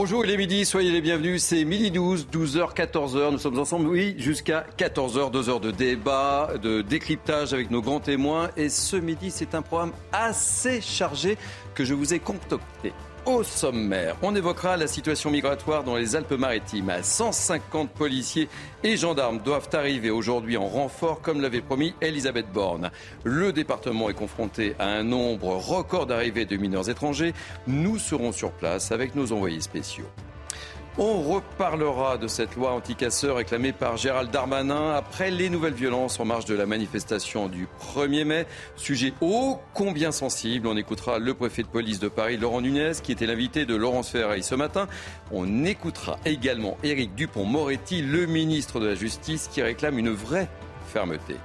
Bonjour, il est midi, soyez les bienvenus. C'est midi 12, 12h, 14h. Nous sommes ensemble, oui, jusqu'à 14h, deux heures de débat, de décryptage avec nos grands témoins. Et ce midi, c'est un programme assez chargé que je vous ai concocté. Au sommaire, on évoquera la situation migratoire dans les Alpes-Maritimes. 150 policiers et gendarmes doivent arriver aujourd'hui en renfort, comme l'avait promis Elisabeth Borne. Le département est confronté à un nombre record d'arrivées de mineurs étrangers. Nous serons sur place avec nos envoyés spéciaux. On reparlera de cette loi anticasseur réclamée par Gérald Darmanin après les nouvelles violences en marge de la manifestation du 1er mai. Sujet ô combien sensible. On écoutera le préfet de police de Paris, Laurent Nunez, qui était l'invité de Laurence Ferreil ce matin. On écoutera également Éric Dupont-Moretti, le ministre de la Justice, qui réclame une vraie fermeté.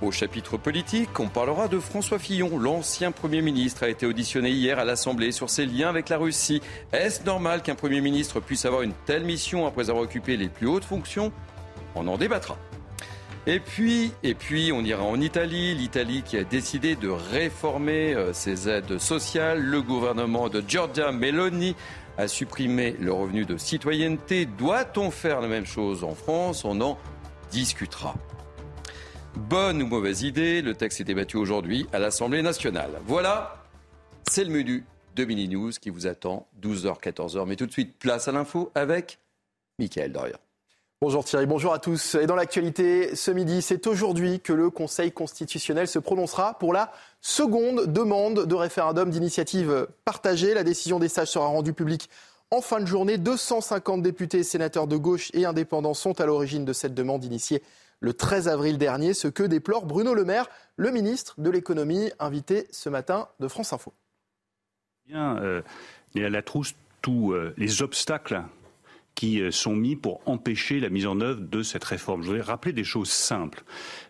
Au chapitre politique, on parlera de François Fillon. L'ancien Premier ministre a été auditionné hier à l'Assemblée sur ses liens avec la Russie. Est-ce normal qu'un Premier ministre puisse avoir une telle mission après avoir occupé les plus hautes fonctions? On en débattra. Et puis, et puis, on ira en Italie. L'Italie qui a décidé de réformer euh, ses aides sociales. Le gouvernement de Giorgia Meloni a supprimé le revenu de citoyenneté. Doit-on faire la même chose en France? On en discutera. Bonne ou mauvaise idée, le texte est débattu aujourd'hui à l'Assemblée nationale. Voilà, c'est le menu de Mini News qui vous attend 12h, 14h. Mais tout de suite, place à l'info avec Mickaël Dorian. Bonjour Thierry, bonjour à tous. Et dans l'actualité, ce midi, c'est aujourd'hui que le Conseil constitutionnel se prononcera pour la seconde demande de référendum d'initiative partagée. La décision des sages sera rendue publique en fin de journée. 250 députés et sénateurs de gauche et indépendants sont à l'origine de cette demande initiée le 13 avril dernier, ce que déplore Bruno Le Maire, le ministre de l'économie, invité ce matin de France Info. Bien, euh, il y a la trousse tous euh, les obstacles qui euh, sont mis pour empêcher la mise en œuvre de cette réforme. Je voudrais rappeler des choses simples.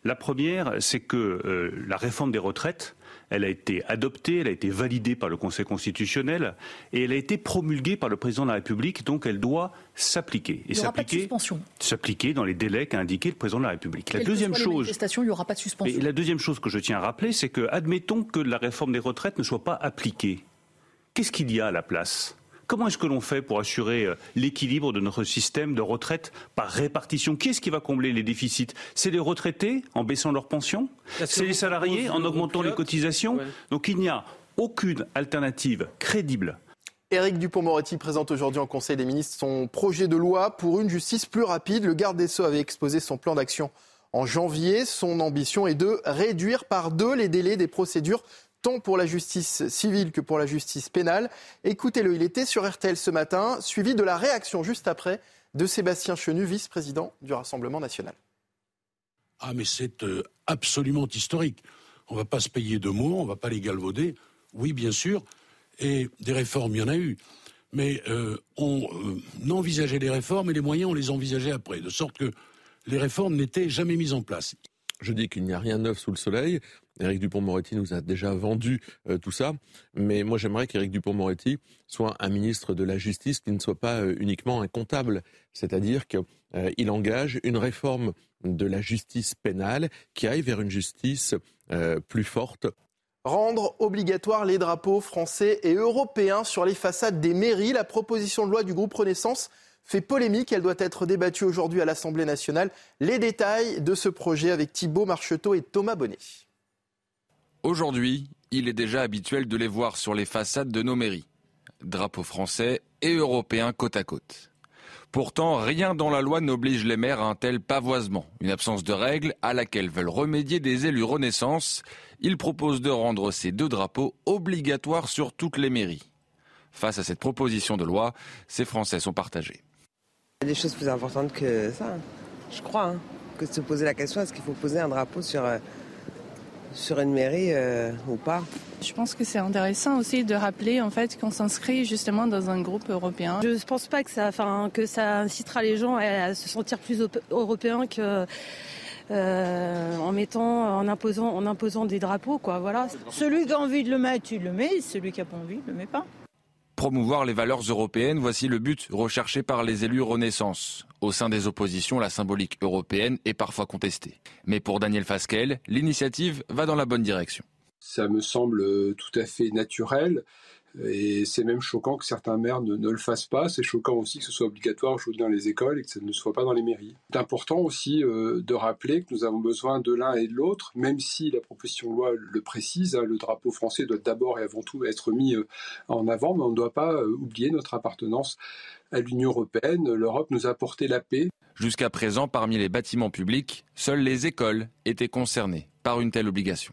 La première, c'est que la réforme des retraites elle a été adoptée, elle a été validée par le Conseil constitutionnel et elle a été promulguée par le président de la République, donc elle doit s'appliquer. Et s'appliquer, s'appliquer dans les délais qu'a indiqué le président de la République. La deuxième chose, il n'y aura pas de suspension. Et la deuxième chose que je tiens à rappeler, c'est que admettons que la réforme des retraites ne soit pas appliquée. Qu'est-ce qu'il y a à la place? Comment est-ce que l'on fait pour assurer euh, l'équilibre de notre système de retraite par répartition? Qui est-ce qui va combler les déficits? C'est les retraités en baissant leurs pensions? C'est les salariés en augmentant les cotisations? Donc il n'y a aucune alternative crédible. Éric Dupont-Moretti présente aujourd'hui en Conseil des ministres son projet de loi pour une justice plus rapide. Le garde des Sceaux avait exposé son plan d'action en janvier. Son ambition est de réduire par deux les délais des procédures tant pour la justice civile que pour la justice pénale. Écoutez-le, il était sur RTL ce matin, suivi de la réaction juste après de Sébastien Chenu, vice-président du Rassemblement national. Ah mais c'est euh, absolument historique. On ne va pas se payer de mots, on ne va pas les galvauder. Oui, bien sûr, et des réformes, il y en a eu. Mais euh, on euh, envisageait les réformes et les moyens, on les envisageait après, de sorte que les réformes n'étaient jamais mises en place. Je dis qu'il n'y a rien de neuf sous le soleil. Éric Dupont-Moretti nous a déjà vendu euh, tout ça, mais moi j'aimerais qu'Éric Dupont-Moretti soit un ministre de la Justice qui ne soit pas euh, uniquement un comptable, c'est-à-dire qu'il euh, engage une réforme de la justice pénale qui aille vers une justice plus forte. Rendre obligatoire les drapeaux français et européens sur les façades des mairies, la proposition de loi du groupe Renaissance fait polémique. Elle doit être débattue aujourd'hui à l'Assemblée nationale. Les détails de ce projet avec Thibault Marcheteau et Thomas Bonnet. Aujourd'hui, il est déjà habituel de les voir sur les façades de nos mairies. Drapeaux français et européens côte à côte. Pourtant, rien dans la loi n'oblige les maires à un tel pavoisement, une absence de règles à laquelle veulent remédier des élus Renaissance. Ils proposent de rendre ces deux drapeaux obligatoires sur toutes les mairies. Face à cette proposition de loi, ces Français sont partagés. Il y a des choses plus importantes que ça, je crois, hein, que de se poser la question est-ce qu'il faut poser un drapeau sur euh, sur une mairie euh, ou pas. Je pense que c'est intéressant aussi de rappeler en fait qu'on s'inscrit justement dans un groupe européen. Je ne pense pas que ça, enfin, que ça incitera les gens à, se sentir plus européens que. Euh, en mettant, en imposant, en imposant des drapeaux, quoi. Voilà. Celui qui a envie de le mettre, il le met. Celui qui n'a pas envie, ne le met pas. Promouvoir les valeurs européennes, voici le but recherché par les élus Renaissance. Au sein des oppositions, la symbolique européenne est parfois contestée. Mais pour Daniel Fasquelle, l'initiative va dans la bonne direction. Ça me semble tout à fait naturel. Et c'est même choquant que certains maires ne, le fassent pas. C'est choquant aussi que ce soit obligatoire aujourd'hui dans les écoles et que ça ne soit pas dans les mairies. C'est important aussi euh, de rappeler que nous avons besoin de l'un et de l'autre, même si la proposition de loi le précise. Hein, le drapeau français doit d'abord et avant tout être mis euh, en avant, mais on ne doit pas euh, oublier notre appartenance à l'Union européenne. L'Europe nous a apporté la paix. Jusqu'à présent, parmi les bâtiments publics, seules les écoles étaient concernées par une telle obligation.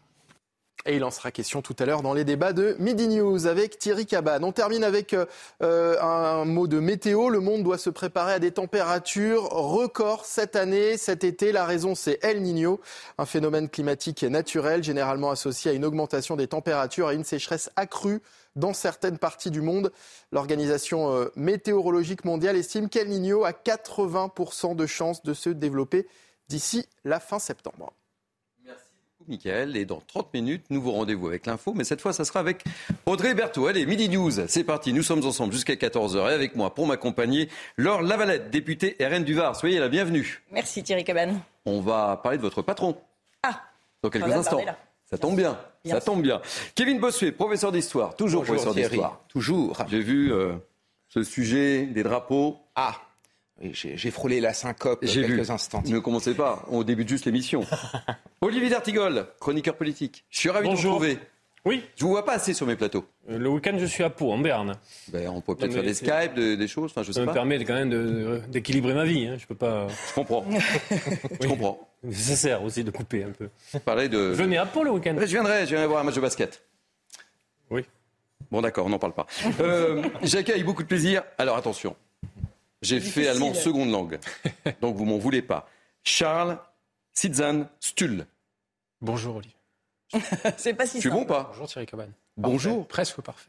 Et il en sera question tout à l'heure dans les débats de Midi News avec Thierry Cabane. On termine avec euh, un mot de météo. Le monde doit se préparer à des températures records cette année, cet été. La raison, c'est El Niño, un phénomène climatique naturel généralement associé à une augmentation des températures et une sécheresse accrue dans certaines parties du monde. L'Organisation euh, météorologique mondiale estime qu'El Niño a 80% de chances de se développer d'ici la fin septembre. Michael. Et dans 30 minutes, nouveau rendez-vous avec l'info. Mais cette fois, ça sera avec Audrey Berthaud. Allez, Midi News, c'est parti. Nous sommes ensemble jusqu'à 14h. Et avec moi, pour m'accompagner, Laure Lavalette, députée RN du Var. Soyez la bienvenue. Merci Thierry Cabane. On va parler de votre patron. Ah Dans quelques instants. Ça tombe bien, ça tombe bien. Kevin Bossuet, professeur d'histoire, toujours professeur d'histoire. Toujours. J'ai vu euh, ce sujet des drapeaux. Ah j'ai frôlé la syncope quelques instants. Ne commencez pas, on débute juste l'émission. Olivier D'Artigol, chroniqueur politique. Je suis ravi de vous retrouver. Oui. Je vous vois pas assez sur mes plateaux. Euh, le week-end, je suis à Pau, en Berne. Ben, on peut peut-être faire des Skype, des choses. Enfin, je ça me permet quand même d'équilibrer ma vie. Hein. Je peux pas. Je comprends. je comprends. Ça sert aussi de couper un peu. Parler de. Venez à Pau le week-end. Je viendrai, je viendrai voir un match de basket. Oui. Bon, d'accord, on n'en parle pas. Euh, J'accueille beaucoup de plaisir. Alors attention, j'ai fait allemand seconde langue. Donc vous m'en voulez pas. Charles Sitzan Stull. Bonjour Olivier. C'est pas si Je suis bon ou pas Bonjour Thierry Cabane. Bonjour. Presque parfait.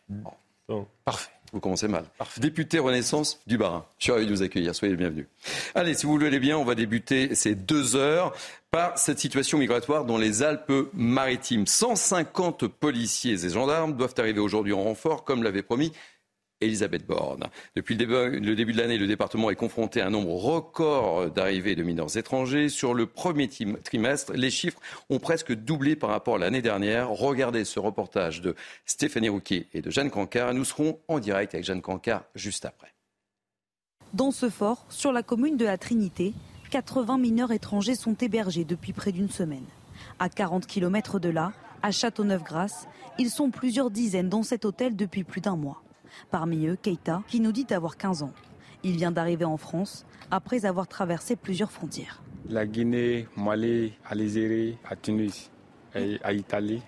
parfait. Vous commencez mal. Député Renaissance du Barin. Je suis ravi de vous accueillir. Soyez les bienvenus. Allez, si vous voulez bien, on va débuter ces deux heures par cette situation migratoire dans les Alpes-Maritimes. 150 policiers et gendarmes doivent arriver aujourd'hui en renfort, comme l'avait promis Elisabeth Borne. Depuis le début, de l'année, le département est confronté à un nombre record d'arrivées de mineurs étrangers. Sur le premier trimestre, les chiffres ont presque doublé par rapport à l'année dernière. Regardez ce reportage de Stéphanie Rouquier et de Jeanne Cancard. Nous serons en direct avec Jeanne Cancard juste après. Dans ce fort, sur la commune de la Trinité, 80 mineurs étrangers sont hébergés depuis près d'une semaine. À 40 km de là, à Châteauneuf-Grasse, ils sont plusieurs dizaines dans cet hôtel depuis plus d'un mois. Parmi eux, Keita, qui nous dit avoir 15 ans. Il vient d'arriver en France après avoir traversé plusieurs frontières. La Guinée, Mali, Algérie, à Tunis et à Italie.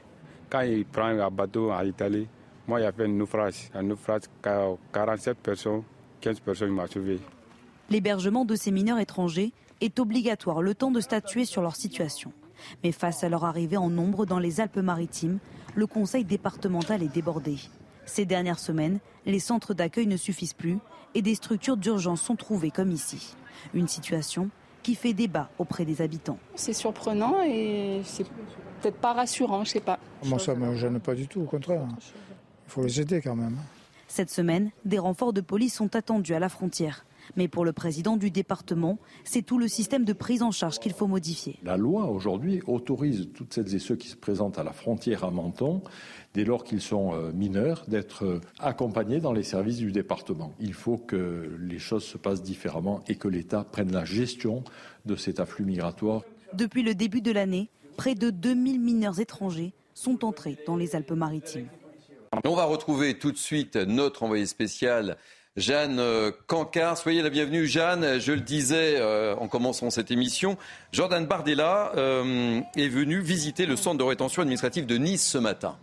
Quand il prend un bateau à Italie, moi, il y a fait un naufrage. Un naufrage, 47 personnes, 15 personnes m'ont sauvé. L'hébergement de ces mineurs étrangers est obligatoire le temps de statuer sur leur situation. Mais face à leur arrivée en nombre dans les Alpes-Maritimes, le conseil départemental est débordé. Ces dernières semaines, les centres d'accueil ne suffisent plus et des structures d'urgence sont trouvées comme ici. Une situation qui fait débat auprès des habitants. C'est surprenant et c'est peut-être pas rassurant, je sais pas. Moi, ça ne me gêne pas du tout, au contraire. Il faut les aider quand même. Cette semaine, des renforts de police sont attendus à la frontière. Mais pour le président du département, c'est tout le système de prise en charge qu'il faut modifier. La loi aujourd'hui autorise toutes celles et ceux qui se présentent à la frontière à Menton, dès lors qu'ils sont euh, mineurs, d'être euh, accompagnés dans les services du département. Il faut que les choses se passent différemment et que l'État prenne la gestion de cet afflux migratoire. Depuis le début de l'année, près de 2000 mineurs étrangers sont entrés dans les Alpes-Maritimes. On va retrouver tout de suite notre envoyé spécial Jeanne euh, Cancard. Soyez la bienvenue, Jeanne. Je le disais euh, en commençant cette émission, Jordan Bardella euh, est venu visiter le centre de rétention administrative de Nice ce matin.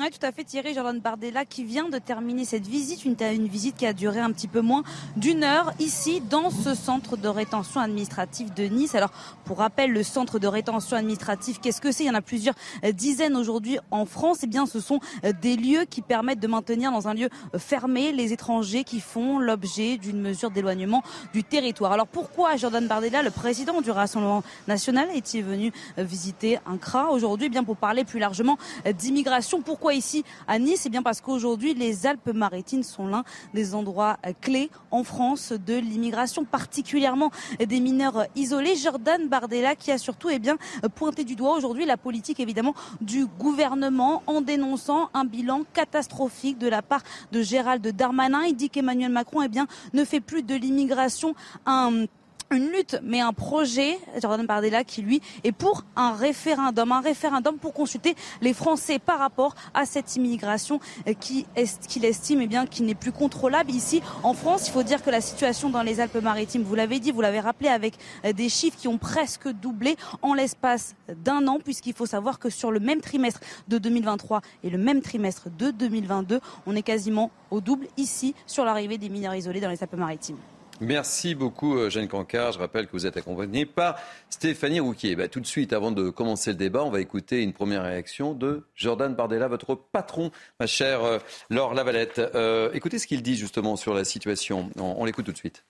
Oui, tout à fait, Thierry Jordan Bardella qui vient de terminer cette visite, une, visite qui a duré un petit peu moins d'une heure ici dans ce centre de rétention administrative de Nice. Alors, pour rappel, le centre de rétention administrative, qu'est-ce que c'est? Il y en a plusieurs euh, dizaines aujourd'hui en France. Eh bien, ce sont euh, des lieux qui permettent de maintenir dans un lieu euh, fermé les étrangers qui font l'objet d'une mesure d'éloignement du territoire. Alors, pourquoi Jordan Bardella, le président du Rassemblement national, est-il venu visiter un CRA aujourd'hui? Eh bien, pour parler plus largement d'immigration. Pourquoi ici à Nice Eh bien parce qu'aujourd'hui, les Alpes-Maritimes sont l'un des endroits clés en France de l'immigration, particulièrement des mineurs isolés. Jordan Bardella qui a surtout eh bien, pointé du doigt aujourd'hui la politique évidemment du gouvernement en dénonçant un bilan catastrophique de la part de Gérald Darmanin. Il dit qu'Emmanuel Macron eh bien, ne fait plus de l'immigration un une lutte, mais un projet, Jordan Bardella, qui lui est pour un référendum, un référendum pour consulter les Français par rapport à cette immigration qui est, qu'il estime eh bien qui n'est plus contrôlable ici en France. Il faut dire que la situation dans les Alpes-Maritimes, vous l'avez dit, vous l'avez rappelé, avec euh, des chiffres qui ont presque doublé en l'espace d'un an, puisqu'il faut savoir que sur le même trimestre de 2023 et le même trimestre de 2022, on est quasiment au double ici sur l'arrivée des mineurs isolés dans les Alpes-Maritimes. Merci beaucoup, euh, Jeanne Cancard. Je rappelle que vous êtes accompagnée par Stéphanie Rouquier. Bah, tout de suite, avant de commencer le débat, on va écouter une première réaction de Jordan Bardella, votre patron, ma chère euh, Laure Lavalette. Euh, écoutez ce qu'il dit justement sur la situation. on l'écoute tout de suite.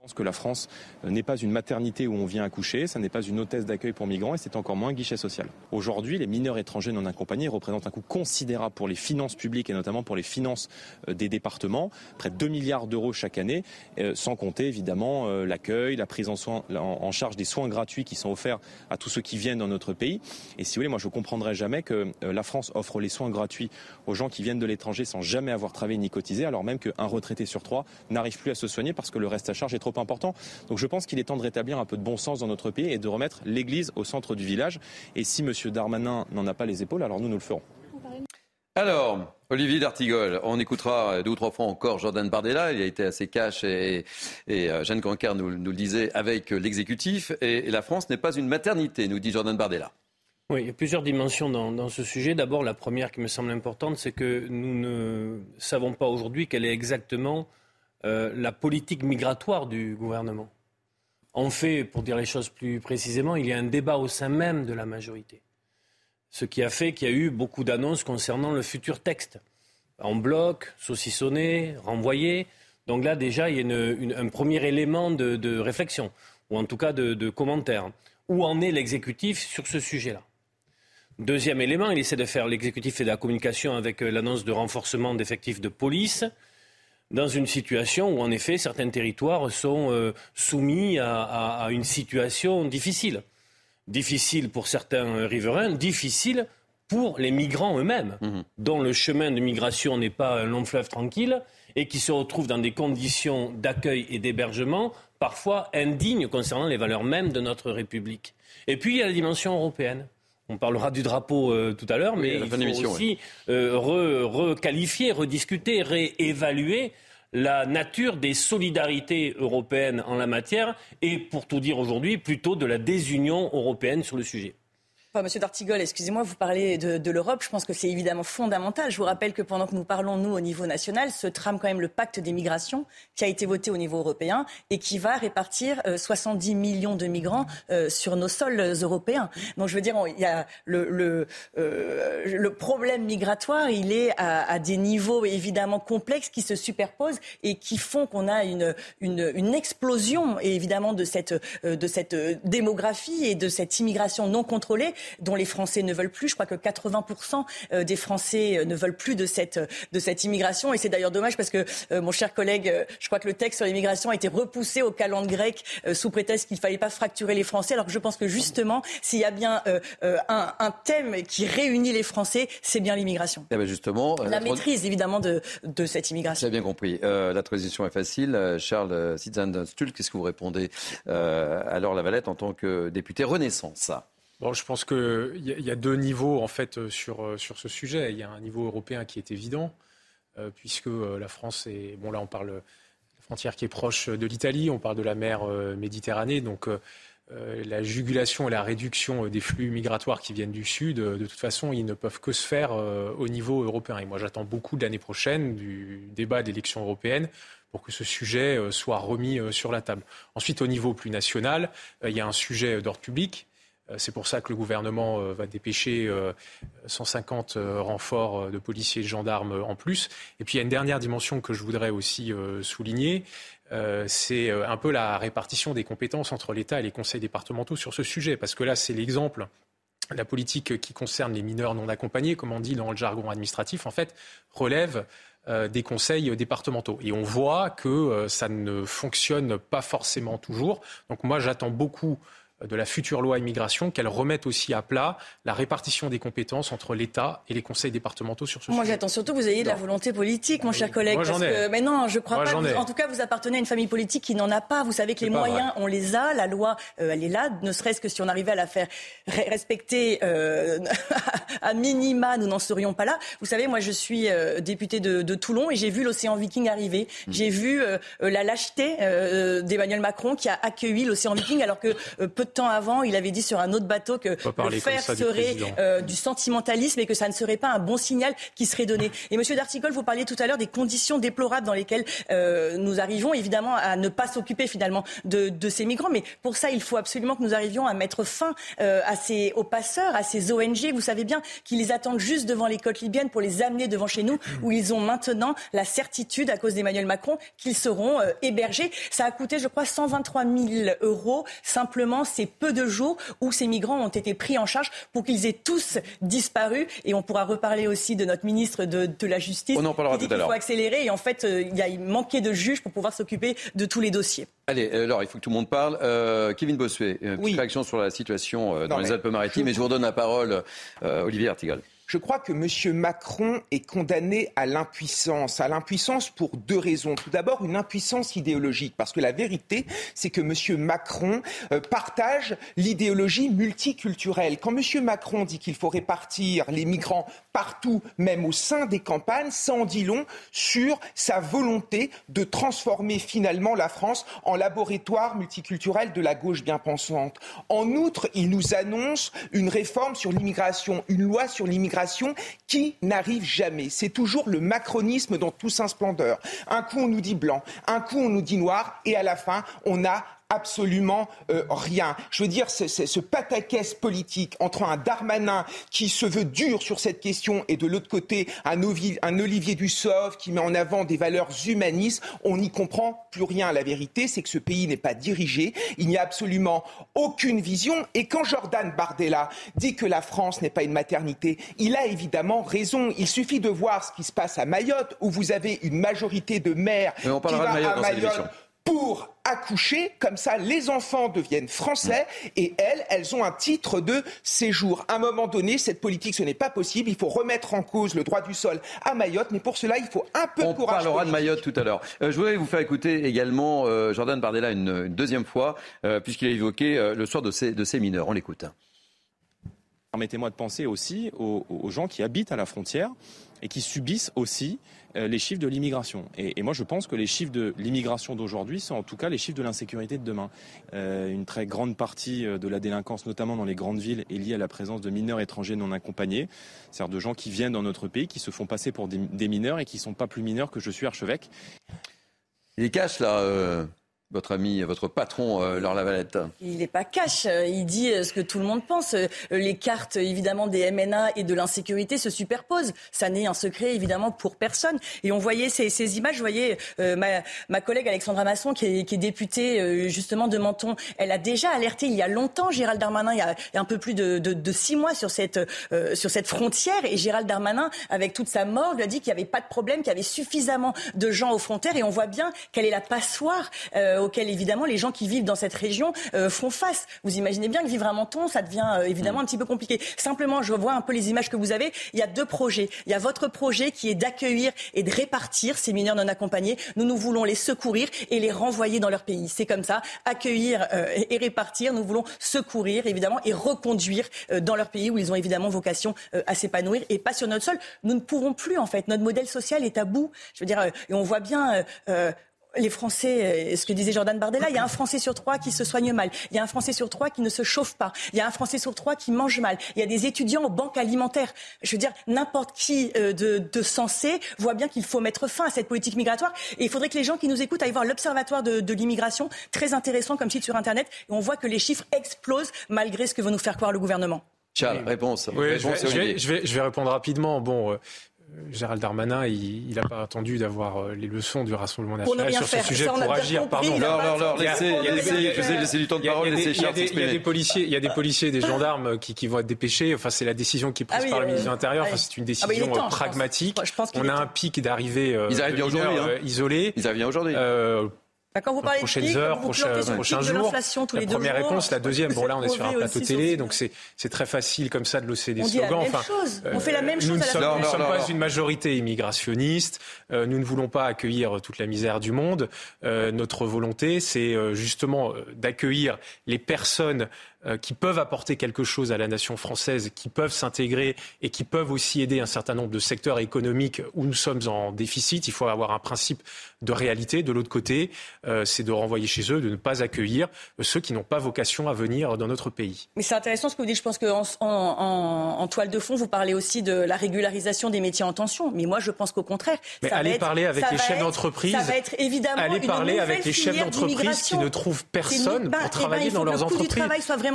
Je pense que la France euh, n'est pas une maternité où on vient accoucher, ça n'est pas une hôtesse d'accueil pour migrants et c'est encore moins un guichet social. Aujourd'hui, les mineurs étrangers non accompagnés représentent un coût considérable pour les finances publiques et notamment pour les finances euh, des départements, près de 2 milliards d'euros chaque année, euh, sans compter évidemment l'accueil, la prise en, charge des soins gratuits qui sont offerts à tous ceux qui viennent dans notre pays. Et si vous voulez, moi je ne comprendrai jamais que la France offre les soins gratuits aux gens qui viennent de l'étranger sans jamais avoir travaillé ni cotisé, alors même qu'un retraité sur trois n'arrive plus à se soigner parce que le reste à charge est trop important. Donc je pense qu'il est temps de rétablir un peu de bon sens dans notre pays et de remettre l'Église au centre du village. Et si M. Darmanin n'en a pas les épaules, alors nous, nous le ferons. Alors, Olivier D'Artigol, on écoutera deux ou trois fois encore Jordan Bardella. Il a été assez cash et, euh, Jeanne Cancar nous, le disait avec l'exécutif. Et, la France n'est pas une maternité, nous dit Jordan Bardella. Oui, il y a plusieurs dimensions dans, ce sujet. D'abord, la première qui me semble importante, c'est que nous ne savons pas aujourd'hui quelle est exactement euh, la politique migratoire du gouvernement. En fait, pour dire les choses plus précisément, il y a un débat au sein même de la majorité. Ce qui a fait qu'il y a eu beaucoup d'annonces concernant le futur texte. En bloc, saucissonné, renvoyé. Donc là, déjà, il y a un premier élément de, réflexion, ou en tout cas de, commentaire. Où en est l'exécutif sur ce sujet-là? Deuxième élément, il essaie de faire l'exécutif et de la communication avec euh, l'annonce de renforcement d'effectifs de police dans une situation où, en effet, certains territoires sont euh, soumis à, une situation difficile. Difficile pour certains riverains, difficile pour les migrants eux-mêmes, mmh. dont le chemin de migration n'est pas un long fleuve tranquille et qui se retrouvent dans des conditions d'accueil et d'hébergement parfois indignes concernant les valeurs mêmes de notre République. Et puis, il y a la dimension européenne. On parlera du drapeau euh, tout à l'heure, mais il faut aussi euh, requalifier, rediscuter, réévaluer la nature des solidarités européennes en la matière et, pour tout dire aujourd'hui, plutôt de la désunion européenne sur le sujet. Monsieur Dartigol, excusez-moi, vous parlez de, l'Europe. Je pense que c'est évidemment fondamental. Je vous rappelle que pendant que nous parlons, nous, au niveau national, se trame quand même le pacte des migrations qui a été voté au niveau européen et qui va répartir 70 euh, millions de migrants euh, sur nos sols européens. Donc, je veux dire, il y a le, le, euh, le problème migratoire, il est à, à, des niveaux évidemment complexes qui se superposent et qui font qu'on a une, une, une explosion, évidemment, de cette, de cette démographie et de cette immigration non contrôlée dont les Français ne veulent plus. Je crois que 80% euh, des Français euh, ne veulent plus de cette, de cette immigration. Et c'est d'ailleurs dommage parce que, euh, mon cher collègue, je crois que le texte sur l'immigration a été repoussé au calendrier grec sous prétexte qu'il ne fallait pas fracturer les Français. Alors que je pense que justement, s'il y a bien un, un, thème qui réunit les Français, c'est bien l'immigration. Eh ben justement, la, maîtrise évidemment de, de cette immigration. J'ai bien compris. la transition est facile. Charles Sitzan-Stull, qu'est-ce que vous répondez à Laure Lavalette en tant que député Renaissance? Je pense qu'il y, a deux niveaux en fait euh, sur, euh, sur ce sujet. Il y a un niveau européen qui est évident, euh, puisque la France est. Bon, là, on parle de la frontière qui est proche de l'Italie, on parle de la mer Méditerranée, donc la jugulation et la réduction des flux migratoires qui viennent du Sud, de toute façon, ils ne peuvent que se faire au niveau européen. Et moi, j'attends beaucoup de l'année prochaine, du débat d'élections européennes, pour que ce sujet soit remis sur la table. Ensuite, au niveau plus national, il y a un sujet d'ordre public c'est pour ça que le gouvernement euh, va dépêcher 150 euh, renforts de policiers et de gendarmes en plus. Et puis il y a une dernière dimension que je voudrais aussi souligner. c'est un peu la répartition des compétences entre l'État et les conseils départementaux sur ce sujet. Parce que là, c'est l'exemple la politique qui concerne les mineurs non accompagnés, comme on dit dans le jargon administratif, en fait, relève des conseils départementaux. Et on voit que ça ne fonctionne pas forcément toujours. Donc moi, j'attends beaucoup de la future loi immigration, qu'elle remette aussi à plat la répartition des compétences entre l'État et les conseils départementaux sur ce sujet. Moi, j'attends surtout que vous ayez de la volonté politique, mon cher collègue. parce que, mais non, je crois pas. en tout cas, vous appartenez à une famille politique qui n'en a pas. Vous savez que les moyens, on les a. La loi, euh, elle est là. Ne serait-ce que si on arrivait à la faire respecter euh, à minima, nous n'en serions pas là. Vous savez, moi, je suis euh, député de, de, Toulon et j'ai vu l'océan Viking arriver. Mmh. J'ai vu la lâcheté d'Emmanuel Macron qui a accueilli l'océan Viking alors que temps avant, il avait dit sur un autre bateau que le faire serait euh, du, sentimentalisme et que ça ne serait pas un bon signal qui serait donné. Et Monsieur Dartigol, vous parliez tout à l'heure des conditions déplorables dans lesquelles euh, nous arrivons, évidemment, à ne pas s'occuper finalement de, ces migrants. Mais pour ça, il faut absolument que nous arrivions à mettre fin euh, à ces, aux passeurs, à ces ONG. Vous savez bien qu'ils les attendent juste devant les côtes libyennes pour les amener devant chez nous, où ils ont maintenant la certitude, à cause d'Emmanuel Macron, qu'ils seront hébergés. Ça a coûté, je crois, 123 000 euros simplement ces peu de jours où ces migrants ont été pris en charge pour qu'ils aient tous disparu. Et on pourra reparler aussi de notre ministre de, la Justice. On en parlera qui dit qu'il faut accélérer. Et en fait, euh, il y a manqué de juges pour pouvoir s'occuper de tous les dossiers. Allez, alors il faut que tout le monde parle. Euh, Kevin Bossuet, une réaction sur la situation euh, dans les Alpes-Maritimes. Et je vous redonne la parole, Olivier Artigal. Je crois que M. Macron est condamné à l'impuissance. À l'impuissance pour deux raisons. Tout d'abord, une impuissance idéologique. Parce que la vérité, c'est que M. Macron euh, partage l'idéologie multiculturelle. Quand M. Macron dit qu'il faut répartir les migrants partout, même au sein des campagnes, ça en dit long sur sa volonté de transformer finalement la France en laboratoire multiculturel de la gauche bien pensante. En outre, il nous annonce une réforme sur l'immigration, une loi sur l'immigration qui n'arrive jamais. C'est toujours le macronisme dans toute sa splendeur. Un coup on nous dit blanc, un coup on nous dit noir, et à la fin on a absolument euh, rien. Je veux dire, c'est ce pataquès politique entre un Darmanin qui se veut dur sur cette question et de l'autre côté un, un Olivier Dussopt qui met en avant des valeurs humanistes, on n'y comprend plus rien. La vérité, c'est que ce pays n'est pas dirigé, il n'y a absolument aucune vision. Et quand Jordan Bardella dit que la France n'est pas une maternité, il a évidemment raison. Il suffit de voir ce qui se passe à Mayotte, où vous avez une majorité de maires qui va à Mayotte pour accoucher, comme ça les enfants deviennent français et elles, elles ont un titre de séjour. À un moment donné, cette politique, ce n'est pas possible. Il faut remettre en cause le droit du sol à Mayotte, mais pour cela, il faut un peu de courage. On parlera de Mayotte tout à l'heure. Euh, je voudrais vous faire écouter également euh, Jordan Bardella une, deuxième fois, euh, puisqu'il a évoqué le sort de ces, de ces mineurs. On l'écoute. Permettez-moi de penser aussi aux gens qui habitent à la frontière et qui subissent aussi euh, les chiffres de l'immigration. Et, moi, je pense que les chiffres de l'immigration d'aujourd'hui sont en tout cas les chiffres de l'insécurité de demain. Euh, une très grande partie euh, de la délinquance, notamment dans les grandes villes, est liée à la présence de mineurs étrangers non accompagnés, c'est-à-dire de gens qui viennent dans notre pays, qui se font passer pour des, mineurs et qui ne sont pas plus mineurs que je suis archevêque. Il cache là, votre ami, votre patron, euh, Laure Lavalette Il n'est pas cash. Euh, il dit euh, ce que tout le monde pense. Les cartes, évidemment, des MNA et de l'insécurité se superposent. Ça n'est un secret, évidemment, pour personne. Et on voyait ces, images. Vous voyez, ma, collègue Alexandra Masson, qui est, députée, justement, de Menton, elle a déjà alerté il y a longtemps Gérald Darmanin, il y a, un peu plus de six mois, sur cette, sur cette frontière. Et Gérald Darmanin, avec toute sa mort, lui a dit qu'il n'y avait pas de problème, qu'il y avait suffisamment de gens aux frontières. Et on voit bien quelle est la passoire auxquelles évidemment les gens qui vivent dans cette région euh, font face. Vous imaginez bien que vivre à Menton, ça devient euh, évidemment mm. un petit peu compliqué. Simplement, je vois un peu les images que vous avez. Il y a deux projets. Il y a votre projet qui est d'accueillir et de répartir ces mineurs non accompagnés. Nous, nous voulons les secourir et les renvoyer dans leur pays. C'est comme ça. Accueillir euh, et répartir. Nous voulons secourir, évidemment, et reconduire dans leur pays où ils ont évidemment vocation à s'épanouir et pas sur notre sol. Nous ne pouvons plus, en fait. Notre modèle social est à bout. Je veux dire, et on voit bien les Français, euh, ce que disait Jordan Bardella, il y a un Français sur trois qui se soigne mal. Il y a un Français sur trois qui ne se chauffe pas. Il y a un Français sur trois qui mange mal. Il y a des étudiants aux banques alimentaires. Je veux dire, n'importe qui euh, de, de sensé voit bien qu'il faut mettre fin à cette politique migratoire. Et il faudrait que les gens qui nous écoutent aillent voir l'Observatoire de, de l'immigration, très intéressant comme site sur Internet. Et on voit que les chiffres explosent malgré ce que veut nous faire croire le gouvernement. Charles, réponse. Oui, réponse je, vais, je, Olivier. vais, je, vais, je vais répondre rapidement. Bon, euh, Gérald Darmanin, il n'a pas attendu d'avoir euh, les leçons du Rassemblement national sur faire. ce sujet Ça, pour agir. Pardon. laissez, du temps de Il y a- parole, laissez il y a Charles des- il y a des policiers, il y a des policiers, des gendarmes qui, qui vont être dépêchés. Enfin, c'est la décision qui est prise Ah oui, par le euh, ministre de l'Intérieur. Enfin, c'est une Ah bah, décision temps, euh, je pense. pragmatique. Je pense On a un pic d'arrivée euh, Ils arrivent bien aujourd'hui, hein. euh, isolés. Ils arrivent bien aujourd'hui. Euh, quand vous parlez de prochaines prix, heures, vous prochains, prochains pic de jours. l'inflation tous La les deux première jours. réponse, la deuxième. Bon là, on est sur un plateau télé, donc c'est c'est très facile comme ça de losser des On dit la slogans. même Enfin, chose. On fait la même nous chose ne sommes, nous ne Non, sommes non, pas une majorité immigrationniste. Euh, nous ne voulons pas accueillir toute la misère du monde. Euh, notre volonté, c'est euh, justement euh, d'accueillir les personnes euh, qui peuvent apporter quelque chose à la nation française, qui peuvent s'intégrer et qui peuvent aussi aider un certain nombre de secteurs économiques où nous sommes en déficit. Il faut avoir un principe de réalité. De l'autre côté, euh, c'est de renvoyer chez eux, de ne pas accueillir euh, ceux qui n'ont pas vocation à venir dans notre pays. Mais c'est intéressant ce que vous dites. Je pense qu'en en, en, en toile de fond, vous parlez aussi de la régularisation des métiers en tension. Mais moi, je pense qu'au contraire. Mais ça va allez être- parler avec les chefs d'entreprise. Ça va être évidemment Allez une parler avec les chefs d'entreprise qui ne trouvent personne une- bah, pour eh ben, travailler dans leurs entreprises.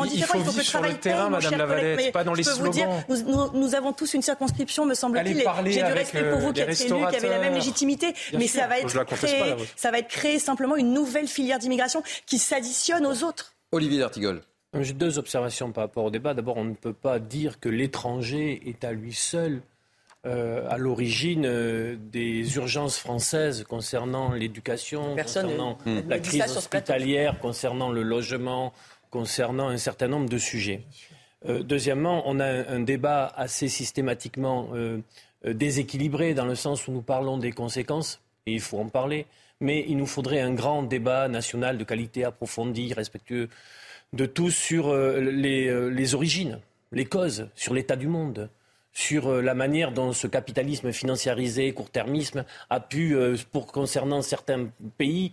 Il faut Il faut que vivre le sur le travail terrain, Madame Lavalette, pas dans les je peux vous dire, slogans. nous, nous- nous avons tous une circonscription, me semble-t-il. J'ai du respect pour euh, vous qui les êtes élu, qui avez la même légitimité. Bien mais sûr, ça va être pas, créé, ça va être créé simplement une nouvelle filière d'immigration qui s'additionne aux autres. Olivier D'Artigol. J'ai deux observations par rapport au débat. D'abord, on ne peut pas dire que l'étranger est à lui seul euh, à l'origine euh, des urgences françaises concernant l'éducation, concernant la crise hospitalière, concernant le logement, concernant un certain nombre de sujets. Euh, deuxièmement, on a un, débat assez systématiquement euh, euh, déséquilibré dans le sens où nous parlons des conséquences, et il faut en parler, mais il nous faudrait un grand débat national de qualité approfondie, respectueux de tous sur les, les origines, les causes, sur l'état du monde, sur la manière dont ce capitalisme financiarisé, court-termisme, a pu, pour concernant certains pays,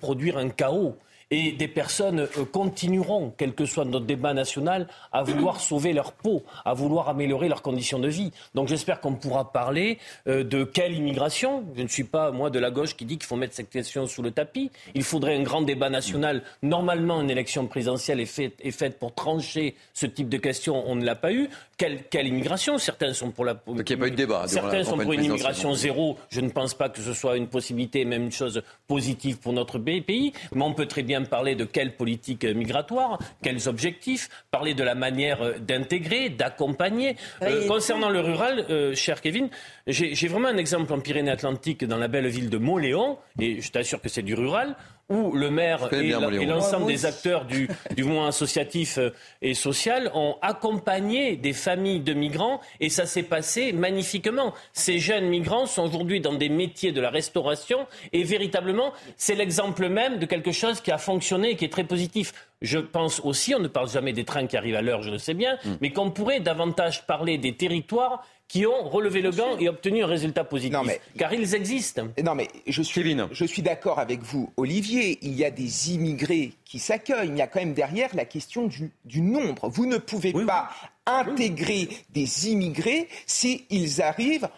produire un chaos. Et des personnes euh, continueront, quel que soit notre débat national, à vouloir sauver leur peau, à vouloir améliorer leurs conditions de vie. Donc j'espère qu'on pourra parler euh, de quelle immigration. Je ne suis pas, moi, de la gauche qui dit qu'il faut mettre cette question sous le tapis. Il faudrait un grand débat national. Normalement, une élection présidentielle est faite, est faite pour trancher ce type de questions. On ne l'a pas eu. Quelle, quelle immigration? Certains sont pour la. Donc il n'y a pas eu de débat. Certains sont pour une immigration zéro. Je ne pense pas que ce soit une possibilité, même une chose positive pour notre pays. Mais on peut très bien parler de quelle politique migratoire, quels objectifs, parler de la manière euh, d'intégrer, d'accompagner. Euh, concernant le rural, euh, cher Kevin, j'ai j'ai vraiment un exemple en Pyrénées-Atlantiques, dans la belle ville de Montléon, et je t'assure que c'est du rural, où le maire et l'ensemble des acteurs du, du mouvement associatif euh, et social ont accompagné des familles de migrants et ça s'est passé magnifiquement. Ces jeunes migrants sont aujourd'hui dans des métiers de la restauration et véritablement, c'est l'exemple même de quelque chose qui a fonctionné et qui est très positif. Je pense aussi, on ne parle jamais des trains qui arrivent à l'heure, je le sais bien, Mm. mais qu'on pourrait davantage parler des territoires qui ont relevé le gant et obtenu un résultat positif. Non, mais- Car ils existent. Non, mais je suis, Kevin. je suis d'accord avec vous, Olivier. Il y a des immigrés qui s'accueillent. Il y a quand même derrière la question du, du nombre. Vous ne pouvez pas intégrer des immigrés s'ils arrivent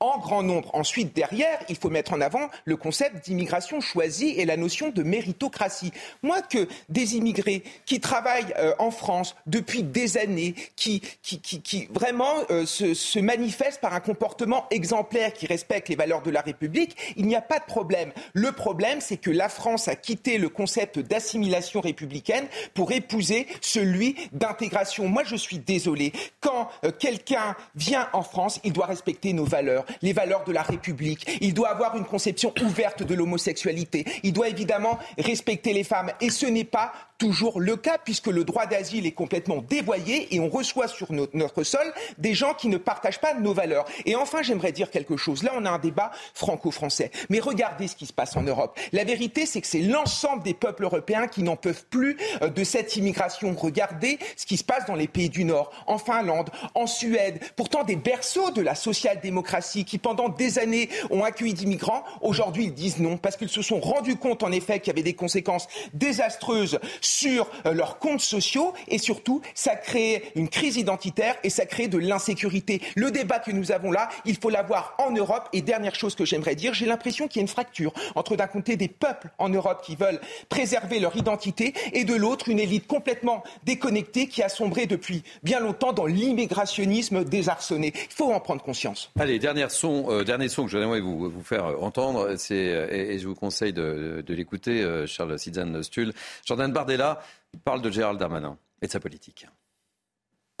en grand nombre. Ensuite, derrière, il faut mettre en avant le concept d'immigration choisie et la notion de méritocratie. Moi, que des immigrés qui travaillent euh, en France depuis des années, qui, qui, qui, vraiment euh, se, se manifestent par un comportement exemplaire qui respecte les valeurs de la République, il n'y a pas de problème. Le problème, c'est que la France a quitté le concept d'assimilation républicaine pour épouser celui d'intégration. Moi, je suis désolé. Quand euh, quelqu'un vient en France, il doit respecter nos valeurs, les valeurs de la République. Il doit avoir une conception ouverte de l'homosexualité. Il doit évidemment respecter les femmes. Et ce n'est pas toujours le cas puisque le droit d'asile est complètement dévoyé et on reçoit sur no- notre sol des gens qui ne partagent pas nos valeurs. Et enfin, j'aimerais dire quelque chose. Là, on a un débat franco-français. Mais regardez ce qui se passe en Europe. La vérité, c'est que c'est l'ensemble des peuples européens qui n'en peuvent plus euh, de cette immigration. Regardez ce qui se passe dans les pays du Nord, en Finlande, en Suède, pourtant des berceaux de la social-démocratie qui pendant des années ont accueilli d'immigrants, aujourd'hui ils disent non parce qu'ils se sont rendus compte en effet qu'il y avait des conséquences désastreuses sur euh, leurs comptes sociaux et surtout ça crée une crise identitaire et ça crée de l'insécurité. Le débat que nous avons là, il faut l'avoir en Europe. Et dernière chose que j'aimerais dire, j'ai l'impression qu'il y a une fracture entre d'un côté des peuples en Europe qui veulent préserver leur identité et de l'autre une élite complètement déconnectée qui a sombré depuis bien longtemps dans l'immigrationnisme désarçonné. Il faut en prendre conscience. Allez, dernier son, euh, dernier son que je voudrais vous, vous faire entendre, c'est, euh, et, je vous conseille de, l'écouter, euh, Charles Sidzan Stull. Jordan Bardella parle de Gérald Darmanin et de sa politique.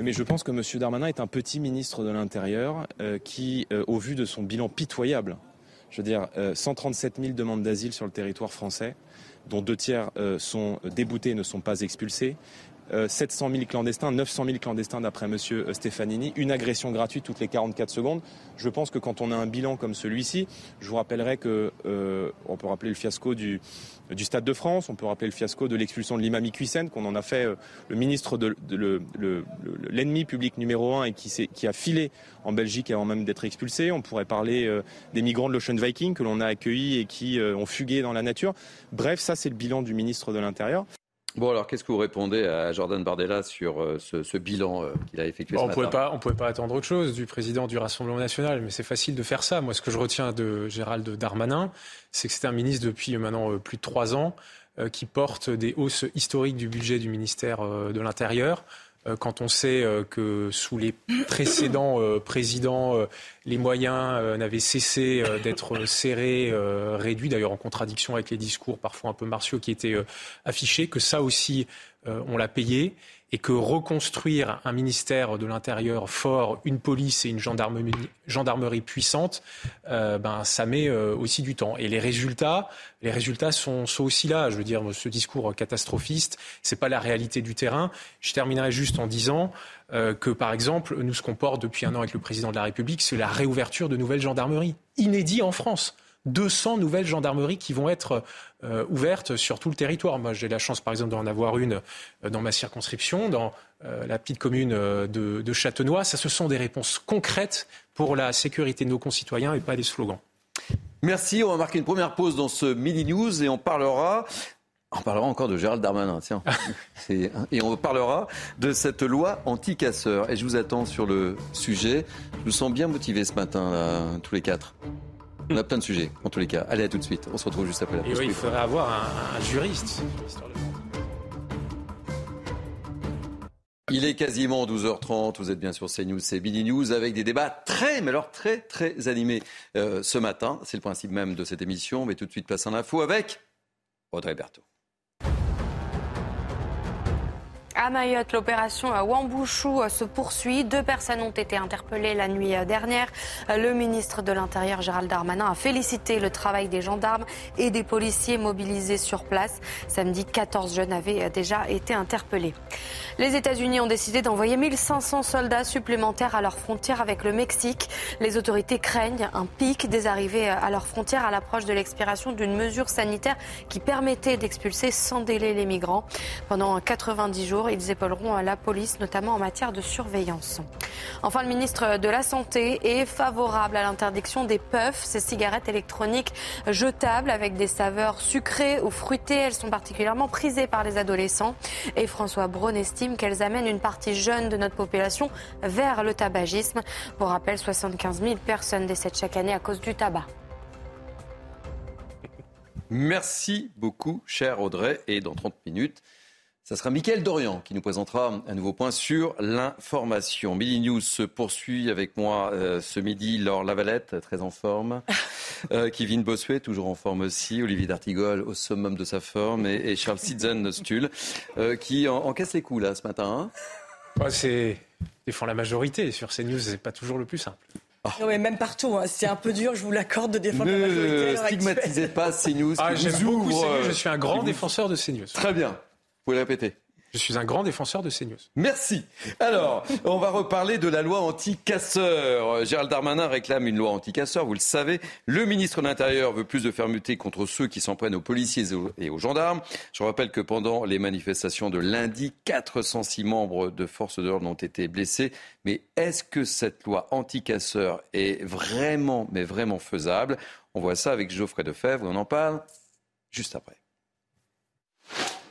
Mais je pense que M. Darmanin est un petit ministre de l'Intérieur qui, au vu de son bilan pitoyable, je veux dire, 137 000 demandes d'asile sur le territoire français, dont deux tiers sont déboutés et ne sont pas expulsés. 700 euh, 000 clandestins, 900 000 clandestins d'après M. Euh, Stefanini, une agression gratuite toutes les 44 secondes. Je pense que quand on a un bilan comme celui-ci, je vous rappellerai que euh, on peut rappeler le fiasco du, Stade de France, on peut rappeler le fiasco de l'expulsion de l'imam Iqiysen, qu'on en a fait le ministre de, l'ennemi public numéro un et qui, qui, a filé en Belgique avant même d'être expulsé. On pourrait parler des migrants de l'Ocean Viking que l'on a accueillis et qui ont fugué dans la nature. Bref, ça c'est le bilan du ministre de l'Intérieur. Bon, alors qu'est-ce que vous répondez à Jordan Bardella sur euh, ce, bilan euh, qu'il a effectué ce on matin pouvait pas, On ne pouvait pas attendre autre chose du président du Rassemblement national, mais c'est facile de faire ça. Moi, ce que je retiens de Gérald Darmanin, c'est que c'est un ministre depuis maintenant euh, plus de trois ans qui porte des hausses historiques du budget du ministère de l'Intérieur. Euh, quand on sait euh, que sous les précédents euh, présidents, les moyens n'avaient cessé d'être serrés, réduits, d'ailleurs en contradiction avec les discours parfois un peu martiaux qui étaient affichés, que ça aussi, on l'a payé et que reconstruire un ministère de l'Intérieur fort, une police et une gendarmerie, gendarmerie puissante, euh, ben, ça met euh, aussi du temps. Et les résultats, les résultats sont, aussi là. Je veux dire, ce discours catastrophiste, c'est pas la réalité du terrain. Je terminerai juste en disant euh, que, par exemple, nous, ce qu'on porte depuis un an avec le président de la République, c'est la réouverture de nouvelles gendarmeries, inédit en France. 200 nouvelles gendarmeries qui vont être euh, ouvertes sur tout le territoire. Moi, j'ai la chance, par exemple, d'en avoir une euh, dans ma circonscription, dans euh, la petite commune de, de Châtenois. Ça, ce sont des réponses concrètes pour la sécurité de nos concitoyens et pas des slogans. Merci. On va marquer une première pause dans ce Midi News et on parlera on parlera encore de Gérald Darmanin, tiens. Et on parlera de cette loi anti-casseurs. Et je vous attends sur le sujet. Je vous sens bien motivé ce matin, tous les quatre. On a plein de sujets, en tous les cas. Allez, à tout de suite. On se retrouve juste après la pause. Et oui, il faudrait avoir un, juriste. Il est quasiment 12h30, vous êtes bien sur CNews, c'est Billy News, avec des débats très, mais alors très, très animés euh, ce matin. C'est le principe même de cette émission, mais tout de suite passe en info avec Audrey Berthaud. À Mayotte, l'opération Wambouchou se poursuit. Deux personnes ont été interpellées la nuit dernière. Le ministre de l'Intérieur, Gérald Darmanin, a félicité le travail des gendarmes et des policiers mobilisés sur place. Samedi, 14 jeunes avaient déjà été interpellés. Les États-Unis ont décidé d'envoyer 1500 soldats supplémentaires à leur frontière avec le Mexique. Les autorités craignent un pic des arrivées à leur frontière à l'approche de l'expiration d'une mesure sanitaire qui permettait d'expulser sans délai les migrants. Pendant 90 jours, ils épauleront la police, notamment en matière de surveillance. Enfin, le ministre de la Santé est favorable à l'interdiction des puffs, ces cigarettes électroniques jetables avec des saveurs sucrées ou fruitées. Elles sont particulièrement prisées par les adolescents. Et François Braun estime qu'elles amènent une partie jeune de notre population vers le tabagisme. Pour rappel, 75 000 personnes décèdent chaque année à cause du tabac. Merci beaucoup, cher Audrey. Et dans 30 minutes, ça sera Mickaël Dorian qui nous présentera un nouveau point sur l'information. Midi News se poursuit avec moi euh, ce midi. Laure Lavalette, très en forme. Euh, Kevin Bossuet, toujours en forme aussi. Olivier D'Artigol, au summum de sa forme. Et, Charles Sitzen-Stull, euh, qui encaisse les coups là ce matin. Hein. c'est défend la majorité. Sur CNews, c'est pas toujours le plus simple. Ah. Non, mais même partout, hein. c'est un peu dur, je vous l'accorde, de défendre la majorité. Ne stigmatisez pas CNews. Ah, j'aime beaucoup CNews, je suis un grand défenseur de CNews. Très bien. Vous pouvez le répéter. Je suis un grand défenseur de CNews. Merci. Alors, on va reparler de la loi anti-casseurs. Gérald Darmanin réclame une loi anti-casseurs, vous le savez. Le ministre de l'Intérieur veut plus de fermeté contre ceux qui s'en prennent aux policiers et aux gendarmes. Je rappelle que pendant les manifestations de lundi, 406 membres de forces de l'ordre ont été blessés. Mais est-ce que cette loi anti-casseurs est vraiment, mais vraiment faisable? On voit ça avec Geoffrey Defebvre, on en parle juste après.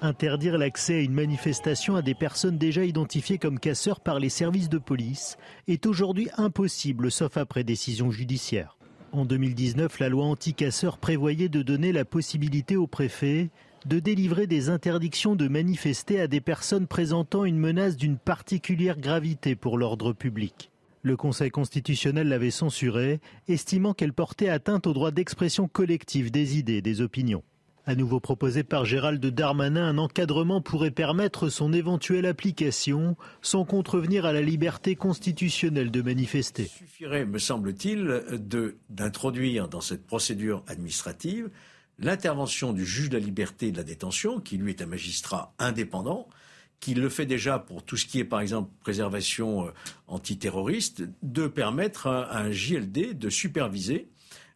Interdire l'accès à une manifestation à des personnes déjà identifiées comme casseurs par les services de police est aujourd'hui impossible, sauf après décision judiciaire. En 2019, la loi anti-casseurs prévoyait de donner la possibilité au préfet de délivrer des interdictions de manifester à des personnes présentant une menace d'une particulière gravité pour l'ordre public. Le Conseil constitutionnel l'avait censurée, estimant qu'elle portait atteinte au droit d'expression collective des idées des opinions. À nouveau proposé par Gérald Darmanin, un encadrement pourrait permettre son éventuelle application sans contrevenir à la liberté constitutionnelle de manifester. Il suffirait, me semble-t-il, d'introduire dans cette procédure administrative l'intervention du juge de la liberté et de la détention, qui lui est un magistrat indépendant, qui le fait déjà pour tout ce qui est, par exemple, préservation euh, antiterroriste, de permettre à un JLD de superviser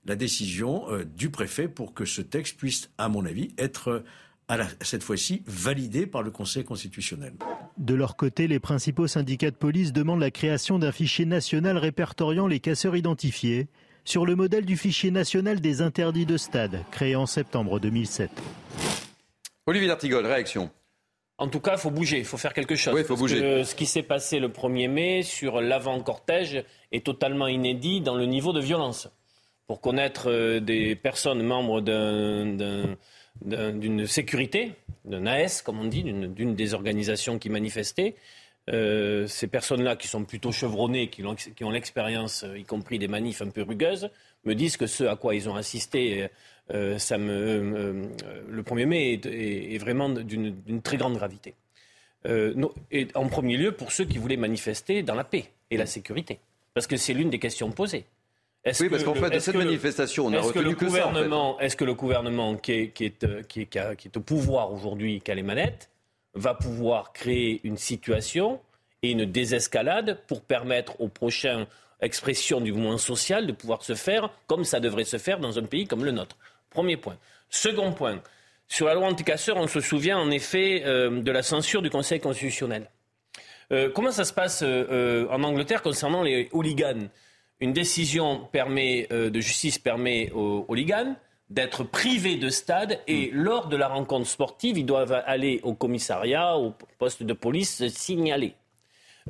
la décision euh, du préfet pour que ce texte puisse, à mon avis, être euh, cette fois-ci validé par le Conseil constitutionnel. De leur côté, les principaux syndicats de police demandent la création d'un fichier national répertoriant les casseurs identifiés sur le modèle du fichier national des interdits de stade, créé en septembre 2007. Olivier D'Artigol, réaction. En tout cas, il faut bouger, il faut faire quelque chose. Oui, il faut bouger. ce qui s'est passé le 1er mai sur l'avant-cortège est totalement inédit dans le niveau de violence pour connaître euh, des personnes membres d'une sécurité, d'un AS, comme on dit, d'une des organisations qui manifestaient. Euh, ces personnes-là, qui sont plutôt chevronnées, qui ont, l'expérience, y compris des manifs un peu rugueuses, me disent que ce à quoi ils ont assisté, euh, le 1er mai est, vraiment d'une très grande gravité. en premier lieu, pour ceux qui voulaient manifester dans la paix et la sécurité. Parce que c'est l'une des questions posées. Oui, parce qu'en fait, de cette manifestation, on a retenu que, ça. Est-ce que le gouvernement qui est, qui est, qui est, qui est au pouvoir aujourd'hui, qui a les manettes, va pouvoir créer une situation et une désescalade pour permettre aux prochaines expressions du mouvement social de pouvoir se faire comme ça devrait se faire dans un pays comme le nôtre Premier point. Second point. Sur la loi anticasseur, on se souvient en effet euh, de la censure du Conseil constitutionnel. Euh, comment ça se passe euh, en Angleterre concernant les hooligans? Une décision permet, euh, de justice permet aux hooligans d'être privés de stade et mm. lors de la rencontre sportive, ils doivent aller au commissariat, au poste de police, signaler.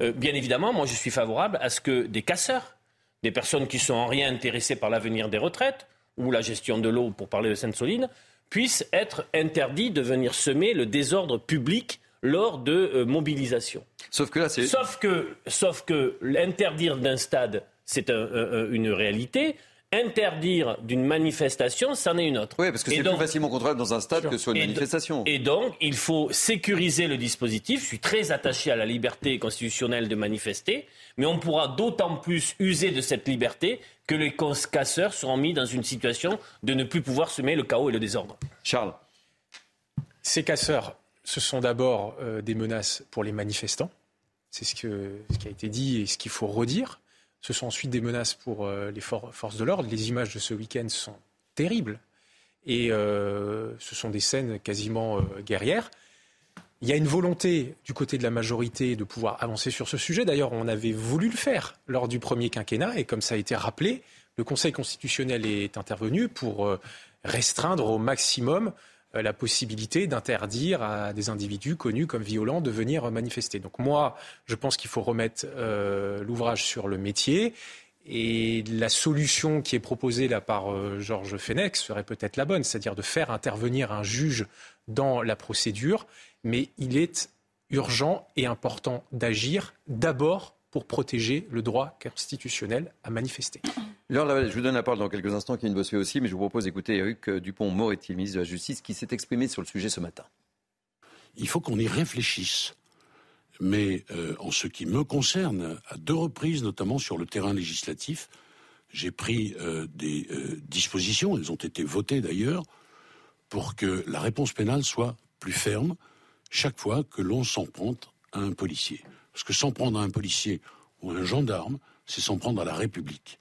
Euh, bien évidemment, moi je suis favorable à ce que des casseurs, des personnes qui sont en rien intéressées par l'avenir des retraites ou la gestion de l'eau, pour parler de Sainte-Soline, puissent être interdits de venir semer le désordre public lors de euh, mobilisations. Sauf que là, c'est. Sauf que, sauf que l'interdire d'un stade c'est une réalité. Interdire d'une manifestation, c'en est une autre. Oui, parce que c'est plus facilement contrôlable dans un stade que sur une manifestation. Et donc, il faut sécuriser le dispositif. Je suis très attaché à la liberté constitutionnelle de manifester, mais on pourra d'autant plus user de cette liberté que les casseurs seront mis dans une situation de ne plus pouvoir semer le chaos et le désordre. Charles. Ces casseurs, ce sont d'abord euh, des menaces pour les manifestants. C'est ce, ce, qui a été dit et ce qu'il faut redire. Ce sont ensuite des menaces pour euh, les forces de l'ordre. Les images de ce week-end sont terribles. Et euh, ce sont des scènes quasiment euh, guerrières. Il y a une volonté du côté de la majorité de pouvoir avancer sur ce sujet. D'ailleurs, on avait voulu le faire lors du premier quinquennat. Et comme ça a été rappelé, le Conseil constitutionnel est intervenu pour restreindre au maximum la possibilité d'interdire à des individus connus comme violents de venir manifester. Donc moi, je pense qu'il faut remettre euh, l'ouvrage sur le métier. Et la solution qui est proposée là par euh, Georges Fenech serait peut-être la bonne, c'est-à-dire de faire intervenir un juge dans la procédure. Mais il est urgent et important d'agir d'abord pour protéger le droit constitutionnel à manifester. je vous donne la parole dans quelques instants, qui une Bossuet aussi, mais je vous propose d'écouter Eric Dupont-Moretti, ministre de la Justice, qui s'est exprimé sur le sujet ce matin. Il faut qu'on y réfléchisse. Mais euh, en ce qui me concerne, à deux reprises, notamment sur le terrain législatif, j'ai pris euh, des euh, dispositions, elles ont été votées d'ailleurs, pour que la réponse pénale soit plus ferme, chaque fois que l'on s'en prend à un policier. Parce que s'en prendre à un policier ou à un gendarme, c'est s'en prendre à la République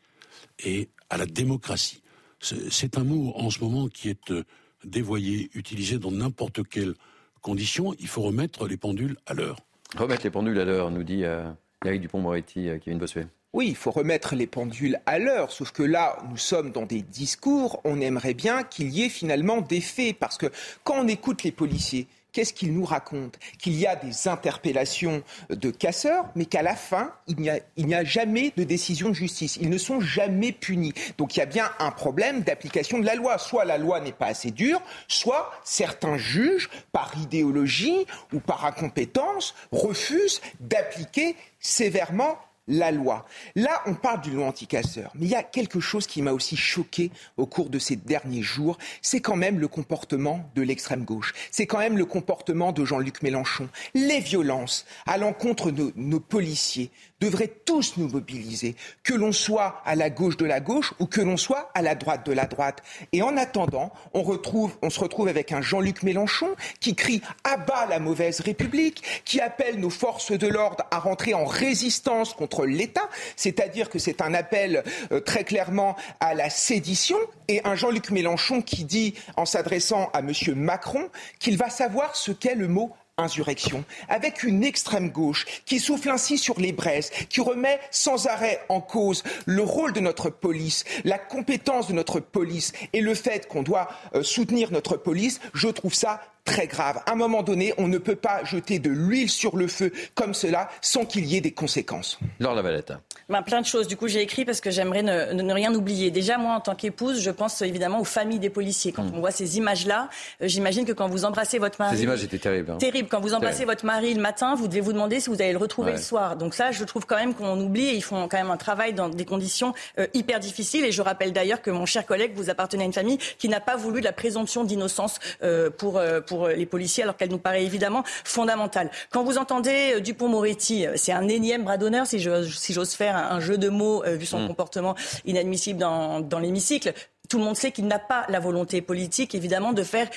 et à la démocratie. C'est un mot en ce moment qui est euh, dévoyé, utilisé dans n'importe quelle condition. Il faut remettre les pendules à l'heure. Remettre les pendules à l'heure, nous dit euh, Eric Dupont-Moretti, euh, Kevin Bossuet. Oui, il faut remettre les pendules à l'heure, sauf que là, nous sommes dans des discours, on aimerait bien qu'il y ait finalement des faits, parce que quand on écoute les policiers, qu'est-ce qu'il nous raconte Qu'il y a des interpellations de casseurs, mais qu'à la fin, il n'y a, jamais de décision de justice. Ils ne sont jamais punis. Donc il y a bien un problème d'application de la loi. Soit la loi n'est pas assez dure, soit certains juges, par idéologie ou par incompétence, refusent d'appliquer sévèrement la loi. Là, on parle du loi anticasseur. Mais il y a quelque chose qui m'a aussi choqué au cours de ces derniers jours. C'est quand même le comportement de l'extrême gauche. C'est quand même le comportement de Jean-Luc Mélenchon. Les violences à l'encontre de nos policiers, devraient tous nous mobiliser, que l'on soit à la gauche de la gauche ou que l'on soit à la droite de la droite. Et en attendant, on, se retrouve avec un Jean-Luc Mélenchon qui crie à bas la mauvaise République, qui appelle nos forces de l'ordre à rentrer en résistance contre l'État, c'est-à-dire que c'est un appel euh, très clairement à la sédition, et un Jean-Luc Mélenchon qui dit, en s'adressant à M. Macron, qu'il va savoir ce qu'est le mot insurrection, avec une extrême gauche qui souffle ainsi sur les braises, qui remet sans arrêt en cause le rôle de notre police, la compétence de notre police et le fait qu'on doit euh, soutenir notre police, je trouve ça très grave. À un moment donné, on ne peut pas jeter de l'huile sur le feu comme cela sans qu'il y ait des conséquences. Laure Lavalette. Ben, plein de choses. Du coup, j'ai écrit parce que j'aimerais ne, rien oublier. Déjà, moi, en tant qu'épouse, je pense évidemment aux familles des policiers. Quand hmm. on voit ces images-là, euh, j'imagine que quand vous embrassez votre mari... Ces images étaient terribles. Hein. Terrible. Quand vous embrassez votre mari le matin, vous devez vous demander si vous allez le retrouver le soir. Donc ça, je trouve quand même qu'on oublie et ils font quand même un travail dans des conditions euh, hyper difficiles. Et je rappelle d'ailleurs que mon cher collègue, vous appartenez à une famille qui n'a pas voulu de la présomption d'innocence euh, pour, pour les policiers alors qu'elle nous paraît évidemment fondamentale. Quand vous entendez euh, Dupont-Moretti, euh, c'est un énième bras d'honneur, si j'ose faire un jeu de mots, euh, vu son mm. comportement inadmissible dans, dans l'hémicycle tout le monde sait qu'il n'a pas la volonté politique, évidemment, de faire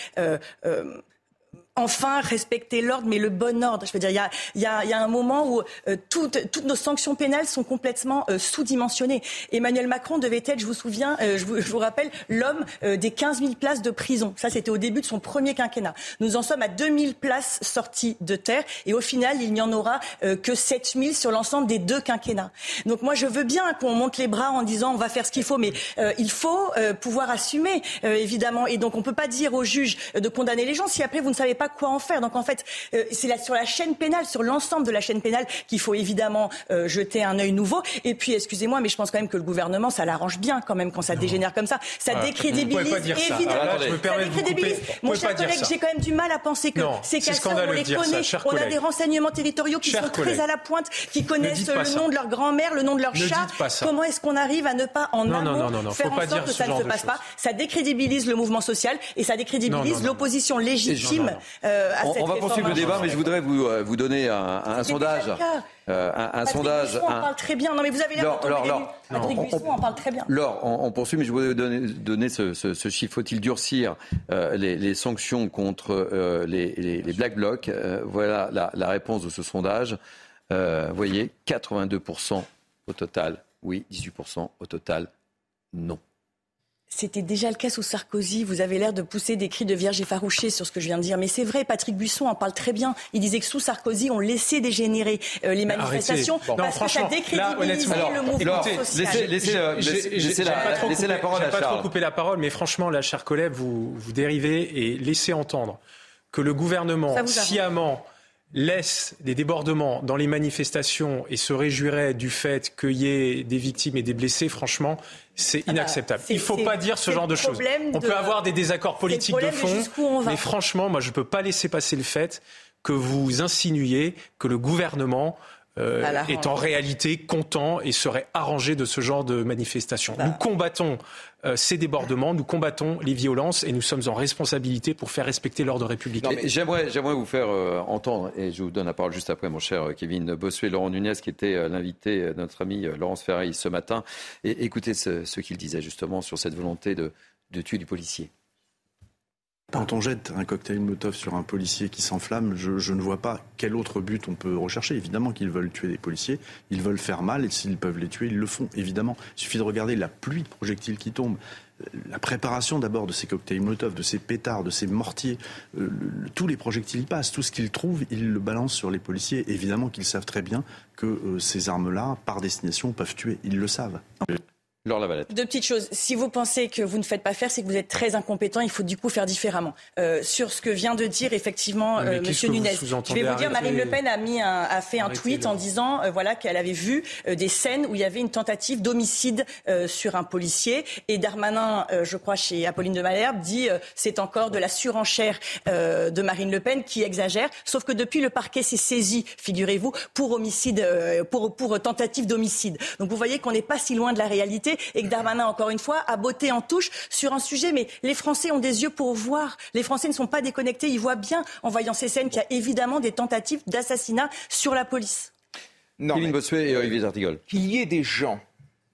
enfin respecter l'ordre, mais le bon ordre. Je veux dire, il y a, un moment où euh, toutes, toutes, nos sanctions pénales sont complètement euh, sous-dimensionnées. Emmanuel Macron devait être, je vous souviens, euh, je, vous, je, vous, rappelle, l'homme des 15 000 places de prison. Ça, c'était au début de son premier quinquennat. Nous en sommes à 2 000 places sorties de terre, et au final, il n'y en aura que 7 000 sur l'ensemble des deux quinquennats. Donc moi, je veux bien qu'on monte les bras en disant on va faire ce qu'il faut, mais il faut pouvoir assumer, évidemment. Et donc, on ne peut pas dire aux juges de condamner les gens si après vous ne savez pas quoi en faire. Donc en fait, euh, c'est sur la chaîne pénale, sur l'ensemble de la chaîne pénale, qu'il faut évidemment euh, jeter un œil nouveau. Et puis, excusez-moi, mais je pense quand même que le gouvernement, ça l'arrange bien quand même quand ça dégénère comme ça. Ça décrédibilise évidemment. Ça, décrédibilise. Mon cher collègue, j'ai quand même du mal à penser que ces casseurs, on les connaît. on a des renseignements territoriaux qui sont très à la pointe, qui connaissent le nom de leur grand-mère, le nom de leur chat. Comment est-ce qu'on arrive à ne pas en amont faire en sorte que ça ne se passe pas? Ça décrédibilise le mouvement social et ça décrédibilise l'opposition légitime euh, on, va poursuivre le débat, mais je voudrais vous, euh, vous donner un, sondage. Euh, un, sondage. On en parle très bien. Non, mais vous avez l'air Patrick Buisson en parle très bien. Laure, on, poursuit, mais je voudrais donner, donner ce, chiffre. Faut-il durcir les, sanctions contre les, Black Blocs? Voilà la, la, réponse de ce sondage. vous voyez, 82% au total, oui, 18% au total, non. C'était déjà le cas sous Sarkozy. Vous avez l'air de pousser des cris de vierge effarouchée sur ce que je viens de dire. Mais c'est vrai, Patrick Buisson en parle très bien. Il disait que sous Sarkozy, on laissait dégénérer euh, les manifestations parce que ça décrédibilisait le mouvement social. Laissez, la, parole à pas trop couper la parole, mais franchement, là, cher collègue, vous, vous dérivez et laissez entendre que le gouvernement sciemment laisse des débordements dans les manifestations et se réjouirait du fait qu'il y ait des victimes et des blessés, franchement, c'est ah bah, inacceptable. Il ne faut pas dire ce genre de choses. On peut avoir des désaccords politiques de fond, mais franchement, moi, je ne peux pas laisser passer le fait que vous insinuiez que le gouvernement euh, est en réalité content et serait arrangé de ce genre de manifestation. Bah. Nous combattons euh, ces débordements, nous combattons les violences et nous sommes en responsabilité pour faire respecter l'ordre républicain. J'aimerais, j'aimerais vous faire euh, entendre, et je vous donne la parole juste après, mon cher Kevin Bossuet, Laurent Nunez, qui était l'invité de notre ami Laurence Ferreil ce matin. Et écoutez ce, qu'il disait justement sur cette volonté de, de tuer du policier. Quand on jette un cocktail Molotov sur un policier qui s'enflamme, je, ne vois pas quel autre but on peut rechercher. Évidemment qu'ils veulent tuer des policiers, ils veulent faire mal, et s'ils peuvent les tuer, ils le font, évidemment. Il suffit de regarder la pluie de projectiles qui tombent. La préparation d'abord de ces cocktails Molotov, de ces pétards, de ces mortiers, euh, tous les projectiles passent, tout ce qu'ils trouvent, ils le balancent sur les policiers. Évidemment qu'ils savent très bien que euh, ces armes-là, par destination, peuvent tuer. Ils le savent. Laure Lavalette. Deux petites choses. Si vous pensez que vous ne faites pas faire, c'est que vous êtes très incompétent. Il faut du coup faire différemment. Euh, sur ce que vient de dire effectivement euh, Monsieur Nunez, je vais vous dire, Marine Le Pen a mis un, a fait un tweet en disant euh, voilà qu'elle avait vu euh, des scènes où il y avait une tentative d'homicide euh, sur un policier. Et Darmanin, je crois chez Apolline de Malherbe, dit c'est encore de la surenchère de Marine Le Pen qui exagère. Sauf que depuis le parquet s'est saisi, figurez-vous, pour homicide, pour pour tentative d'homicide. Donc vous voyez qu'on n'est pas si loin de la réalité et que Darmanin, encore une fois, a botté en touche sur un sujet. Mais les Français ont des yeux pour voir. Les Français ne sont pas déconnectés. Ils voient bien, en voyant ces scènes, qu'il y a évidemment des tentatives d'assassinat sur la police. Non, et Olivier Qu'il y ait des gens,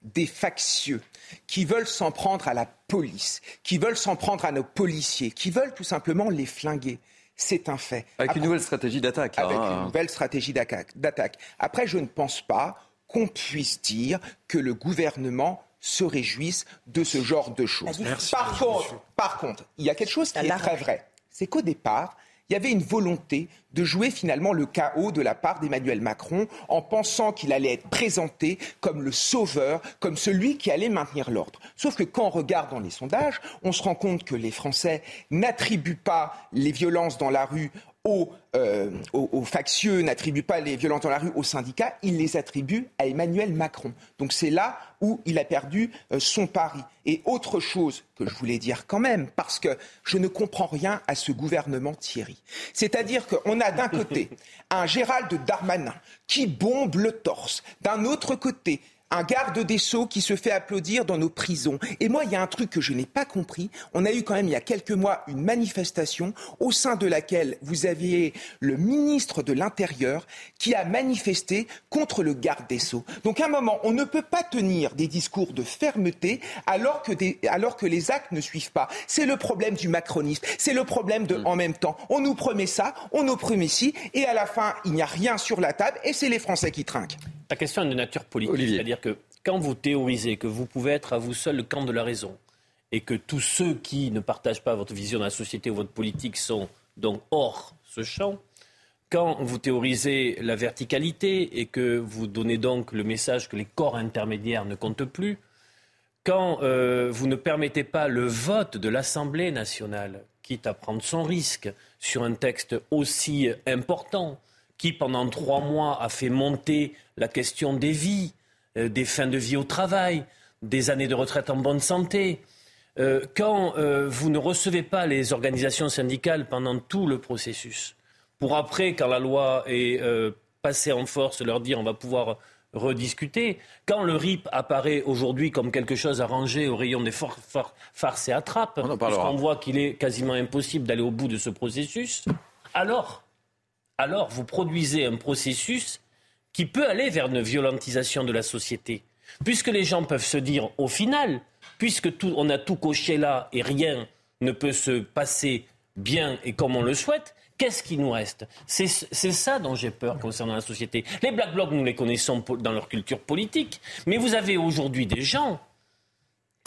des factieux, qui veulent s'en prendre à la police, qui veulent s'en prendre à nos policiers, qui veulent tout simplement les flinguer. C'est un fait. Avec une nouvelle stratégie d'attaque. Avec hein. une nouvelle stratégie d'attaque. Après, je ne pense pas qu'on puisse dire que le gouvernement se réjouissent de ce genre de choses. par, contre, par contre, il y a quelque chose qui est très vrai. C'est qu'au départ, il y avait une volonté de jouer finalement le chaos de la part d'Emmanuel Macron en pensant qu'il allait être présenté comme le sauveur, comme celui qui allait maintenir l'ordre. Sauf que quand on regarde dans les sondages, on se rend compte que les Français n'attribuent pas les violences dans la rue euh, aux, factieux, n'attribue pas les violences dans la rue aux syndicats, il les attribue à Emmanuel Macron. Donc c'est là où il a perdu euh, son pari. Et autre chose que je voulais dire quand même, parce que je ne comprends rien à ce gouvernement Thierry. C'est-à-dire qu'on a d'un côté un Gérald Darmanin qui bombe le torse, d'un autre côté un garde des Sceaux qui se fait applaudir dans nos prisons. Et moi, il y a un truc que je n'ai pas compris. On a eu quand même il y a quelques mois une manifestation au sein de laquelle vous aviez le ministre de l'Intérieur qui a manifesté contre le garde des Sceaux. Donc à un moment, on ne peut pas tenir des discours de fermeté alors que, alors que les actes ne suivent pas. C'est le problème du macronisme. C'est le problème de en même temps. On nous promet ça, on nous promet ci, et à la fin, il n'y a rien sur la table, et c'est les Français qui trinquent. La question est de nature politique, c'est-à-dire que quand vous théorisez que vous pouvez être à vous seul le camp de la raison et que tous ceux qui ne partagent pas votre vision de la société ou votre politique sont donc hors ce champ, quand vous théorisez la verticalité et que vous donnez donc le message que les corps intermédiaires ne comptent plus, quand euh, vous ne permettez pas le vote de l'Assemblée nationale, quitte à prendre son risque sur un texte aussi important, qui pendant trois mois a fait monter la question des vies, euh, des fins de vie au travail, des années de retraite en bonne santé. Euh, quand euh, vous ne recevez pas les organisations syndicales pendant tout le processus, pour après, quand la loi est passée en force, leur dire on va pouvoir rediscuter. Quand le RIP apparaît aujourd'hui comme quelque chose arrangé au rayon des farces et attrapes, puisqu'on voit qu'il est quasiment impossible d'aller au bout de ce processus, alors alors vous produisez un processus qui peut aller vers une violentisation de la société. Puisque les gens peuvent se dire, au final, puisque on a tout coché là et rien ne peut se passer bien et comme on le souhaite, qu'est-ce qui nous reste? C'est ça dont j'ai peur concernant la société. Les Black Blocs, nous les connaissons dans leur culture politique, mais vous avez aujourd'hui des gens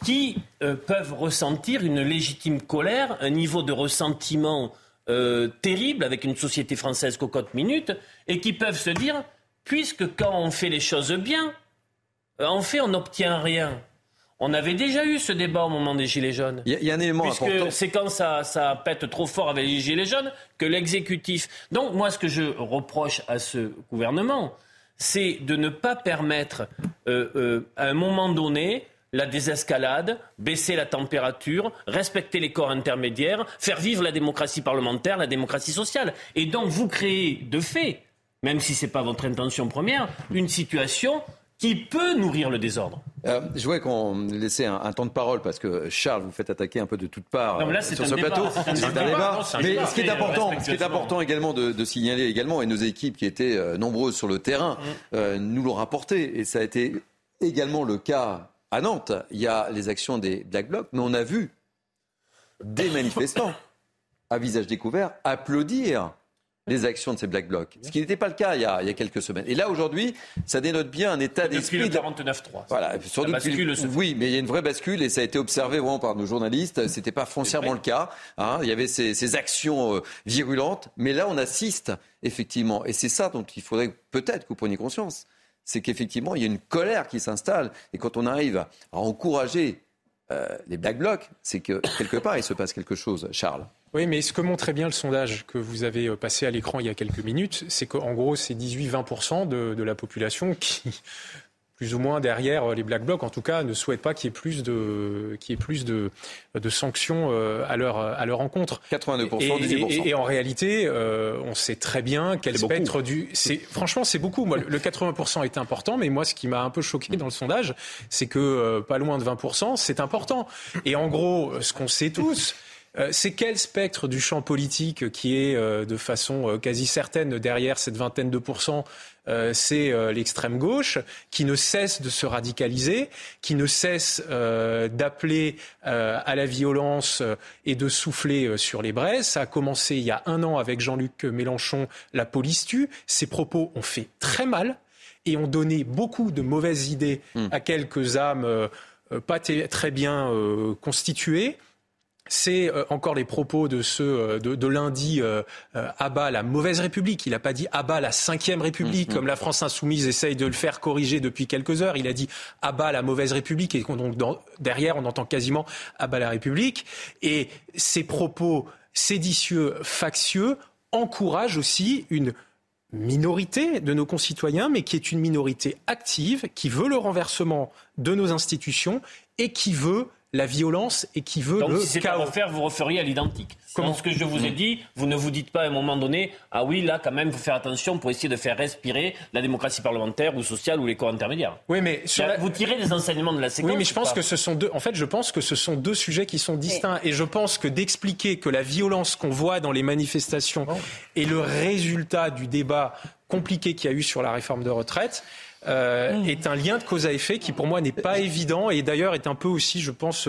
qui euh, peuvent ressentir une légitime colère, un niveau de ressentiment euh, terrible avec une société française cocotte minute et qui peuvent se dire, puisque quand on fait les choses bien, euh, en fait on n'obtient rien. On avait déjà eu ce débat au moment des Gilets jaunes. Il y, a un élément Puisque C'est quand ça, ça, pète trop fort avec les Gilets jaunes que l'exécutif. Donc, moi, ce que je reproche à ce gouvernement, c'est de ne pas permettre, euh, à un moment donné, la désescalade, baisser la température, respecter les corps intermédiaires, faire vivre la démocratie parlementaire, la démocratie sociale. Et donc vous créez de fait, même si ce n'est pas votre intention première, une situation qui peut nourrir le désordre. Euh, je voudrais qu'on laissait un, temps de parole parce que Charles, vous faites attaquer un peu de toutes parts euh, sur ce plateau. C'est un, débat. Mais ce qui est important, ce qui est important également de, signaler également, et nos équipes qui étaient euh, nombreuses sur le terrain mm. nous l'ont rapporté, et ça a été également le cas à Nantes, il y a les actions des Black Blocs, mais on a vu des manifestants à visage découvert, applaudir les actions de ces Black Blocs. Ce qui n'était pas le cas il y, a, il y a quelques semaines. Et là, aujourd'hui, ça dénote bien un état d'esprit. Depuis le 49.3. Voilà, sans doute bascule se Oui, mais il y a une vraie bascule et ça a été observé vraiment par nos journalistes. C'était pas foncièrement le cas. Hein. Il y avait ces, ces actions euh, virulentes. Mais là, on assiste, effectivement. Et c'est ça dont il faudrait peut-être que vous preniez conscience. C'est qu'effectivement, il y a une colère qui s'installe. Et quand on arrive à encourager euh, les Black Blocs, c'est que quelque part, il se passe quelque chose. Charles. Oui, mais ce que montrait bien le sondage que vous avez euh, passé à l'écran il y a quelques minutes, c'est qu'en gros, c'est 18-20% de, de, la population qui, plus ou moins derrière euh, les Black Blocs, en tout cas, ne souhaite pas qu'il y ait plus de, qu'il y ait plus de, de sanctions euh, à leur, à leur encontre. 82%, et, 18%. Et, et, en réalité, euh, on sait très bien quel spectre beaucoup. du. C'est, franchement, c'est beaucoup. Moi, le 80% est important, mais moi, ce qui m'a un peu choqué dans le sondage, c'est que euh, pas loin de 20%, c'est important. Et en gros, ce qu'on sait tous, c'est quel spectre du champ politique qui est euh, de façon euh, quasi certaine derrière cette vingtaine de pourcents c'est l'extrême gauche qui ne cesse de se radicaliser, qui ne cesse d'appeler à la violence et de souffler sur les braises? Ça a commencé il y a un an avec Jean-Luc Mélenchon, la police tue. Ces propos ont fait très mal et ont donné beaucoup de mauvaises idées mmh. à quelques âmes pas très bien constituées c'est euh, encore les propos de ce euh, de, de, lundi euh, abat la mauvaise République. Il n'a pas dit abat la cinquième République mmh, comme la France insoumise essaye de le faire corriger depuis quelques heures. Il a dit abat la mauvaise République et donc dans, derrière on entend quasiment abat la République. Et ces propos séditieux, factieux encouragent aussi une minorité de nos concitoyens, mais qui est une minorité active, qui veut le renversement de nos institutions et qui veut la violence et qui veut Donc, le si c'est chaos. refaire, vous referiez à l'identique. Comment ce que je vous ai dit, vous ne vous dites pas à un moment donné, ah oui, là, quand même, il faut faire attention pour essayer de faire respirer la démocratie parlementaire ou sociale ou les corps intermédiaires. Oui, mais sur la... vous tirez des enseignements de la séquence. Oui, mais je pense pas que ce sont deux. En fait, je pense que ce sont deux sujets qui sont distincts. Et je pense que d'expliquer que la violence qu'on voit dans les manifestations oh. est le résultat du débat compliqué qu'il y a eu sur la réforme de retraite. Euh, mmh. est un lien de cause à effet qui pour moi n'est pas évident et d'ailleurs est un peu aussi, je pense,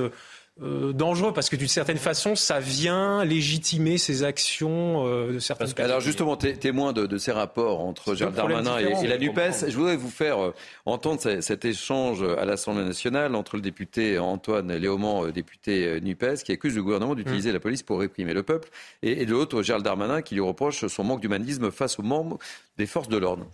euh, dangereux parce que d'une certaine façon, ça vient légitimer ces actions euh, de certaines personnes. Alors justement, témoin de, de, ces rapports entre Gérald Darmanin et, et, la NUPES, je voudrais vous faire euh, entendre cet, cet échange à l'Assemblée nationale entre le député Antoine Léaumont, député NUPES, qui accuse le gouvernement d'utiliser mmh. la police pour réprimer le peuple, et, et de l'autre, Gérald Darmanin, qui lui reproche son manque d'humanisme face aux membres des forces de l'ordre.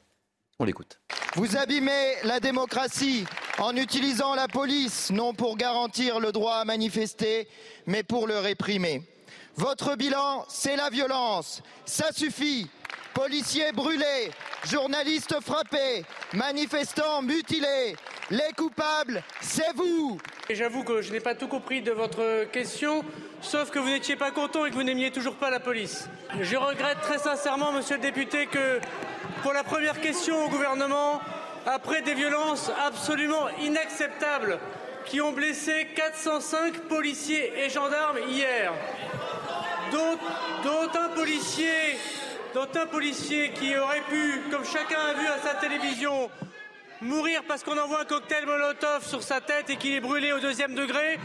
On l'écoute. Vous abîmez la démocratie en utilisant la police, non pour garantir le droit à manifester, mais pour le réprimer. Votre bilan, c'est la violence. Ça suffit. Policiers brûlés, journalistes frappés, manifestants mutilés. Les coupables, c'est vous. J'avoue que je n'ai pas tout compris de votre question, sauf que vous n'étiez pas content et que vous n'aimiez toujours pas la police. Je regrette très sincèrement, monsieur le député, que pour la première question au gouvernement, après des violences absolument inacceptables qui ont blessé 405 policiers et gendarmes hier, dont un policier dont un policier qui aurait pu, comme chacun a vu à sa télévision, mourir parce qu'on envoie un cocktail Molotov sur sa tête et qu'il est brûlé au deuxième degré,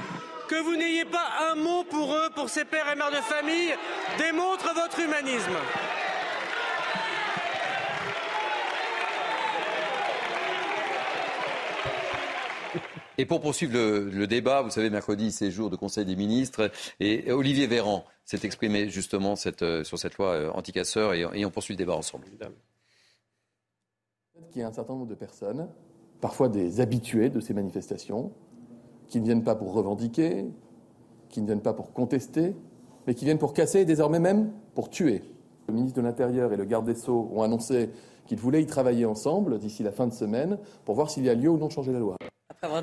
que vous n'ayez pas un mot pour eux, pour ces pères et mères de famille, démontre votre humanisme. Et pour poursuivre le, débat, vous savez, mercredi, c'est jour de Conseil des ministres, et Olivier Véran s'est exprimé justement cette, sur cette loi anti-casseurs, et, et, on poursuit le débat ensemble. Il y a un certain nombre de personnes, parfois des habitués de ces manifestations, qui ne viennent pas pour revendiquer, qui ne viennent pas pour contester, mais qui viennent pour casser et désormais même pour tuer. Le ministre de l'Intérieur et le garde des Sceaux ont annoncé qu'ils voulaient y travailler ensemble d'ici la fin de semaine pour voir s'il y a lieu ou non de changer la loi.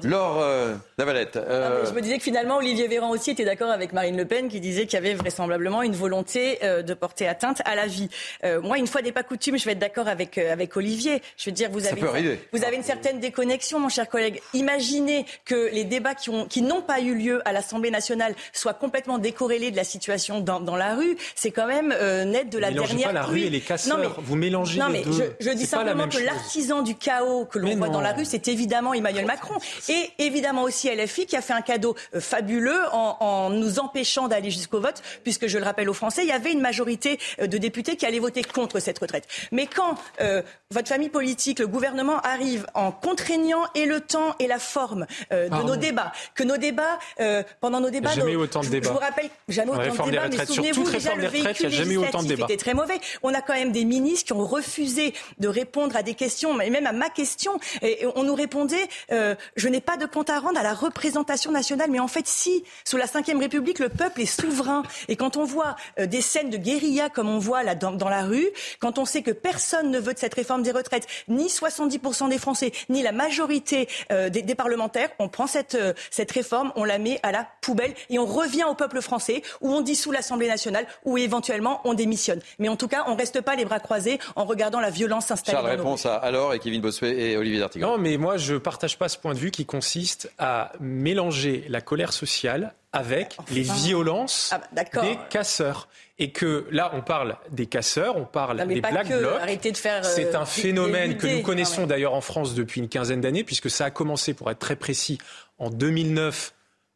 Laure euh, Lavalette. Euh... je me disais que finalement, Olivier Véran aussi était d'accord avec Marine Le Pen qui disait qu'il y avait vraisemblablement une volonté euh, de porter atteinte à la vie. Euh, moi, une fois n'est pas coutume, je vais être d'accord avec, euh, avec Olivier. Je veux dire, vous avez, une, vous avez une certaine déconnexion, mon cher collègue. Imaginez que les débats qui, ont, qui n'ont pas eu lieu à l'Assemblée nationale soient complètement décorrélés de la situation dans, dans la rue. C'est quand même net de la Mélangez dernière pas la rue et les casseurs. Non, mais, vous mélangez non, les mais deux. Je, je dis simplement que l'artisan du chaos que l'on voit dans la rue, c'est évidemment Emmanuel Macron. Et évidemment aussi LFI qui a fait un cadeau euh, fabuleux en, en nous empêchant d'aller jusqu'au vote, puisque je le rappelle aux Français, il y avait une majorité euh, de députés qui allaient voter contre cette retraite. Mais quand euh, votre famille politique, le gouvernement arrive en contraignant et le temps et la forme euh, de Pardon. nos débats, que nos débats, euh, pendant nos débats, Jamais nos- eu autant de je- débats. Je vous rappelle, jamais autant de réforme des débats, mais souvenez-vous déjà le véhicule y a jamais eu autant de législatif était très mauvais. On a quand même des ministres qui ont refusé de répondre à des questions, mais même à ma question. Et, on nous répondait, euh, je n'ai pas de compte à rendre à la représentation nationale. Mais en fait, si, sous la Ve République, le peuple est souverain. Et quand on voit euh, des scènes de guérilla comme on voit là dans, dans la rue, quand on sait que personne ne veut de cette réforme des retraites, ni 70% des Français, ni la majorité euh, des, des parlementaires, on prend cette, euh, cette réforme, on la met à la poubelle et on revient au peuple français où on dissout l'Assemblée nationale ou éventuellement on démissionne. Mais en tout cas, on reste pas les bras croisés en regardant la violence s'installer Charles, dans nos réponse à alors et Kevin Bossuet et Olivier D'Artigan. Non, mais moi, je ne partage pas ce point de vue qui consiste à mélanger la colère sociale avec les violences Ah bah, des casseurs. Et que là, on parle des casseurs, on parle Non, des Black. Blocs. De euh, C'est un phénomène que nous connaissons Ah d'ailleurs en France depuis une quinzaine d'années, puisque ça a commencé, pour être très précis, en 2009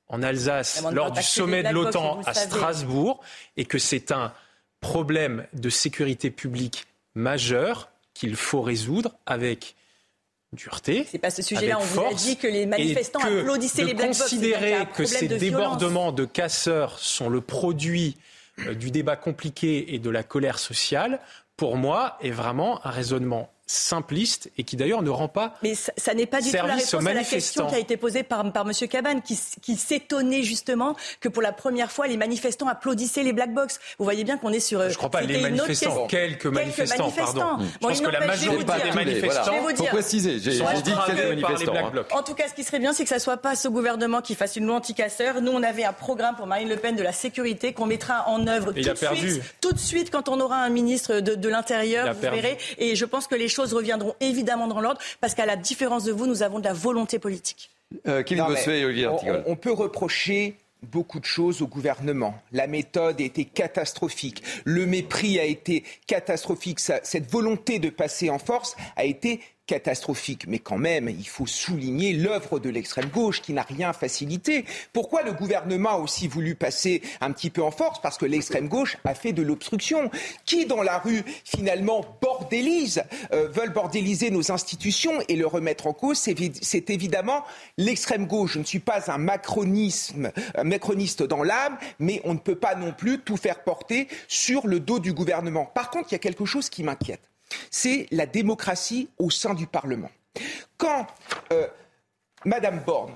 en Alsace, lors du sommet de l'OTAN à. Strasbourg, et que c'est un problème de sécurité publique majeur qu'il faut résoudre avec dureté. C'est pas ce sujet-là. On vous a dit que les manifestants que applaudissaient de les Black considérer que ces de débordements de casseurs sont le produit euh, du débat compliqué et de la colère sociale, pour moi, est vraiment un raisonnement simpliste et qui d'ailleurs ne rend pas Mais ça, ça n'est pas du tout la réponse à la question manifestants. qui a été posée par, par M. Cabane, qui, s'étonnait justement que pour la première fois, les manifestants applaudissaient les Black Box. Vous voyez bien qu'on est sur. Je crois pas, les manifestants, question. quelques manifestants, pardon. Je Bon, pense que la majorité des dire- manifestants- Je vais vous Faut dire- préciser, j'ai- dit quelques manifestants, Black hein. En tout cas, ce qui serait bien, c'est que ça soit pas ce gouvernement qui fasse une loi anti-casseurs. Nous, on avait un programme pour Marine Le Pen de la sécurité qu'on mettra en œuvre tout il a de perdu. suite. Tout de suite, quand on aura un ministre de, de l'Intérieur, vous verrez. Et je pense que les choses reviendront évidemment dans l'ordre, parce qu'à la différence de vous, nous avons de la volonté politique. Euh, Kevin Bossuet et Olivier on, on- peut reprocher beaucoup de choses au gouvernement. La méthode a été catastrophique. Le mépris a été catastrophique. Cette volonté de passer en force a été catastrophique. Mais quand même, il faut souligner l'œuvre de l'extrême gauche qui n'a rien facilité. Pourquoi le gouvernement a aussi voulu passer un petit peu en force? Parce que l'extrême gauche a fait de l'obstruction. Qui dans la rue finalement bordélise, euh, veulent bordéliser nos institutions et le remettre en cause? C'est évi- c'est évidemment l'extrême gauche. Je ne suis pas un macronisme, un macroniste dans l'âme, mais on ne peut pas non plus tout faire porter sur le dos du gouvernement. Par contre, il y a quelque chose qui m'inquiète c'est la démocratie au sein du Parlement. Quand euh, Madame Borne,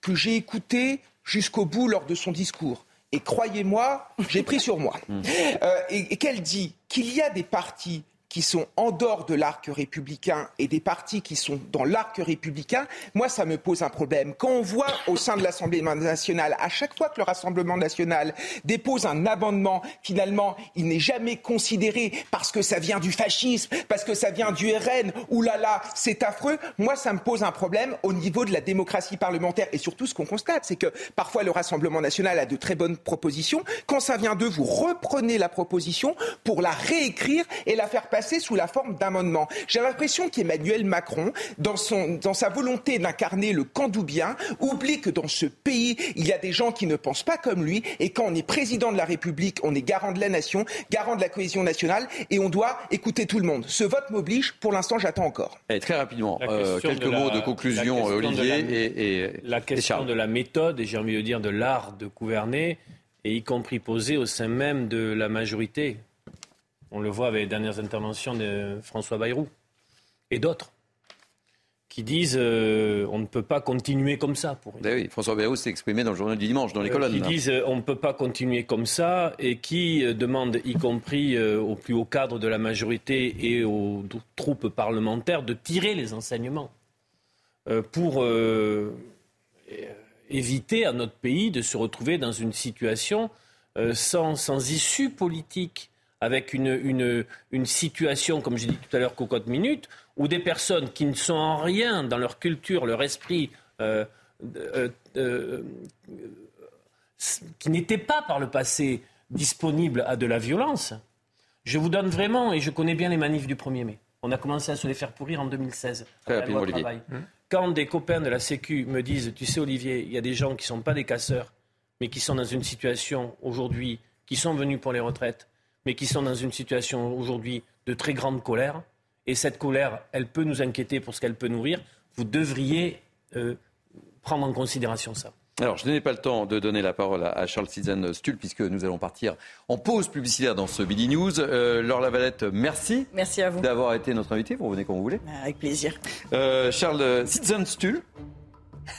que j'ai écoutée jusqu'au bout lors de son discours, et croyez-moi, j'ai pris sur moi, euh, et, et qu'elle dit qu'il y a des partis qui sont en dehors de l'arc républicain et des partis qui sont dans l'arc républicain, moi, ça me pose un problème. Quand on voit au sein de l'Assemblée nationale, à chaque fois que le Rassemblement national dépose un amendement, finalement, il n'est jamais considéré parce que ça vient du fascisme, parce que ça vient du RN, ou là là, c'est affreux. Moi, ça me pose un problème au niveau de la démocratie parlementaire. Et surtout, ce qu'on constate, c'est que parfois le Rassemblement national a de très bonnes propositions. Quand ça vient d'eux, vous reprenez la proposition pour la réécrire et la faire passer sous la forme d'amendement. J'ai l'impression qu'Emmanuel Macron, dans, son, dans sa volonté d'incarner le candoubien, oublie que dans ce pays, il y a des gens qui ne pensent pas comme lui. Et quand on est président de la République, on est garant de la nation, garant de la cohésion nationale, et on doit écouter tout le monde. Ce vote m'oblige. Pour l'instant, j'attends encore. Allez, très rapidement, euh, quelques de la- mots de la conclusion, de Olivier la- et, et- La question de la méthode, et j'ai envie de dire de l'art de gouverner, et y compris posée au sein même de la majorité. On le voit avec les dernières interventions de François Bayrou et d'autres qui disent euh, on ne peut pas continuer comme ça. Pour oui, François Bayrou s'est exprimé dans le journal du dimanche, dans les euh, colonnes. qui là. disent euh, on ne peut pas continuer comme ça et qui euh, demandent, y compris au plus haut cadre de la majorité et aux troupes parlementaires, de tirer les enseignements pour éviter à notre pays de se retrouver dans une situation sans, sans issue politique, avec une, une, une situation, comme j'ai dit tout à l'heure, cocotte minute, où des personnes qui ne sont en rien dans leur culture, leur esprit, euh, euh, euh, qui n'étaient pas par le passé disponibles à de la violence. Je vous donne vraiment, et je connais bien les manifs du 1er mai. On a commencé à se les faire pourrir en 2016. Très rapidement, Olivier. travail. Quand des copains de la Sécu me disent, tu sais Olivier, il y a des gens qui ne sont pas des casseurs, mais qui sont dans une situation aujourd'hui, qui sont venus pour les retraites, mais qui sont dans une situation aujourd'hui de très grande colère, et cette colère, elle peut nous inquiéter pour ce qu'elle peut nourrir, vous devriez euh, prendre en considération ça. Alors, je n'ai pas le temps de donner la parole à Charles Citizen Stull, puisque nous allons partir en pause publicitaire dans ce Billy News. Euh, Laure Lavalette, merci. Merci à vous. D'avoir été notre invité. Vous revenez quand vous voulez. Avec plaisir. Euh, Charles Citizen Stull.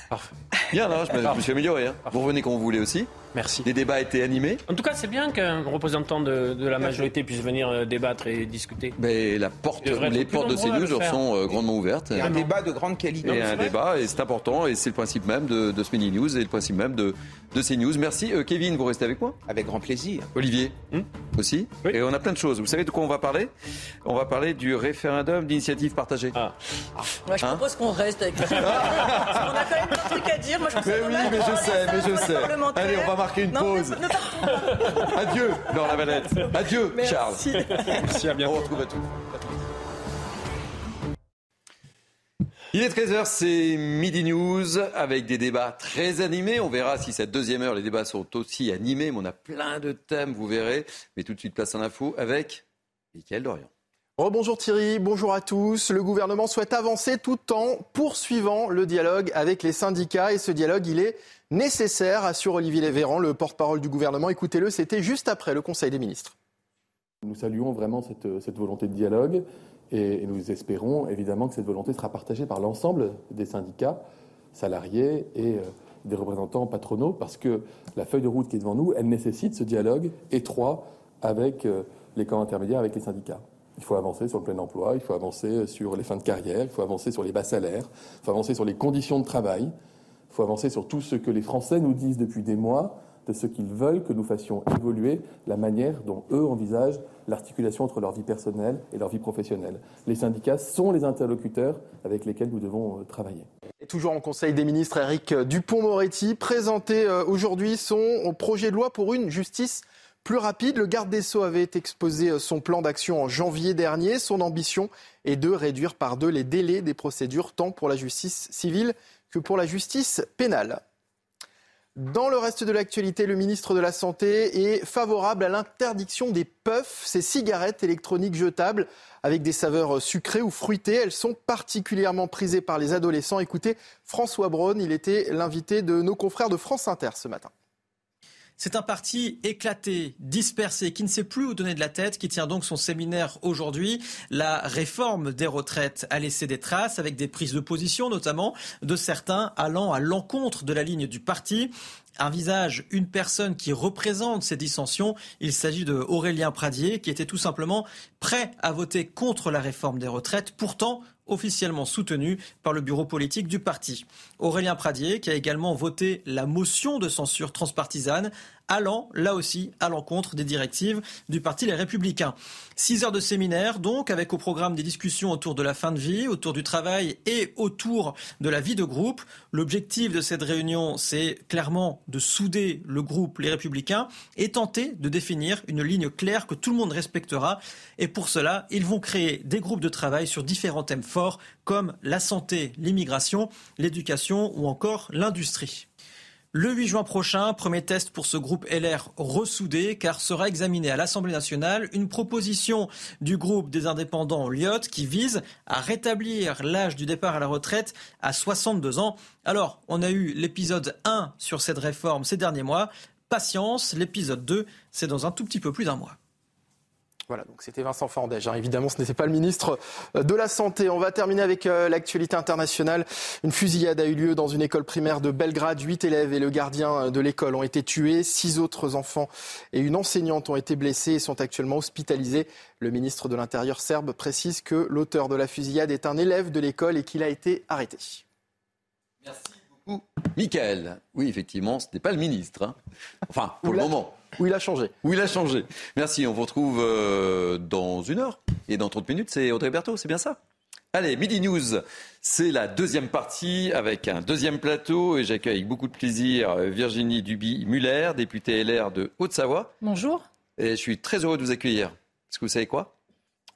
Parfait. Bien, là, je me, je me suis amélioré. Hein. Vous revenez quand vous voulez aussi. Merci. Les débats étaient animés. En tout cas, c'est bien qu'un représentant de, de la majorité puisse venir euh, débattre et discuter. Mais la porte, Il les portes de le faire. sont euh, grandement ouvertes. Et un débat de grande qualité. Et un débat, et c'est important, et c'est le principe même de, de ce mini news et le principe même de, de CNews. Merci. Euh, Kevin, vous restez avec moi? Avec grand plaisir. Olivier aussi? Et on a plein de choses. Vous savez de quoi on va parler? On va parler du référendum d'initiative partagée. Ah. Moi, je Hein? propose qu'on reste avec Parce qu'on a quand même plein de trucs à dire. Moi, je Mais oui, mais je sais, mais je sais. Allez, on va marquer une Non, pause. ne- ne partons pas. Adieu, Laure Lavalette. Adieu, Merci. Charles. Merci, à bientôt. On retrouve à tout. Il est 13h, c'est Midi News avec des débats très animés. On verra si cette deuxième heure, les débats sont aussi animés, mais on a plein de thèmes, vous verrez. Mais tout de suite, place en info avec Mickaël Dorian. Rebonjour Thierry, bonjour à tous. Le gouvernement souhaite avancer tout en poursuivant le dialogue avec les syndicats et ce dialogue, il est nécessaire, assure Olivier Lévéran, le porte-parole du gouvernement. Écoutez-le, c'était juste après le Conseil des ministres. Nous saluons vraiment cette, volonté de dialogue et, et nous espérons évidemment que cette volonté sera partagée par l'ensemble des syndicats, salariés et euh, des représentants patronaux parce que la feuille de route qui est devant nous, elle nécessite ce dialogue étroit avec euh, les camps intermédiaires, avec les syndicats. Il faut avancer sur le plein emploi, il faut avancer sur les fins de carrière, il faut avancer sur les bas salaires, il faut avancer sur les conditions de travail, il faut avancer sur tout ce que les Français nous disent depuis des mois, de ce qu'ils veulent que nous fassions évoluer la manière dont eux envisagent l'articulation entre leur vie personnelle et leur vie professionnelle. Les syndicats sont les interlocuteurs avec lesquels nous devons euh, travailler. Toujours en Conseil des ministres, Eric Dupont-Moretti présentait euh, aujourd'hui son projet de loi pour une justice plus rapide. Le garde des Sceaux avait exposé euh, son plan d'action en janvier dernier. Son ambition est de réduire par deux les délais des procédures, tant pour la justice civile que pour la justice pénale. Dans le reste de l'actualité, le ministre de la Santé est favorable à l'interdiction des puffs, ces cigarettes électroniques jetables avec des saveurs sucrées ou fruitées. Elles sont particulièrement prisées par les adolescents. Écoutez, François Braun, il était l'invité de nos confrères de France Inter ce matin. C'est un parti éclaté, dispersé, qui ne sait plus où donner de la tête, qui tient donc son séminaire aujourd'hui. La réforme des retraites a laissé des traces avec des prises de position, notamment de certains allant à l'encontre de la ligne du parti. Un visage, une personne qui représente ces dissensions. Il s'agit de Aurélien Pradier, qui était tout simplement prêt à voter contre la réforme des retraites, pourtant officiellement soutenu par le bureau politique du parti. Aurélien Pradier, qui a également voté la motion de censure transpartisane, allant là aussi à l'encontre des directives du parti Les Républicains. Six heures de séminaire, donc, avec au programme des discussions autour de la fin de vie, autour du travail et autour de la vie de groupe. L'objectif de cette réunion, c'est clairement de souder le groupe Les Républicains et tenter de définir une ligne claire que tout le monde respectera. Et pour cela, ils vont créer des groupes de travail sur différents thèmes forts comme la santé, l'immigration, l'éducation ou encore l'industrie. Le 8 juin prochain, premier test pour ce groupe LR ressoudé, car sera examinée à l'Assemblée nationale une proposition du groupe des indépendants Lyot qui vise à rétablir l'âge du départ à la retraite à 62 ans. Alors, on a eu l'épisode 1 sur cette réforme ces derniers mois. Patience, l'épisode 2, c'est dans un tout petit peu plus d'un mois. Voilà, donc c'était Vincent Fandège. hein. Évidemment, ce n'était pas le ministre euh, de la Santé. On va terminer avec euh, l'actualité internationale. Une fusillade a eu lieu dans une école primaire de Belgrade. Huit élèves et le gardien de l'école ont été tués. Six autres enfants et une enseignante ont été blessés et sont actuellement hospitalisés. Le ministre de l'Intérieur serbe précise que l'auteur de la fusillade est un élève de l'école et qu'il a été arrêté. Michael, oui, effectivement, ce n'est pas le ministre. hein. Enfin, pour le moment. Où il a changé. Où il a changé. Merci, on vous retrouve euh, dans une heure. Et dans 30 minutes, c'est Audrey Berthaud, c'est bien ça? Allez, Midi News, c'est la deuxième partie avec un deuxième plateau. Et j'accueille avec beaucoup de plaisir euh, Virginie Duby-Muller, députée LR de Haute-Savoie. Bonjour. Et je suis très heureux de vous accueillir. Parce que vous savez quoi?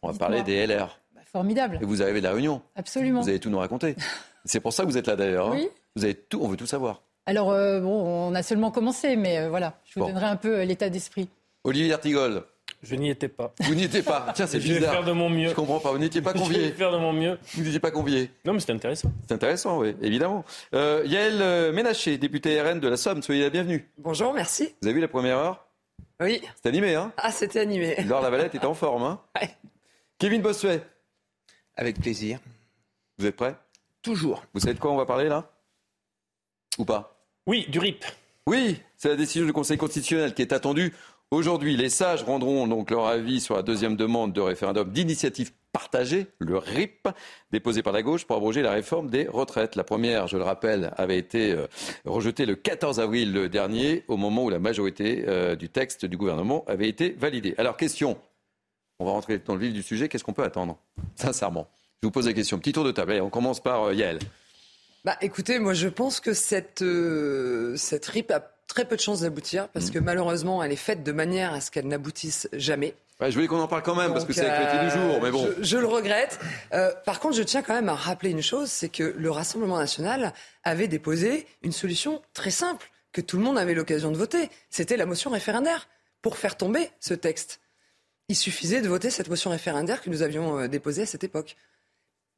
On va parler des LR. Bah, formidable. Et vous arrivez de la Réunion. Absolument. Vous allez tout nous raconter. C'est pour ça que vous êtes là d'ailleurs. hein. Oui. Vous avez tout, on veut tout savoir. Alors, euh, bon, on a seulement commencé, mais euh, voilà, je vous Bon. donnerai un peu euh, l'état d'esprit. Olivier D'Artigol. Je n'y étais pas. Vous n'y étiez pas. Tiens, c'est Je vais bizarre. faire de mon mieux. Je comprends pas. Vous n'étiez pas Je vais convié. faire de mon mieux. Vous n'étiez pas convié. Non, mais c'est intéressant. C'est intéressant, oui, évidemment. Euh, Yael Ménaché, députée RN de la Somme, soyez la bienvenue. Bonjour, merci. Vous avez vu la première heure? Oui. C'est animé, hein? Ah, c'était animé. Laure Lavalette est en forme, hein? Kevin Bossuet. Avec plaisir. Vous êtes prêt? Toujours. Vous savez de quoi on va parler là? Ou pas? Oui, du RIP. Oui, c'est la décision du Conseil constitutionnel qui est attendue aujourd'hui. Les sages rendront donc leur avis sur la deuxième demande de référendum d'initiative partagée, le RIP, déposé par la gauche pour abroger la réforme des retraites. La première, je le rappelle, avait été euh, rejetée le 14 avril dernier, au moment où la majorité euh, du texte du gouvernement avait été validée. Alors, question, on va rentrer dans le vif du sujet, qu'est-ce qu'on peut attendre? Sincèrement, je vous pose la question. Petit tour de table. Allez, on commence par euh, Yael. Bah, écoutez, moi, je pense que cette, euh, cette RIP a très peu de chances d'aboutir parce que malheureusement, elle est faite de manière à ce qu'elle n'aboutisse jamais. Ouais, je voulais qu'on en parle quand même, parce que c'est l'actualité du euh, jour, mais bon. Je, je le regrette. Euh, par contre, je tiens quand même à rappeler une chose, c'est que le Rassemblement national avait déposé une solution très simple, que tout le monde avait l'occasion de voter. C'était la motion référendaire pour faire tomber ce texte. Il suffisait de voter cette motion référendaire que nous avions euh, déposée à cette époque.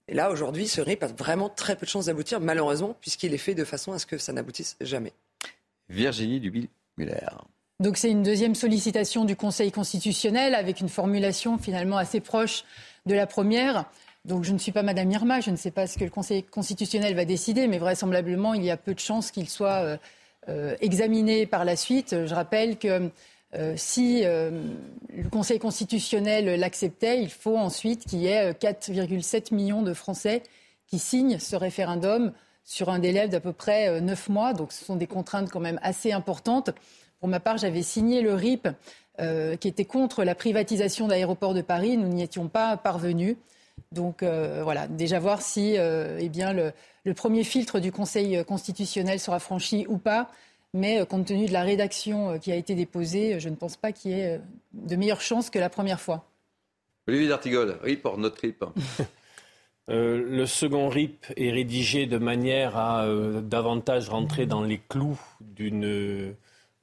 Et là, aujourd'hui, ce RIP a vraiment très peu de chances d'aboutir, malheureusement, puisqu'il est fait de façon à ce que ça n'aboutisse jamais. Virginie Dubil-Muller. Donc c'est une deuxième sollicitation du Conseil constitutionnel avec une formulation finalement assez proche de la première. Donc je ne suis pas Madame Irma, je ne sais pas ce que le Conseil constitutionnel va décider, mais vraisemblablement il y a peu de chances qu'il soit euh, euh, examiné par la suite. Je rappelle que euh, si euh, le Conseil constitutionnel l'acceptait, il faut ensuite qu'il y ait euh, 4,7 millions de Français qui signent ce référendum sur un délai d'à peu près euh, 9 mois. Donc ce sont des contraintes quand même assez importantes. Pour ma part, j'avais signé le RIP euh, qui était contre la privatisation d'aéroports de Paris. Nous n'y étions pas parvenus. Donc euh, voilà, déjà voir si euh, eh bien, le premier filtre du Conseil constitutionnel sera franchi ou pas. Mais euh, compte tenu de la rédaction euh, qui a été déposée, je ne pense pas qu'il y ait euh, de meilleures chances que la première fois. Olivier D'Artigol, RIP or not RIP Euh, le second RIP est rédigé de manière à euh, davantage rentrer dans les clous d'une euh,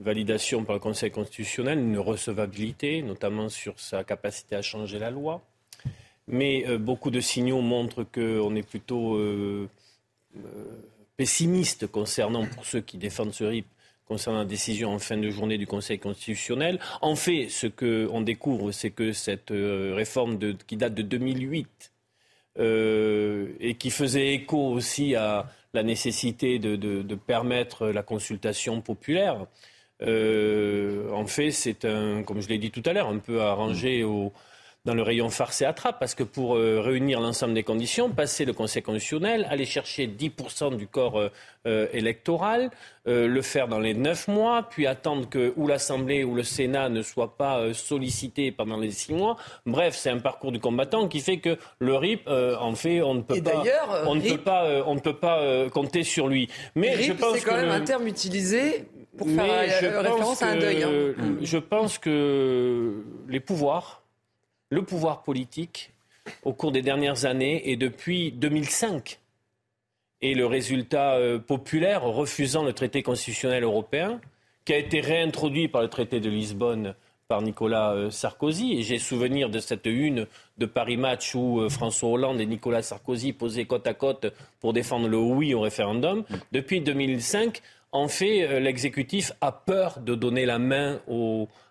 validation par le Conseil constitutionnel, une recevabilité, notamment sur sa capacité à changer la loi. Mais euh, beaucoup de signaux montrent qu'on est plutôt euh, euh, pessimiste concernant, pour ceux qui défendent ce RIP, concernant la décision en fin de journée du Conseil constitutionnel. En fait, ce qu'on découvre, c'est que cette euh, réforme qui date de 2008 euh, et qui faisait écho aussi à la nécessité de, de- de permettre la consultation populaire. Euh, en fait, c'est un, comme je l'ai dit tout à l'heure, un peu arrangé au, dans le rayon farce et attrape, parce que pour euh, réunir l'ensemble des conditions, passer le Conseil constitutionnel, aller chercher 10% du corps euh, euh, électoral, euh, le faire dans les 9 mois, puis attendre que ou l'Assemblée ou le Sénat ne soient pas euh, sollicités pendant les 6 mois. Bref, c'est un parcours du combattant qui fait que le RIP, euh, en fait, on ne peut Et pas, d'ailleurs, on ne peut pas, euh, on ne peut pas euh, compter sur lui. Mais RIP, je pense c'est quand que même le- un terme utilisé pour mais faire je référence à un deuil. hein. Je pense que les pouvoirs, le pouvoir politique, au cours des dernières années et depuis 2005, et le résultat euh, populaire refusant le traité constitutionnel européen, qui a été réintroduit par le traité de Lisbonne par Nicolas euh, Sarkozy. Et j'ai souvenir de cette une de Paris Match où euh, François Hollande et Nicolas Sarkozy posaient côte à côte pour défendre le oui au référendum. Depuis 2005, en fait, l'exécutif a peur de donner la main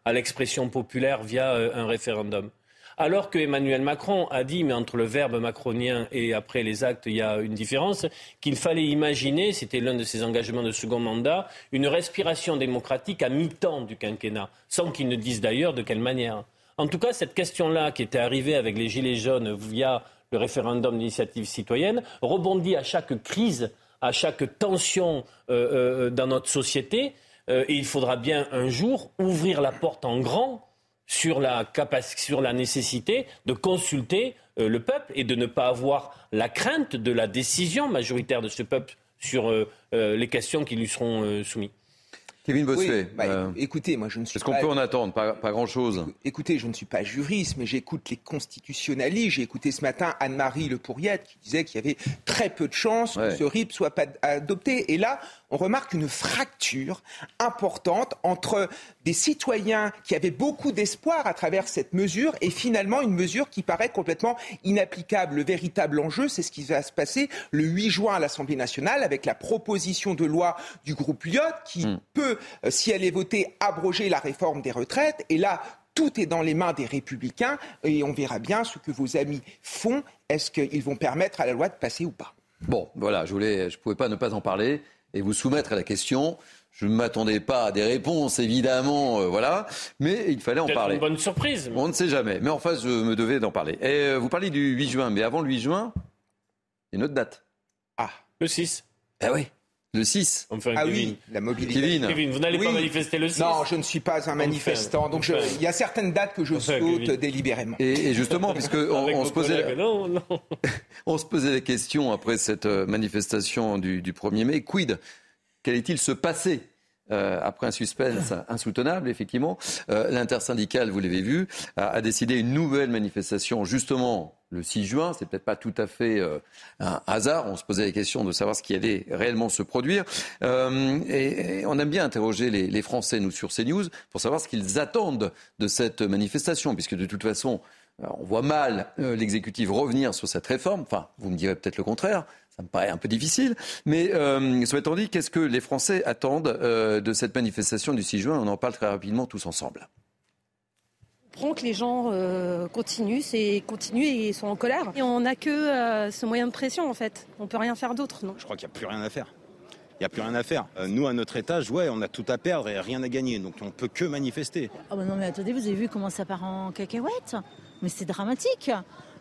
à l'expression populaire via un référendum. Alors que Emmanuel Macron a dit, mais entre le verbe macronien et après les actes, il y a une différence, qu'il fallait imaginer, c'était l'un de ses engagements de second mandat, une respiration démocratique à mi-temps du quinquennat, sans qu'il ne dise d'ailleurs de quelle manière. En tout cas, cette question-là, qui était arrivée avec les Gilets jaunes via le référendum d'initiative citoyenne, rebondit à chaque crise, à chaque tension euh, euh, dans notre société. Euh, et il faudra bien un jour ouvrir la porte en grand sur la, sur la nécessité de consulter euh, le peuple et de ne pas avoir la crainte de la décision majoritaire de ce peuple sur euh, euh, les questions qui lui seront euh, soumises. Kevin Bossuet. Oui, bah, Écoutez, moi je ne suis Est-ce qu'on peut en attendre? Pas, pas grand-chose. Écoutez, je ne suis pas juriste, mais j'écoute les constitutionnalistes. J'ai écouté ce matin Anne-Marie Le Pourriette qui disait qu'il y avait très peu de chances que ce RIP soit pas adopté. Et là, on remarque une fracture importante entre des citoyens qui avaient beaucoup d'espoir à travers cette mesure et finalement une mesure qui paraît complètement inapplicable. Le véritable enjeu, c'est ce qui va se passer le 8 juin à l'Assemblée nationale avec la proposition de loi du groupe Lyot qui hmm. peut, euh, si elle est votée, abroger la réforme des retraites. Et là, tout est dans les mains des républicains et on verra bien ce que vos amis font. Est-ce qu'ils vont permettre à la loi de passer ou pas? Bon, voilà, je ne je pouvais pas ne pas en parler et vous soumettre à la question. Je ne m'attendais pas à des réponses, évidemment, euh, voilà, mais il fallait en parler. une bonne surprise. On ne sait jamais, mais enfin, je me devais d'en parler. Et euh, vous parlez du 8 juin, mais avant le 8 juin, il y a une autre date. Ah, le 6. Ah oui. Le 6. ah oui, la mobilité. Kevin, vous n'allez pas manifester le 6 Non, je ne suis pas un manifestant. Donc il y a certaines dates que je saute délibérément. Et, justement, puisque on, se posait, non, non. on se posait la question après cette euh, manifestation du, du 1er mai, quid? Qu'allait-il se passer euh, après un suspense insoutenable, effectivement, euh, l'intersyndicale, vous l'avez vu, a, décidé une nouvelle manifestation justement le 6 juin. C'est peut-être pas tout à fait euh, un hasard. On se posait la question de savoir ce qui allait réellement se produire. Et, on aime bien interroger les, Français, nous, sur CNews, pour savoir ce qu'ils attendent de cette manifestation, puisque de toute façon, on voit mal l'exécutif revenir sur cette réforme. Enfin, vous me direz peut-être le contraire. Ça me paraît un peu difficile. Mais euh, soit dit, qu'est-ce que les Français attendent euh, de cette manifestation du 6 juin? On en parle très rapidement tous ensemble. On que les gens euh, continuent, et continuent et sont en colère. Et on n'a que euh, ce moyen de pression en fait. On peut rien faire d'autre, non Je crois qu'il n'y a plus rien à faire. Il n'y a plus rien à faire. nous, à notre étage, ouais, on a tout à perdre et rien à gagner. Donc on ne peut que manifester. Ah bah non mais attendez, vous avez vu comment ça part en cacahuète? Mais c'est dramatique.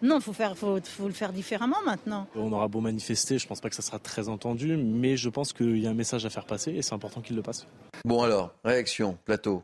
Non, il faut, faire, faut, le faire différemment maintenant. On aura beau manifester, je ne pense pas que ça sera très entendu, mais je pense qu'il y a un message à faire passer et c'est important qu'il le passe. Bon alors, réaction, plateau.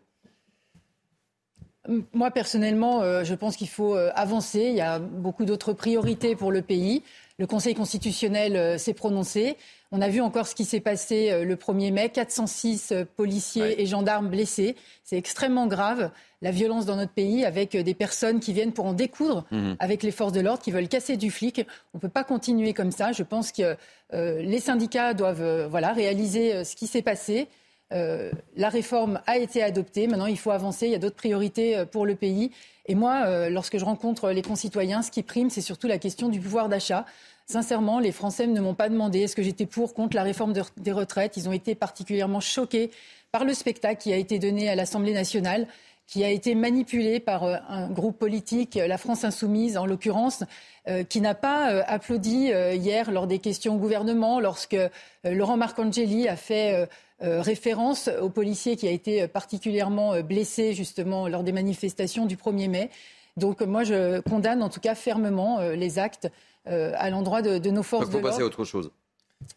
Moi, personnellement, euh, je pense qu'il faut euh, avancer. Il y a beaucoup d'autres priorités pour le pays. Le Conseil constitutionnel euh, s'est prononcé. On a vu encore ce qui s'est passé le 1er mai, 406 euh, policiers et gendarmes blessés. C'est extrêmement grave, la violence dans notre pays, avec des personnes qui viennent pour en découdre mhm. avec les forces de l'ordre, qui veulent casser du flic. On ne peut pas continuer comme ça. Je pense que les syndicats doivent voilà, réaliser ce qui s'est passé. La réforme a été adoptée. Maintenant, il faut avancer. Il y a d'autres priorités pour le pays. Et moi, lorsque je rencontre les concitoyens, ce qui prime, c'est surtout la question du pouvoir d'achat. Sincèrement, les Français ne m'ont pas demandé est-ce que j'étais pour, contre la réforme des retraites. Ils ont été particulièrement choqués par le spectacle qui a été donné à l'Assemblée nationale qui a été manipulé par euh, un groupe politique, la France insoumise en l'occurrence, euh, qui n'a pas euh, applaudi hier lors des questions au gouvernement, lorsque Laurent Marcangeli a fait référence au policier qui a été particulièrement blessé justement lors des manifestations du 1er mai. Donc moi, je condamne en tout cas fermement les actes euh, à l'endroit de, nos forces de l'ordre. Il faut passer à autre chose.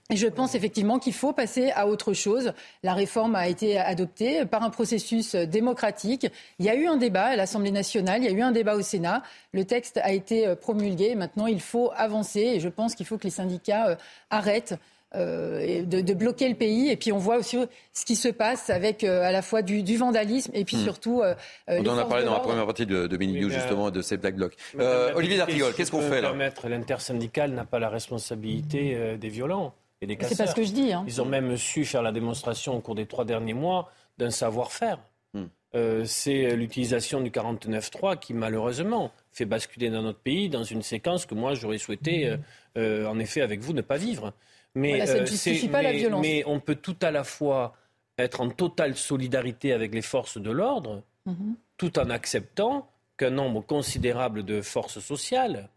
Et je pense effectivement qu'il faut passer à autre chose. La réforme a été adoptée par un processus démocratique. Il y a eu un débat à l'Assemblée nationale, il y a eu un débat au Sénat. Le texte a été promulgué. Maintenant, il faut avancer et je pense qu'il faut que les syndicats euh, arrêtent euh, de, bloquer le pays. Et puis on voit aussi ce qui se passe avec euh, à la fois du, vandalisme et puis hmm. surtout. Euh, on en a parlé dans la première partie de, de Mini justement de ces Black Blocs. Olivier D'Artigol, qu'est-ce qu'on fait là L'intersyndicale n'a pas la responsabilité des violents. et des C'est pas ce que je dis. Hein. Ils ont même su faire la démonstration au cours des trois derniers mois d'un savoir-faire. Hmm. c'est l'utilisation du 49.3 qui malheureusement fait basculer dans notre pays dans une séquence que moi j'aurais souhaité, en effet, avec vous, ne pas vivre. Mais, ça ne euh, justifie pas la violence. Mais on peut tout à la fois être en totale solidarité avec les forces de l'ordre, mhm. tout en acceptant qu'un nombre considérable de forces sociales,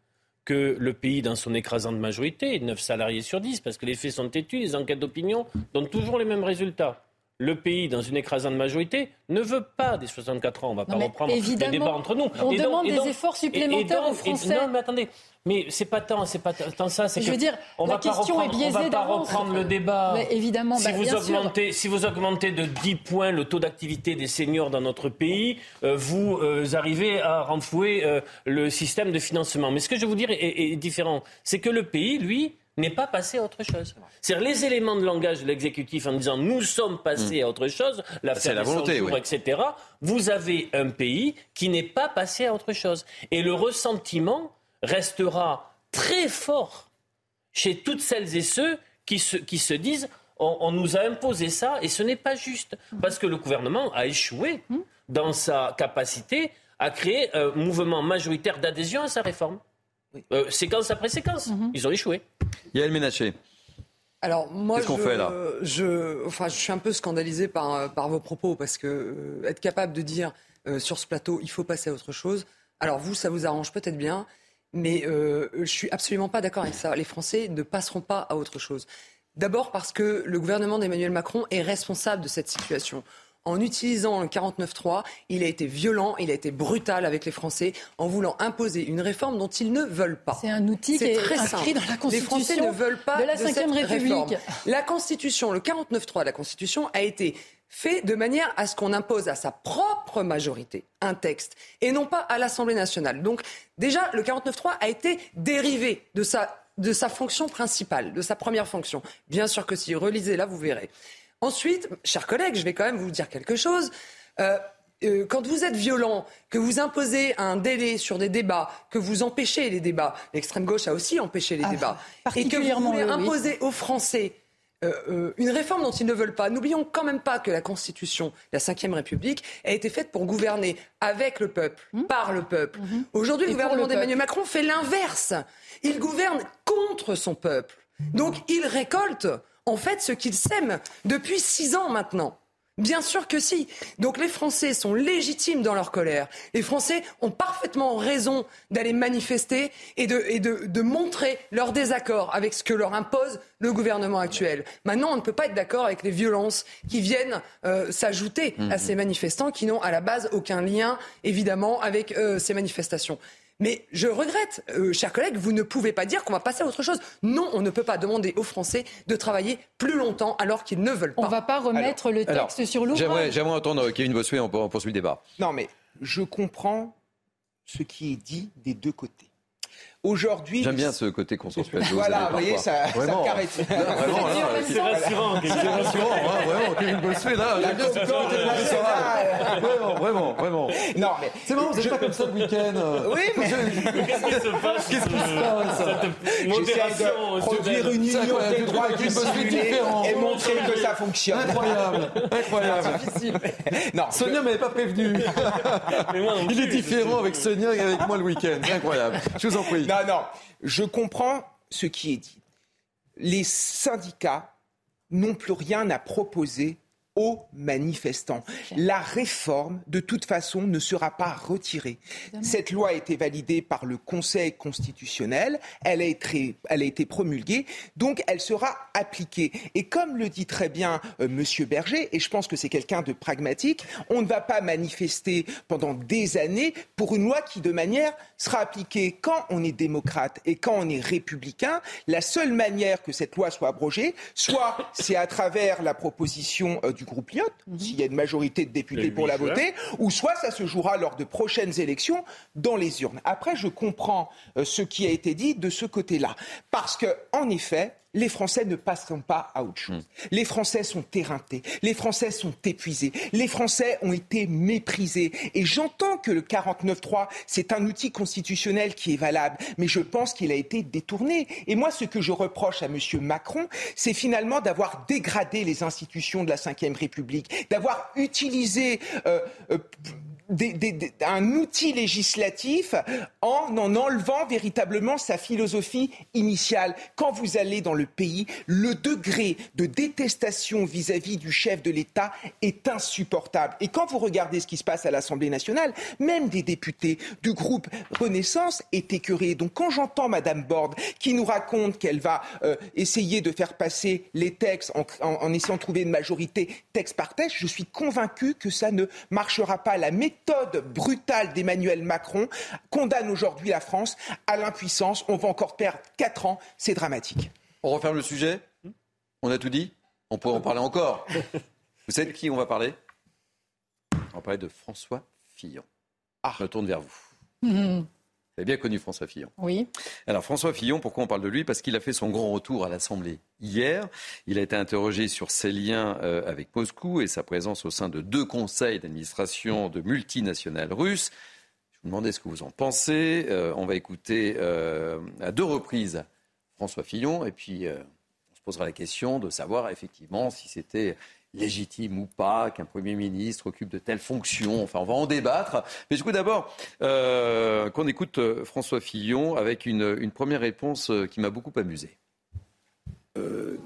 que le pays, dans son écrasante majorité, 9 salariés sur 10, parce que les faits sont têtus, les enquêtes d'opinion donnent toujours les mêmes résultats le pays, dans une écrasante majorité, ne veut pas des 64 ans. On ne va pas reprendre le débat entre nous. On demande des efforts supplémentaires aux Français. non, mais attendez. Mais c'est pas tant, c'est pas tant ça. C'est je veux dire, on la va question pas est biaisée On va pas reprendre le débat. Mais évidemment, si bah, vous augmentez, si vous augmentez de 10 points le taux d'activité des seniors dans notre pays, euh, vous euh, arrivez à renflouer euh, le système de financement. Mais ce que je veux vous dire est différent. C'est que le pays, lui, n'est pas passé à autre chose. C'est-à-dire les éléments de langage de l'exécutif en disant nous sommes passés à autre chose, l'affaire C'est la des volonté, 100 jours, oui. etc. Vous avez un pays qui n'est pas passé à autre chose. Et le ressentiment restera très fort chez toutes celles et ceux qui se, qui se disent on, on nous a imposé ça et ce n'est pas juste. Parce que le gouvernement a échoué dans sa capacité à créer un mouvement majoritaire d'adhésion à sa réforme. Euh, séquence après séquence. Ils ont échoué. Yael Ménaché. Alors moi, je, fait, là je, enfin, je suis un peu scandalisé par, par vos propos parce que euh, être capable de dire euh, sur ce plateau, il faut passer à autre chose. Alors vous, ça vous arrange peut-être bien, mais euh, je suis absolument pas d'accord avec ça. Les Français ne passeront pas à autre chose. D'abord parce que le gouvernement d'Emmanuel Macron est responsable de cette situation. En utilisant le 49.3, il a été violent, il a été brutal avec les Français en voulant imposer une réforme dont ils ne veulent pas. C'est un outil qui est inscrit simple. dans la Les Français Constitution ne veulent pas de la Ve République. réforme. La Constitution, le 49.3 de la Constitution a été fait de manière à ce qu'on impose à sa propre majorité un texte et non pas à l'Assemblée nationale. Donc déjà, le 49.3 a été dérivé de sa, de sa fonction principale, de sa première fonction. Bien sûr que si relisez-la, vous verrez. Ensuite, chers collègues, je vais quand même vous dire quelque chose. Euh, euh, quand vous êtes violent, que vous imposez un délai sur des débats, que vous empêchez les débats, l'extrême gauche a aussi empêché les Ah, débats, et que vous voulez imposer aux Français euh, une réforme dont ils ne veulent pas. N'oublions quand même pas que la Constitution, la Ve République, a été faite pour gouverner avec le peuple, par le peuple. Aujourd'hui, le Mmh. Et pour gouvernement le d'Emmanuel. Macron fait l'inverse. Il gouverne contre son peuple. Donc il récolte en fait ce qu'il sème depuis six ans maintenant. Bien sûr que si. Donc les Français sont légitimes dans leur colère. Les Français ont parfaitement raison d'aller manifester et, de, et de, de montrer leur désaccord avec ce que leur impose le gouvernement actuel. Maintenant, on ne peut pas être d'accord avec les violences qui viennent euh, s'ajouter à ces manifestants qui n'ont à la base aucun lien, évidemment, avec euh, ces manifestations. Mais je regrette, euh, chers collègues, vous ne pouvez pas dire qu'on va passer à autre chose. Non, on ne peut pas demander aux Français de travailler plus longtemps alors qu'ils ne veulent pas. On va pas remettre le texte sur l'ouvrage. J'aimerais, entendre Kevin Bossuet, on poursuit le débat. Non, mais je comprends ce qui est dit des deux côtés. Aujourd'hui, J'aime bien ce côté consensuel. Voilà, vous voyez, ça- ça vraiment. caresse. Non, vraiment, là, C'est rassurant, C'est rassurant, hein, vraiment. Kevin Bossuet, là, La j'aime bien ce concorde côté de la professionnel. Vraiment, vraiment, vraiment. Non, mais. C'est marrant, vous n'êtes pas comme ça le week-end. euh. Oui, mais. Qu'est-ce qui se passe Qu'est-ce qui se passe J'essaie de produire une union des droits et montrer que ça fonctionne. Incroyable, incroyable. Non, Sonia m'avait pas prévenu. Il est différent avec Sonia et avec moi le week-end. C'est incroyable. Je vous en prie. Non, je comprends ce qui est dit. Les syndicats n'ont plus rien à proposer aux manifestants. La réforme, de toute façon, ne sera pas retirée. Cette loi a été validée par le Conseil constitutionnel, elle a été, elle a été promulguée, donc elle sera appliquée. Et comme le dit très bien euh, Monsieur Berger, et je pense que c'est quelqu'un de pragmatique, on ne va pas manifester pendant des années pour une loi qui, de manière, sera appliquée quand on est démocrate et quand on est républicain. La seule manière que cette loi soit abrogée, soit c'est à travers la proposition euh, du groupe Lyotte, s'il y a une majorité de députés pour la 8 juin. voter, ou soit ça se jouera lors de prochaines élections dans les urnes. Après, je comprends euh, ce qui a été dit de ce côté-là. Parce que, en effet, les Français ne passeront pas à autre chose. Les Français sont éreintés, les Français sont épuisés, les Français ont été méprisés. Et j'entends que le 49.3, c'est un outil constitutionnel qui est valable, mais je pense qu'il a été détourné. Et moi, ce que je reproche à M. Macron, c'est finalement d'avoir dégradé les institutions de la Ve République, d'avoir utilisé euh, euh, un outil législatif en en enlevant véritablement sa philosophie initiale. Quand vous allez dans le pays, le degré de détestation vis-à-vis du chef de l'État est insupportable. Et quand vous regardez ce qui se passe à l'Assemblée nationale, même des députés du groupe Renaissance est écœuré. Donc quand j'entends Madame Borde qui nous raconte qu'elle va euh, essayer de faire passer les textes en, en- en essayant de trouver une majorité texte par texte, je suis convaincu que ça ne marchera pas. La brutale d'Emmanuel Macron condamne aujourd'hui la France à l'impuissance. On va encore perdre 4 ans. C'est dramatique. On referme le sujet? On a tout dit? On pourrait en parler encore? Vous savez de qui on va parler? On va parler de François Fillon. Ah. Je me tourne vers vous. Vous avez bien connu François Fillon. Oui. Alors François Fillon, pourquoi on parle de lui? Parce qu'il a fait son grand retour à l'Assemblée hier. Il a été interrogé sur ses liens euh, avec Moscou et sa présence au sein de deux conseils d'administration de multinationales russes. Je vous demandais ce que vous en pensez. Euh, on va écouter euh, à deux reprises François Fillon et puis on se posera la question de savoir effectivement si c'était légitime ou pas qu'un Premier ministre occupe de telles fonctions. Enfin, on va en débattre. Mais du coup, d'abord, euh, qu'on écoute euh, François Fillon avec une, première réponse euh, qui m'a beaucoup amusé.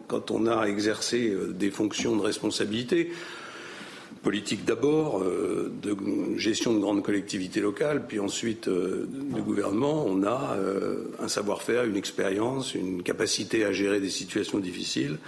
Quand on a exercé des fonctions de responsabilité, politique d'abord, de gestion de grandes collectivités locales, puis ensuite de gouvernement, on a un savoir-faire, une expérience, une capacité à gérer des situations difficiles.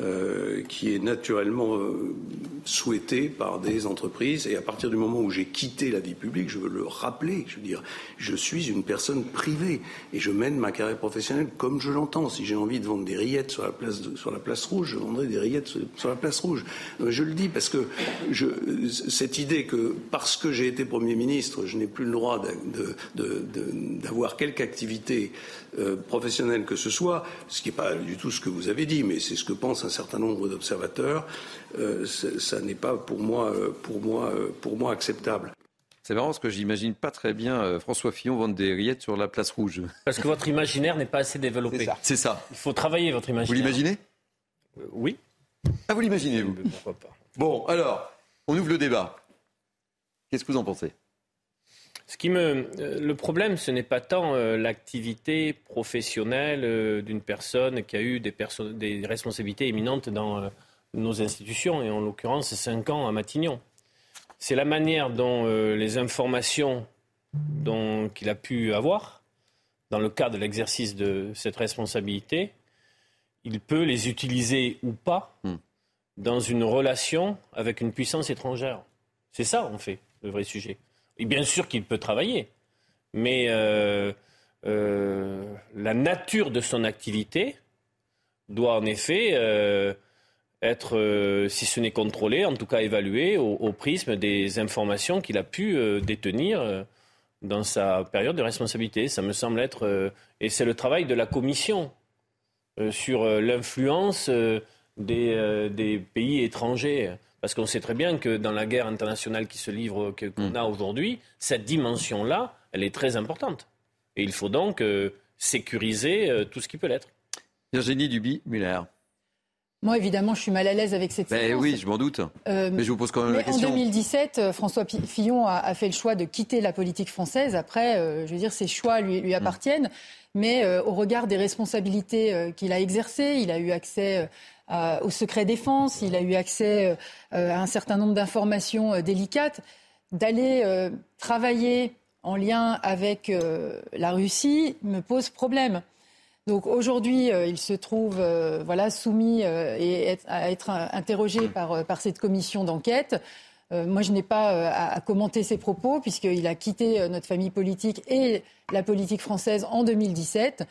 Euh, qui est naturellement euh, souhaité par des entreprises. Et à partir du moment où j'ai quitté la vie publique, je veux le rappeler, je veux dire, je suis une personne privée et je mène ma carrière professionnelle comme je l'entends. Si j'ai envie de vendre des rillettes sur la place, sur la place rouge, je vendrai des rillettes sur, la place rouge. Je le dis parce que cette idée que parce que j'ai été Premier ministre, je n'ai plus le droit d'avoir quelque activité euh, professionnelle que ce soit, ce qui n'est pas du tout ce que vous avez dit, mais c'est ce que pensent un certain nombre d'observateurs, euh, ça n'est pas pour moi, euh, pour, moi, euh, pour moi acceptable. C'est marrant parce que j'imagine pas très bien François Fillon vendre des rillettes sur la place rouge. Parce que votre imaginaire n'est pas assez développé. C'est ça. Il faut travailler votre imaginaire. Vous l'imaginez? Euh, Oui. Ah, vous l'imaginez, vous? Pourquoi pas? Bon, alors, on ouvre le débat. Qu'est-ce que vous en pensez? Ce qui me, euh, le problème, ce n'est pas tant euh, l'activité professionnelle euh, d'une personne qui a eu des, perso- des responsabilités éminentes dans nos institutions, et en l'occurrence cinq ans à Matignon. C'est la manière dont les informations dont- qu'il a pu avoir, dans le cadre de l'exercice de cette responsabilité, il peut les utiliser ou pas dans une relation avec une puissance étrangère. C'est ça, en fait, le vrai sujet. Et bien sûr qu'il peut travailler, mais euh, euh, la nature de son activité doit en effet euh, être, si ce n'est contrôlée, en tout cas évaluée au, prisme des informations qu'il a pu détenir dans sa période de responsabilité. Ça me semble être, et c'est le travail de la Commission sur l'influence des pays étrangers. Parce qu'on sait très bien que dans la guerre internationale qui se livre, qu'on a aujourd'hui, cette dimension-là, elle est très importante. Et il faut donc euh, sécuriser euh, tout ce qui peut l'être. Virginie Duby-Muller. Moi, évidemment, je suis mal à l'aise avec cette Ben séquence. oui, je m'en doute. Euh, Mais je vous pose quand même la question. en 2017, euh, François Fillon a, a fait le choix de quitter la politique française. Après, euh, je veux dire, ses choix lui, Mm. lui appartiennent. Mais euh, au regard des responsabilités euh, qu'il a exercées, il a eu accès euh, au secret défense, il a eu accès euh, euh, à un certain nombre d'informations délicates. D'aller travailler en lien avec la Russie me pose problème. Donc aujourd'hui, il se trouve voilà, soumis et à être interrogé par, euh, par cette commission d'enquête. Moi, je n'ai pas à, commenter ses propos puisqu'il a quitté notre famille politique et la politique française en 2017.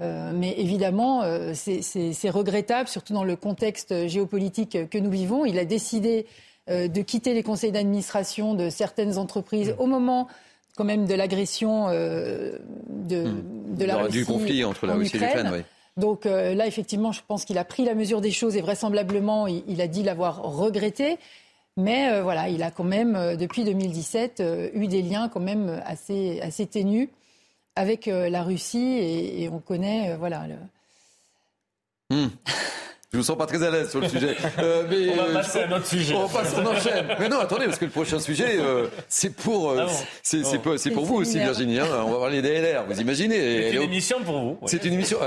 Euh, mais évidemment, euh, c'est- regrettable, surtout dans le contexte géopolitique que nous vivons. Il a décidé euh, de quitter les conseils d'administration de certaines entreprises au moment quand même de l'agression euh, de, de la Russie du conflit entre la Russie et Ukraine. l'Ukraine, oui. Donc là, effectivement, je pense qu'il a pris la mesure des choses et vraisemblablement, il, il a dit l'avoir regretté. Mais voilà, il a quand même, depuis 2017, euh, eu des liens quand même assez, assez ténus avec euh, la Russie et, et on connaît, euh, voilà. le- Hmm. Je vous sens pas très à l'aise sur le sujet. Euh, mais, On va euh, passer je- à un autre sujet. On passe, on enchaîne. Mais non, attendez, parce que le prochain sujet, euh, c'est pour, euh, Ah bon c'est, pour vous aussi. Virginie. hein. On va parler des LR. Vous imaginez C'est une émission pour vous. ouais. C'est une émission.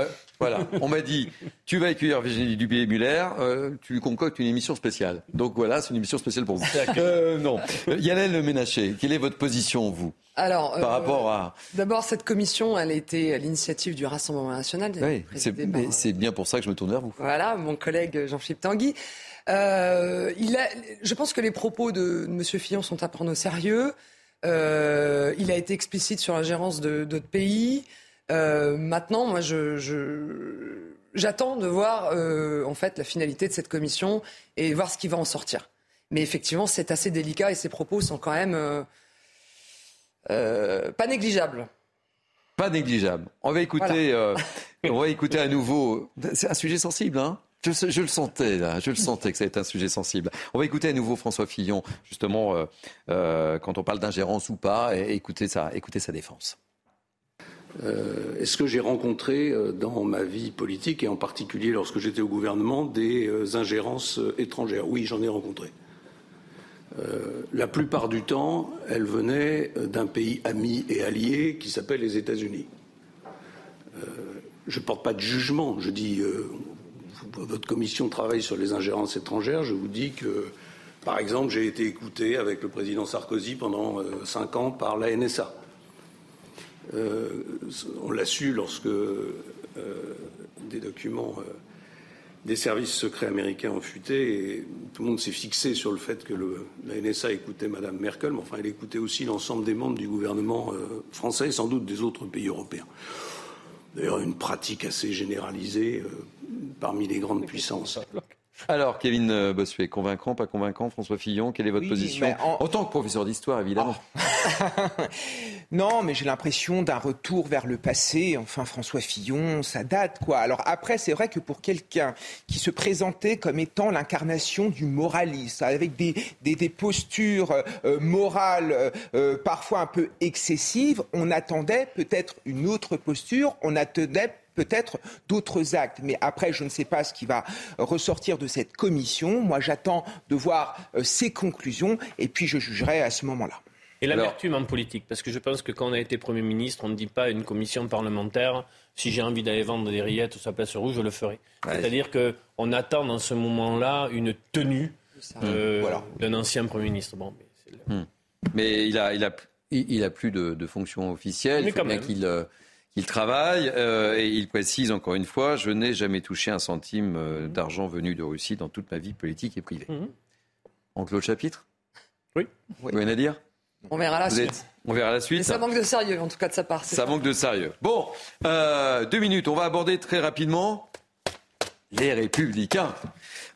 Voilà, on m'a dit, tu vas accueillir Virginie Dubié-Muller, euh, tu lui concoctes une émission spéciale. Donc voilà, c'est une émission spéciale pour vous. Euh, non. Euh, Yannel Ménaché, quelle est votre position, vous Alors, Par euh, rapport à. D'abord, cette commission, elle a été à l'initiative du Rassemblement national. Oui, c'est, par, bien pour ça que je me tourne vers vous. Voilà, mon collègue Jean-Philippe Tanguy. Euh, il a, je pense que les propos de M. Fillon sont à prendre au sérieux. Euh, il a été explicite sur la gérance de d'autres pays. Euh, maintenant, moi, je, je- j'attends de voir euh, en fait la finalité de cette commission et voir ce qui va en sortir. Mais effectivement, c'est assez délicat et ses propos sont quand même euh, euh, pas négligeables. pas négligeable. On va écouter, on va écouter à nouveau. C'est un sujet sensible, hein je, le sentais, là, je le sentais que ça était un sujet sensible. On va écouter à nouveau François Fillon, justement, quand on parle d'ingérence ou pas, et écouter sa, écouter sa défense. Est-ce que j'ai rencontré dans ma vie politique, et en particulier lorsque j'étais au gouvernement, des ingérences étrangères? Oui, j'en ai rencontré. la plupart du temps, elles venaient d'un pays ami et allié qui s'appelle les États-Unis. je ne porte pas de jugement, je dis votre commission travaille sur les ingérences étrangères. Je vous dis que, par exemple, j'ai été écouté avec le président Sarkozy pendant euh, cinq ans par la NSA. Euh, on l'a su lorsque euh, des documents des services secrets américains ont fuité et tout le monde s'est fixé sur le fait que la NSA écoutait Mme Merkel, mais enfin elle écoutait aussi l'ensemble des membres du gouvernement français et sans doute des autres pays européens. D'ailleurs, une pratique assez généralisée parmi les grandes puissances. Alors, Kevin euh, Bossuet, convaincant, pas convaincant, François Fillon, quelle est votre position en... tant que professeur d'histoire, évidemment. non, mais j'ai l'impression d'un retour vers le passé. Enfin, François Fillon, ça date, quoi. Alors après, c'est vrai que pour quelqu'un qui se présentait comme étant l'incarnation du moralisme, avec des, des, postures euh, euh, morales parfois un peu excessives, on attendait peut-être une autre posture, on attendait peut-être d'autres actes. Mais après, je ne sais pas ce qui va ressortir de cette commission. Moi, j'attends de voir euh, ses conclusions et puis je jugerai à ce moment-là. Et l'amertume en politique, parce que je pense que quand on a été Premier ministre, on ne dit pas à une commission parlementaire, si j'ai envie d'aller vendre des rillettes ou sa place rouge, je le ferai. C'est-à-dire qu'on attend dans ce moment-là une tenue euh, d'un ancien Premier ministre. Bon, mais, mais, il a, il a, il a plus de, de fonction officielle. il faut bien qu'il euh, il travaille euh, et il précise encore une fois, je n'ai jamais touché un centime euh, d'argent venu de Russie dans toute ma vie politique et privée. Mmh. En clos chapitre? Oui. Vous avez rien à dire? On verra la suite. On verra la suite. Mais ça manque de sérieux, en tout cas de sa part. Ça, manque de sérieux. Bon, euh, deux minutes. On va aborder très rapidement les Républicains.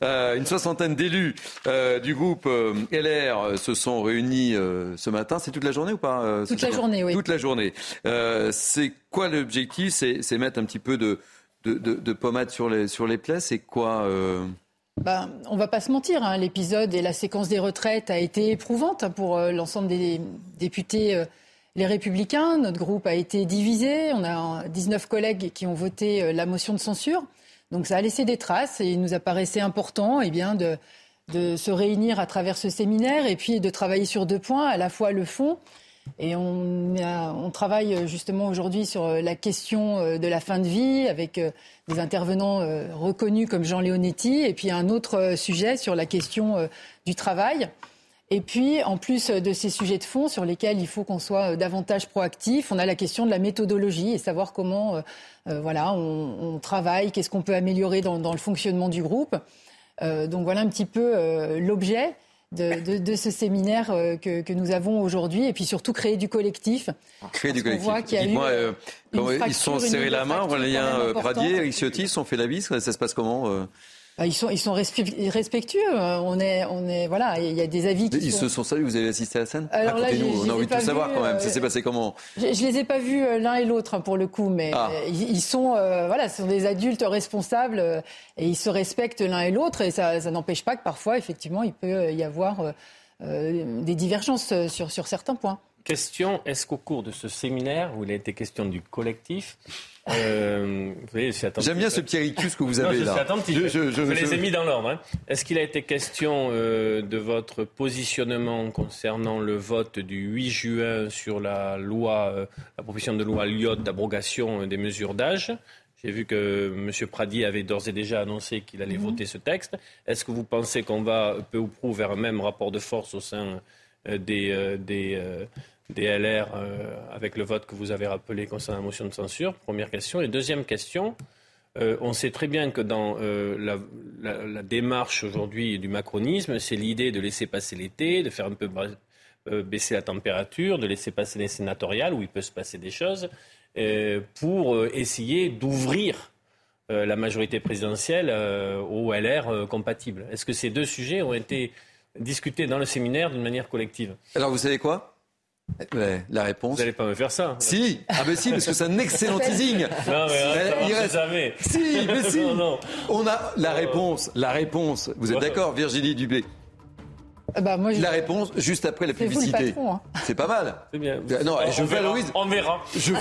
Euh, une soixantaine d'élus euh, du groupe euh, LR se sont réunis ce matin. C'est toute la journée ou pas Toute la journée, oui. Toute la journée. c'est quoi l'objectif? C'est, mettre un petit peu de, de, pommade sur les, sur les plaies? C'est quoi ben, on va pas se mentir, hein. l'épisode et la séquence des retraites a été éprouvante pour l'ensemble des députés les Républicains. Notre groupe a été divisé. On a 19 collègues qui ont voté la motion de censure. Donc ça a laissé des traces et il nous apparaissait important eh bien, de, se réunir à travers ce séminaire et puis de travailler sur deux points, à la fois le fond. Et on, on travaille justement aujourd'hui sur la question euh, de la fin de vie avec euh, des intervenants euh, reconnus comme Jean Leonetti et puis un autre sujet sur la question du travail. Et puis, en plus de ces sujets de fond sur lesquels il faut qu'on soit euh, davantage proactif, on a la question de la méthodologie et savoir comment euh, euh, voilà, on, travaille, qu'est-ce qu'on peut améliorer dans, le fonctionnement du groupe. donc voilà un petit peu l'objet de, ce séminaire que, nous avons aujourd'hui et puis surtout créer du collectif. Créer du collectif. Dites-moi, ils sont serrés la main, Aurélien Pradier, Eric Ciotti, sont fait la bise, ça se passe comment bah, ils sont, ils sont respectueux. On est, on est, voilà, il y a des avis qui Ils se sont salués. Vous avez assisté à la scène? Alors là, nous on a envie de tout savoir quand même. ça s'est passé comment? je, je, les ai pas vus euh, l'un et l'autre hein, pour le coup, mais ah. euh, ils, sont, euh, voilà, ce sont des adultes responsables et ils se respectent l'un et l'autre. Et ça, ça n'empêche pas que parfois, effectivement, il peut y avoir des divergences sur, sur certains points. Question est-ce qu'au cours de ce séminaire où il a été question du collectif, euh, J'aime bien ce petit rictus que vous avez là. Je, je, je, les ai mis dans l'ordre. Hein. Est-ce qu'il a été question euh, de votre positionnement concernant le vote du 8 juin sur la loi, euh, la proposition de loi Lyotte d'abrogation des mesures d'âge? J'ai vu que M. Pradi avait d'ores et déjà annoncé qu'il allait mhm. voter ce texte. Est-ce que vous pensez qu'on va peu ou prou vers un même rapport de force au sein des, des, des LR euh, avec le vote que vous avez rappelé concernant la motion de censure Première question. Et deuxième question, euh, on sait très bien que dans euh, la, démarche aujourd'hui du macronisme, c'est l'idée de laisser passer l'été, de faire un peu baisser la température, de laisser passer les sénatoriales où il peut se passer des choses, pour essayer d'ouvrir la majorité présidentielle au LR compatible. Est-ce que ces deux sujets ont été discutés dans le séminaire d'une manière collective? Alors vous savez quoi? Ouais, la réponse. Vous n'allez pas me faire ça. Si, ah ben si, parce que c'est un excellent teasing. Non, mais il reste- sait jamais. Si, mais si. Non, non. On a la réponse, la réponse. Vous êtes Ouais. d'accord, Virginie Dubé? Ah bah, moi, je- La réponse juste après la publicité. hein. C'est pas mal. C'est bien. Euh, Non, On je verra, valorise. On verra. Je,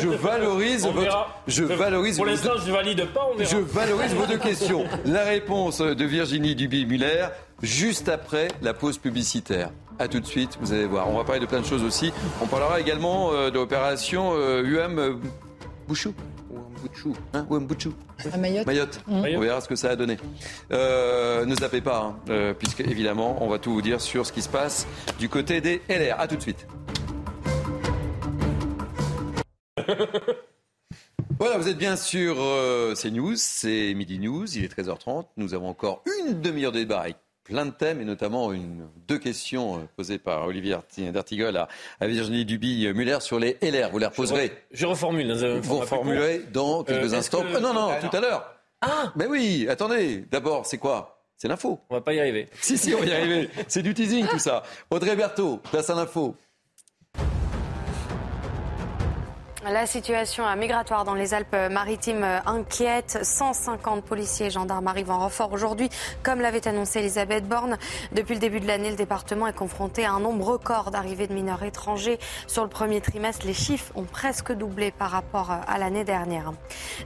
je valorise On votre. verra. Je valorise. Pour vos l'instant, je valide pas, on verra. Je valorise vos deux questions. La réponse de Virginie Duby-Muller juste après la pause publicitaire. A tout de suite, vous allez voir. On va parler de plein de choses aussi. On parlera également euh, de l'opération euh, UM Bouchou. Ou Mbouchou, hein, ou Mbouchou. À Mayotte. Mayotte. Mm. On verra ce que ça a donné. Euh, ne zappez pas, hein, euh, puisque évidemment, on va tout vous dire sur ce qui se passe du côté des LR. A tout de suite. Voilà, vous êtes bien sur euh, CNews, c'est Midi News, il est 13h30. Nous avons encore une demi-heure de débat avec plein de thèmes et notamment une, deux questions euh, posées par Olivier Arti- d'Artigol à, à Virginie Duby-Muller sur les LR. Vous les reposerez. Je reformule dans Vous court. dans quelques Euh, est-ce instants. que- non, non, Ah, tout à l'heure. Ah Mais oui, attendez. D'abord, c'est quoi? C'est l'info. On va pas y arriver. Si, si, on va y arriver. C'est du teasing tout ça. Audrey Berthaud, place à l'info. La situation migratoire dans les Alpes-Maritimes inquiète. 150 policiers et gendarmes arrivent en renfort aujourd'hui, comme l'avait annoncé Elisabeth Borne. Depuis le début de l'année, le département est confronté à un nombre record d'arrivées de mineurs étrangers. Sur le premier trimestre, les chiffres ont presque doublé par rapport à l'année dernière.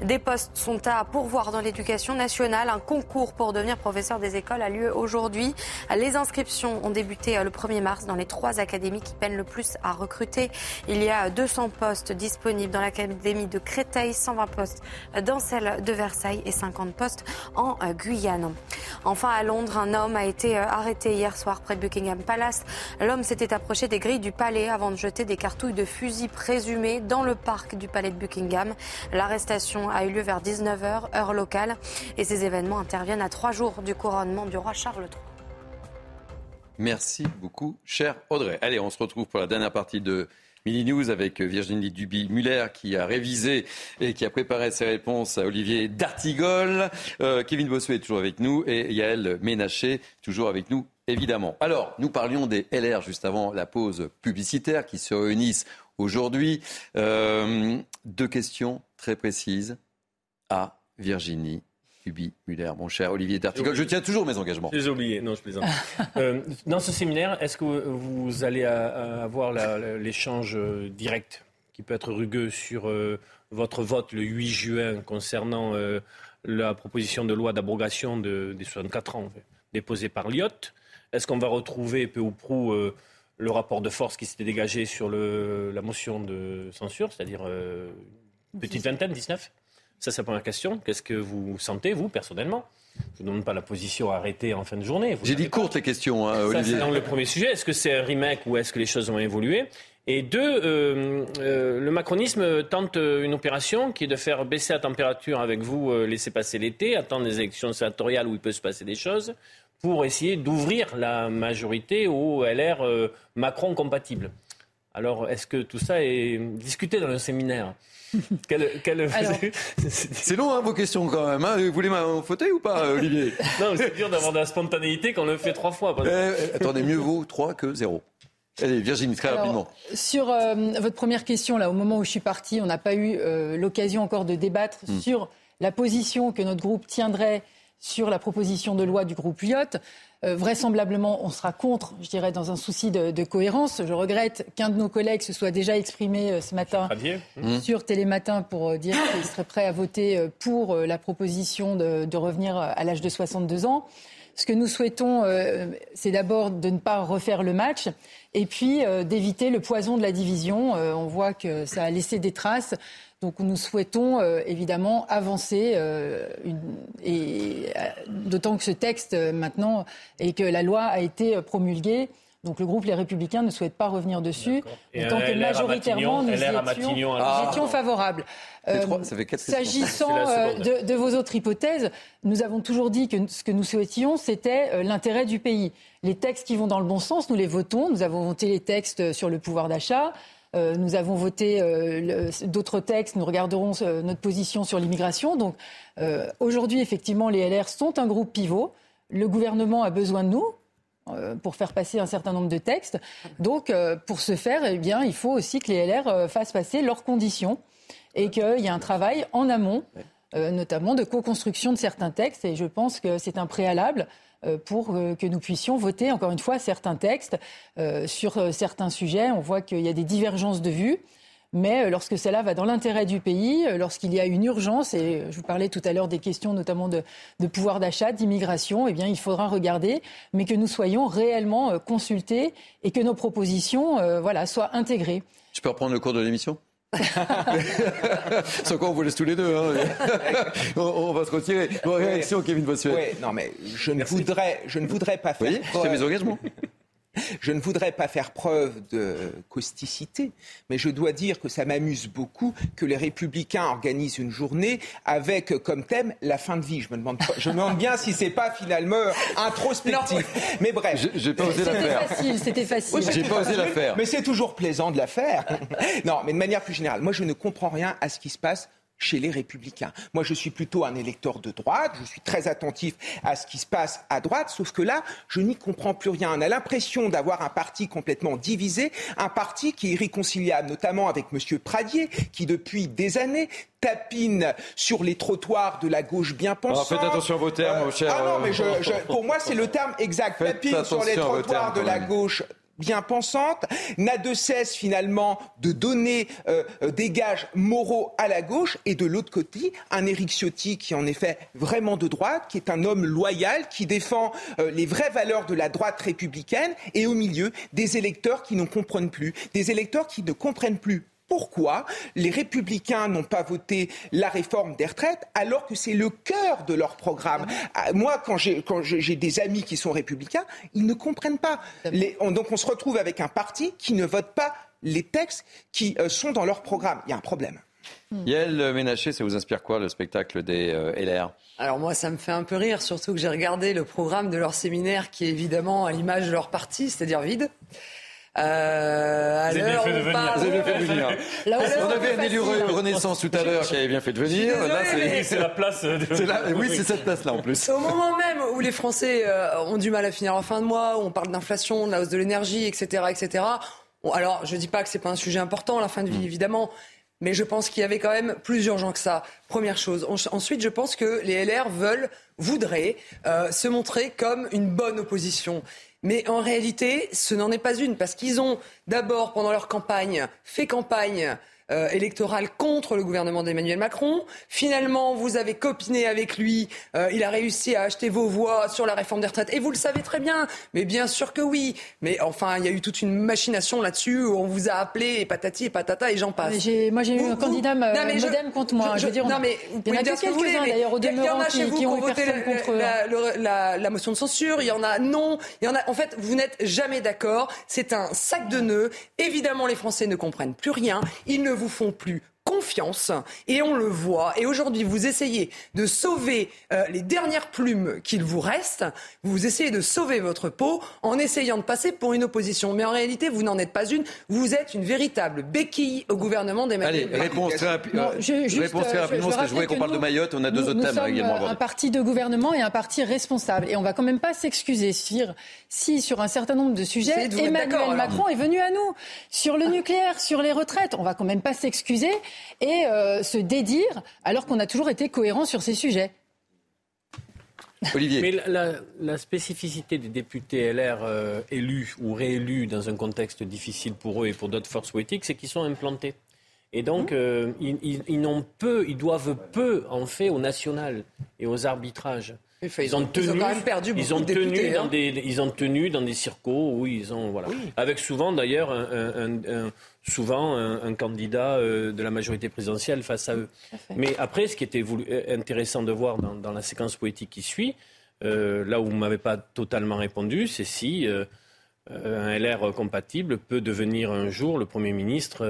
Des postes sont à pourvoir dans l'éducation nationale. Un concours pour devenir professeur des écoles a lieu aujourd'hui. Les inscriptions ont débuté le 1er mars dans les trois académies qui peinent le plus à recruter. Il y a 200 postes disponibles dans l'académie de Créteil, 120 postes dans celle de Versailles et 50 postes en euh, Guyane. Enfin, à Londres, un homme a été euh, arrêté hier soir près de Buckingham Palace. L'homme s'était approché des grilles du palais avant de jeter des cartouilles de fusil présumées dans le parc du palais de Buckingham. L'arrestation a eu lieu vers 19h, heure locale, et ces événements interviennent à trois jours du couronnement du roi Charles III. Merci beaucoup, cher Audrey. Allez, on se retrouve pour la dernière partie de Mini News avec Virginie Duby-Muller qui a révisé et qui a préparé ses réponses à Olivier D'Artigol. Euh, Kevin Bossuet est toujours avec nous et Yael Ménaché toujours avec nous, évidemment. Alors, nous parlions des LR juste avant la pause publicitaire qui se réunissent aujourd'hui. Euh, deux questions très précises à Virginie Duby-Muller, mon cher Olivier D'Artigol. Je tiens toujours mes engagements. Je les ai oubliés, non, je plaisante. Euh, dans ce séminaire, est-ce que vous allez avoir l'échange euh, direct qui peut être rugueux sur euh, votre vote le 8 juin concernant euh, la proposition de loi d'abrogation de- des 64 ans en fait, déposée par Lyotte Est-ce qu'on va retrouver peu ou prou euh, le rapport de force qui s'était dégagé sur le- la motion de censure, c'est-à-dire euh, une petite vingtaine, 19 ça, c'est la première question. Qu'est-ce que vous sentez, vous, personnellement? Je ne vous demande pas la position arrêtée en fin de journée. J'ai dit courtes les questions, hein, Olivier. c'est dans le premier sujet. Est-ce que c'est un remake ou est-ce que les choses ont évolué? Et deux, euh, euh, le macronisme tente euh, une opération qui est de faire baisser la température avec vous, euh, laisser passer l'été, attendre les élections sénatoriales où il peut se passer des choses, pour essayer d'ouvrir la majorité au LR Macron compatible. Alors, est-ce que tout ça est discuté dans le séminaire? C'est long, hein, vos questions quand même. hein. Vous voulez un fauteuil ou pas, euh, Olivier Non, c'est dur d'avoir de la spontanéité quand on le fait trois fois. Eh, eh, Attendez, mieux vaut 3 que 0. Allez, Virginie, très Alors, rapidement. Sur euh, votre première question, là, au moment où je suis partie, on n'a pas eu euh, l'occasion encore de débattre Hmm. sur la position que notre groupe tiendrait sur la proposition de loi du groupe Lyotte. Euh, vraisemblablement, on sera contre, je dirais, dans un souci de, de cohérence. Je regrette qu'un de nos collègues se soit déjà exprimé euh, ce matin Javier Hmm. sur Télématin pour euh, dire qu'il serait prêt à voter euh, pour euh, la proposition de, de revenir à l'âge de 62 ans. Ce que nous souhaitons, euh, c'est d'abord de ne pas refaire le match et puis euh, d'éviter le poison de la division. Euh, on voit que ça a laissé des traces. Donc nous souhaitons euh, évidemment avancer, euh, une- et euh, d'autant que ce texte euh, maintenant et que la loi a été promulguée. Donc le groupe Les Républicains ne souhaite pas revenir dessus, un que majoritairement nous, étions, alors. nous étions favorables. Euh, quatre questions. S'agissant de, de vos autres hypothèses, nous avons toujours dit que ce que nous souhaitions, c'était l'intérêt du pays. Les textes qui vont dans le bon sens, nous les votons. Nous avons voté les textes sur le pouvoir d'achat. Euh, nous avons voté euh, d'autres textes. Nous regarderons euh, notre position sur l'immigration. Donc aujourd'hui, effectivement, les LR sont un groupe pivot. Le gouvernement a besoin de nous. pour faire passer un certain nombre de textes. Donc, pour ce faire, eh bien, il faut aussi que les LR fassent passer leurs conditions et qu'il y ait un travail en amont, notamment de co-construction de certains textes. Et je pense que c'est un préalable pour que nous puissions voter, encore une fois, certains textes sur certains sujets. On voit qu'il y a des divergences de vues. Mais euh, lorsque cela va dans l'intérêt du pays, euh, lorsqu'il y a une urgence, et je vous parlais tout à l'heure des questions notamment de, pouvoir d'achat, d'immigration, eh bien, il faudra regarder, mais que nous soyons réellement euh, consultés et que nos propositions voilà, soient intégrées. Je peux reprendre le cours de l'émission? Sans quoi on vous laisse tous les deux. Hein. on, va se retirer. réaction, Kevin Bossuet. non, mais je ne, voudrais, je ne voudrais pas faire. Oui, mes engagements. Je ne voudrais pas faire preuve de causticité, mais je dois dire que ça m'amuse beaucoup que les républicains organisent une journée avec comme thème la fin de vie. Je me demande, je me demande bien si c'est pas finalement introspectif. Mais bref. J'ai pas osé la faire. C'était facile, c'était facile. J'ai pas osé la faire. Mais c'est toujours plaisant de la faire. non, mais de manière plus générale, moi je ne comprends rien à ce qui se passe chez les républicains. Moi, je suis plutôt un électeur de droite, je suis très attentif à ce qui se passe à droite, sauf que là, je n'y comprends plus rien. On a l'impression d'avoir un parti complètement divisé, un parti qui est irréconciliable, notamment avec M. Pradier, qui depuis des années tapine sur les trottoirs de la gauche bien pensante. faites attention à vos termes, mon cher. Ah non, mais pour moi, c'est le terme exact. tapine sur les trottoirs de la gauche bien pensante, n'a de cesse finalement de donner euh, des gages moraux à la gauche, et de l'autre côté, un Éric Ciotti qui en est fait vraiment de droite, qui est un homme loyal, qui défend euh, les vraies valeurs de la droite républicaine, et au milieu, des électeurs qui ne comprennent plus, des électeurs qui ne comprennent plus pourquoi les républicains n'ont pas voté la réforme des retraites alors que c'est le cœur de leur programme. Ah, moi, quand j'ai des amis qui sont républicains, ils ne comprennent pas. donc on se retrouve avec un parti qui ne vote pas les textes qui euh, sont dans leur programme. Il y a un problème. Yael Ménaché, ça vous inspire quoi le spectacle des euh, LR alors moi, ça me fait un peu rire, surtout que j'ai regardé le programme de leur séminaire qui est évidemment à l'image de leur parti, c'est-à-dire vide. Euh, Vous avez bien fait de venir. Vous avez bien fait de venir. on avait un élu Renaissance tout à l'heure qui avait bien fait de venir. c'est la place. De... oui, c'est cette place-là en plus. Au moment même où les Français euh, ont du mal à finir en fin de mois, où on parle d'inflation, de la hausse de l'énergie, etc., etc. alors, je dis pas que c'est pas un sujet important, la fin de vie, mm. évidemment. Mais je pense qu'il y avait quand même plus urgent que ça. Première chose. Ensuite, je pense que les LR veulent, voudraient euh, se montrer comme une bonne opposition. Mais en réalité, ce n'en est pas une, parce qu'ils ont d'abord, pendant leur campagne, fait campagne euh, électorale contre le gouvernement d'Emmanuel Macron. Finalement, vous avez copiné avec lui. Euh, il a réussi à acheter vos voix sur la réforme des retraites. Et vous le savez très bien. Mais bien sûr que oui. Mais enfin, il y a eu toute une machination là-dessus où on vous a appelé et patati et patata et j'en passe. moi, j'ai eu un candidat non, modem contre moi. Je, veux dire, non, mais il y en a quelques-uns d'ailleurs au demeurant qui, qui, ont, voté la, la, la, motion de censure. Il y en a non. Il y en a. En fait, vous n'êtes jamais d'accord. C'est un sac de nœuds. Évidemment, les Français ne comprennent plus rien. Ils ne vous font plus confiance et on le voit. Et aujourd'hui, vous essayez de sauver euh, les dernières plumes qu'il vous reste. Vous essayez de sauver votre peau en essayant de passer pour une opposition. Mais en réalité, vous n'en êtes pas une. Vous êtes une véritable béquille au gouvernement d'Emmanuel Allez, réponse très, rapidement, parce que je voulais qu'on parle de Mayotte. On a deux autres thèmes également. Un parti de gouvernement et un parti responsable. Et on va quand même pas s'excuser si, sur un certain nombre de sujets, Emmanuel Macron est venu à nous. Sur le nucléaire, sur les retraites, on va quand même pas s'excuser et euh, se dédire alors qu'on a toujours été cohérent sur ces sujets. Olivier. Mais la, spécificité des députés LR euh, élus ou réélus dans un contexte difficile pour eux et pour d'autres forces politiques, c'est qu'ils sont implantés. Et donc, mmh. euh, ils, n'ont peu, ils doivent peu, en fait, au national et aux arbitrages. Ils, ont tenu, quand même perdu beaucoup ils ont de députés, dans hein. des, ils ont tenu dans des circos où ils ont voilà, avec souvent d'ailleurs un, souvent un, candidat euh, de la majorité présidentielle face à eux. Mais après, ce qui était euh, intéressant de voir dans, la séquence politique qui suit, euh, là où vous ne m'avez pas totalement répondu, c'est si un LR compatible peut devenir un jour le Premier ministre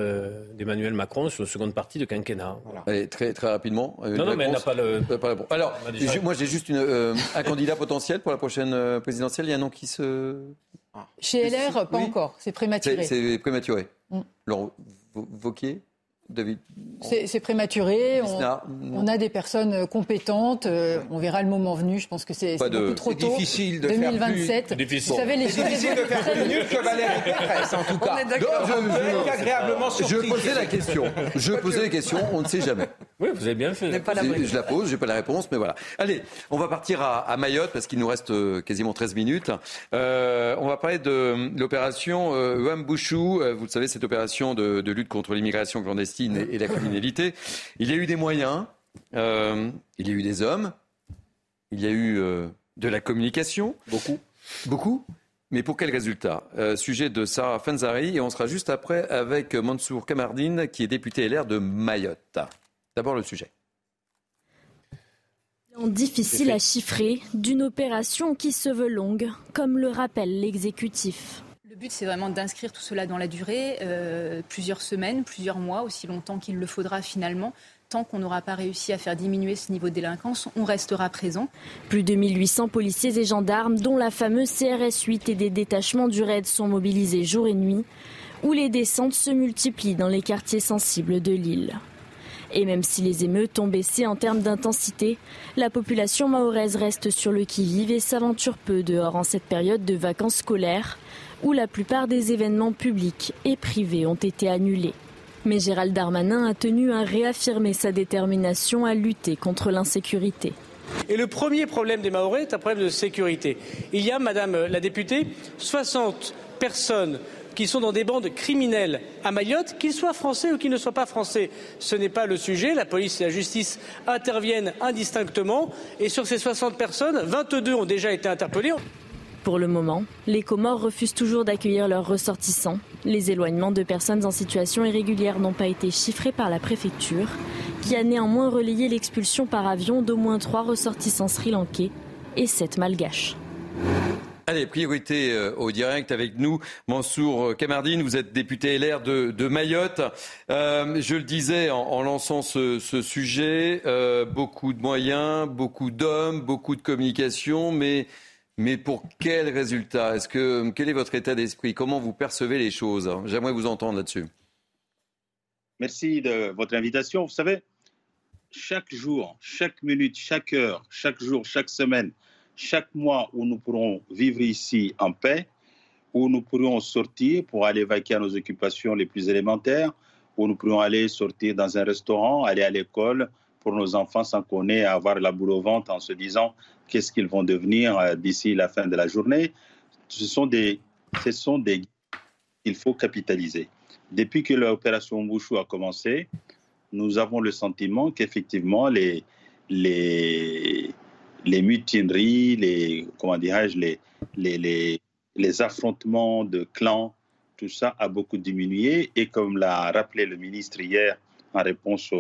d'Emmanuel Macron sur la seconde partie de quinquennat. très, très rapidement. Non, non, mais elle n'a pas le. Alors, moi j'ai juste une, un candidat potentiel pour la prochaine présidentielle. Il y a un nom qui se. Chez LR, pas encore. C'est prématuré. C'est prématuré. Mm. Laurent Vauquier? C'est prématuré. On, a des personnes compétentes. Euh, on verra le moment venu. Je pense que c'est beaucoup trop tôt. difficile de 2027. faire plus... difficile. Vous savez, les c'est difficile de faire plus nul que Valérie Pécresse, en tout cas. je, agréablement je posais la question. Je posais la question. On ne sait jamais. Oui, vous avez bien fait. je la pose, j'ai pas la réponse, mais voilà. Allez, on va partir à, Mayotte parce qu'il nous reste euh, quasiment 13 minutes. Euh, on va parler de l'opération euh, Wambushu. Euh, vous le savez, cette opération de, de lutte contre l'immigration clandestine et, la criminalité. Il y a eu des moyens, euh, il y a eu des hommes, il y a eu de la communication. Beaucoup. Beaucoup mais pour quel résultat? Sujet de Sarah Fanzari et on sera juste après avec Mansour Kamardine qui est député LR de Mayotte. D'abord le sujet. Difficile à chiffrer d'une opération qui se veut longue, comme le rappelle l'exécutif. Le but, c'est vraiment d'inscrire tout cela dans la durée, euh, plusieurs semaines, plusieurs mois, aussi longtemps qu'il le faudra finalement. Tant qu'on n'aura pas réussi à faire diminuer ce niveau de délinquance, on restera présent. Plus de 1800 policiers et gendarmes, dont la fameuse CRS 8 et des détachements du RAID sont mobilisés jour et nuit, où les descentes se multiplient dans les quartiers sensibles de l'île. Et même si les émeutes ont baissé en termes d'intensité, la population mahoraise reste sur le qui-vive et s'aventure peu dehors en cette période de vacances scolaires, où la plupart des événements publics et privés ont été annulés. Mais Gérald Darmanin a tenu à réaffirmer sa détermination à lutter contre l'insécurité. Et le premier problème des Mahorais est un problème de sécurité. Il y a, Madame la députée, 60 personnes qui sont dans des bandes criminelles à Mayotte, qu'ils soient français ou qu'ils ne soient pas français. Ce n'est pas le sujet. La police et la justice interviennent indistinctement. Et sur ces 60 personnes, 22 ont déjà été interpellées. Pour le moment, les Comores refusent toujours d'accueillir leurs ressortissants. Les éloignements de personnes en situation irrégulière n'ont pas été chiffrés par la préfecture, qui a néanmoins relayé l'expulsion par avion d'au moins trois ressortissants sri-lankais et sept malgaches. Allez, priorité euh, au direct avec nous, Mansour Kamardine, vous êtes député LR de, Mayotte. Euh, je le disais en, lançant ce, sujet, euh, beaucoup de moyens, beaucoup d'hommes, beaucoup de communication, mais, mais pour quel résultat quel est votre état d'esprit Comment vous percevez les choses J'aimerais vous entendre là-dessus. Merci de votre invitation. Vous savez, chaque jour, chaque minute, chaque heure, chaque jour, chaque semaine, chaque mois où nous pourrons vivre ici en paix, où nous pourrons sortir pour aller vaquer à nos occupations les plus élémentaires, où nous pourrons aller sortir dans un restaurant, aller à l'école pour nos enfants sans qu'on ait à avoir la boule au ventre en se disant qu'est-ce qu'ils vont devenir euh, d'ici la fin de la journée. Ce sont des, ce sont des, il faut capitaliser. Depuis que l'opération Bouchou a commencé, nous avons le sentiment qu'effectivement les, les, les mutineries, les, comment dirais-je, les, les, les, affrontements de clans, tout ça a beaucoup diminué. Et comme l'a rappelé le ministre hier en réponse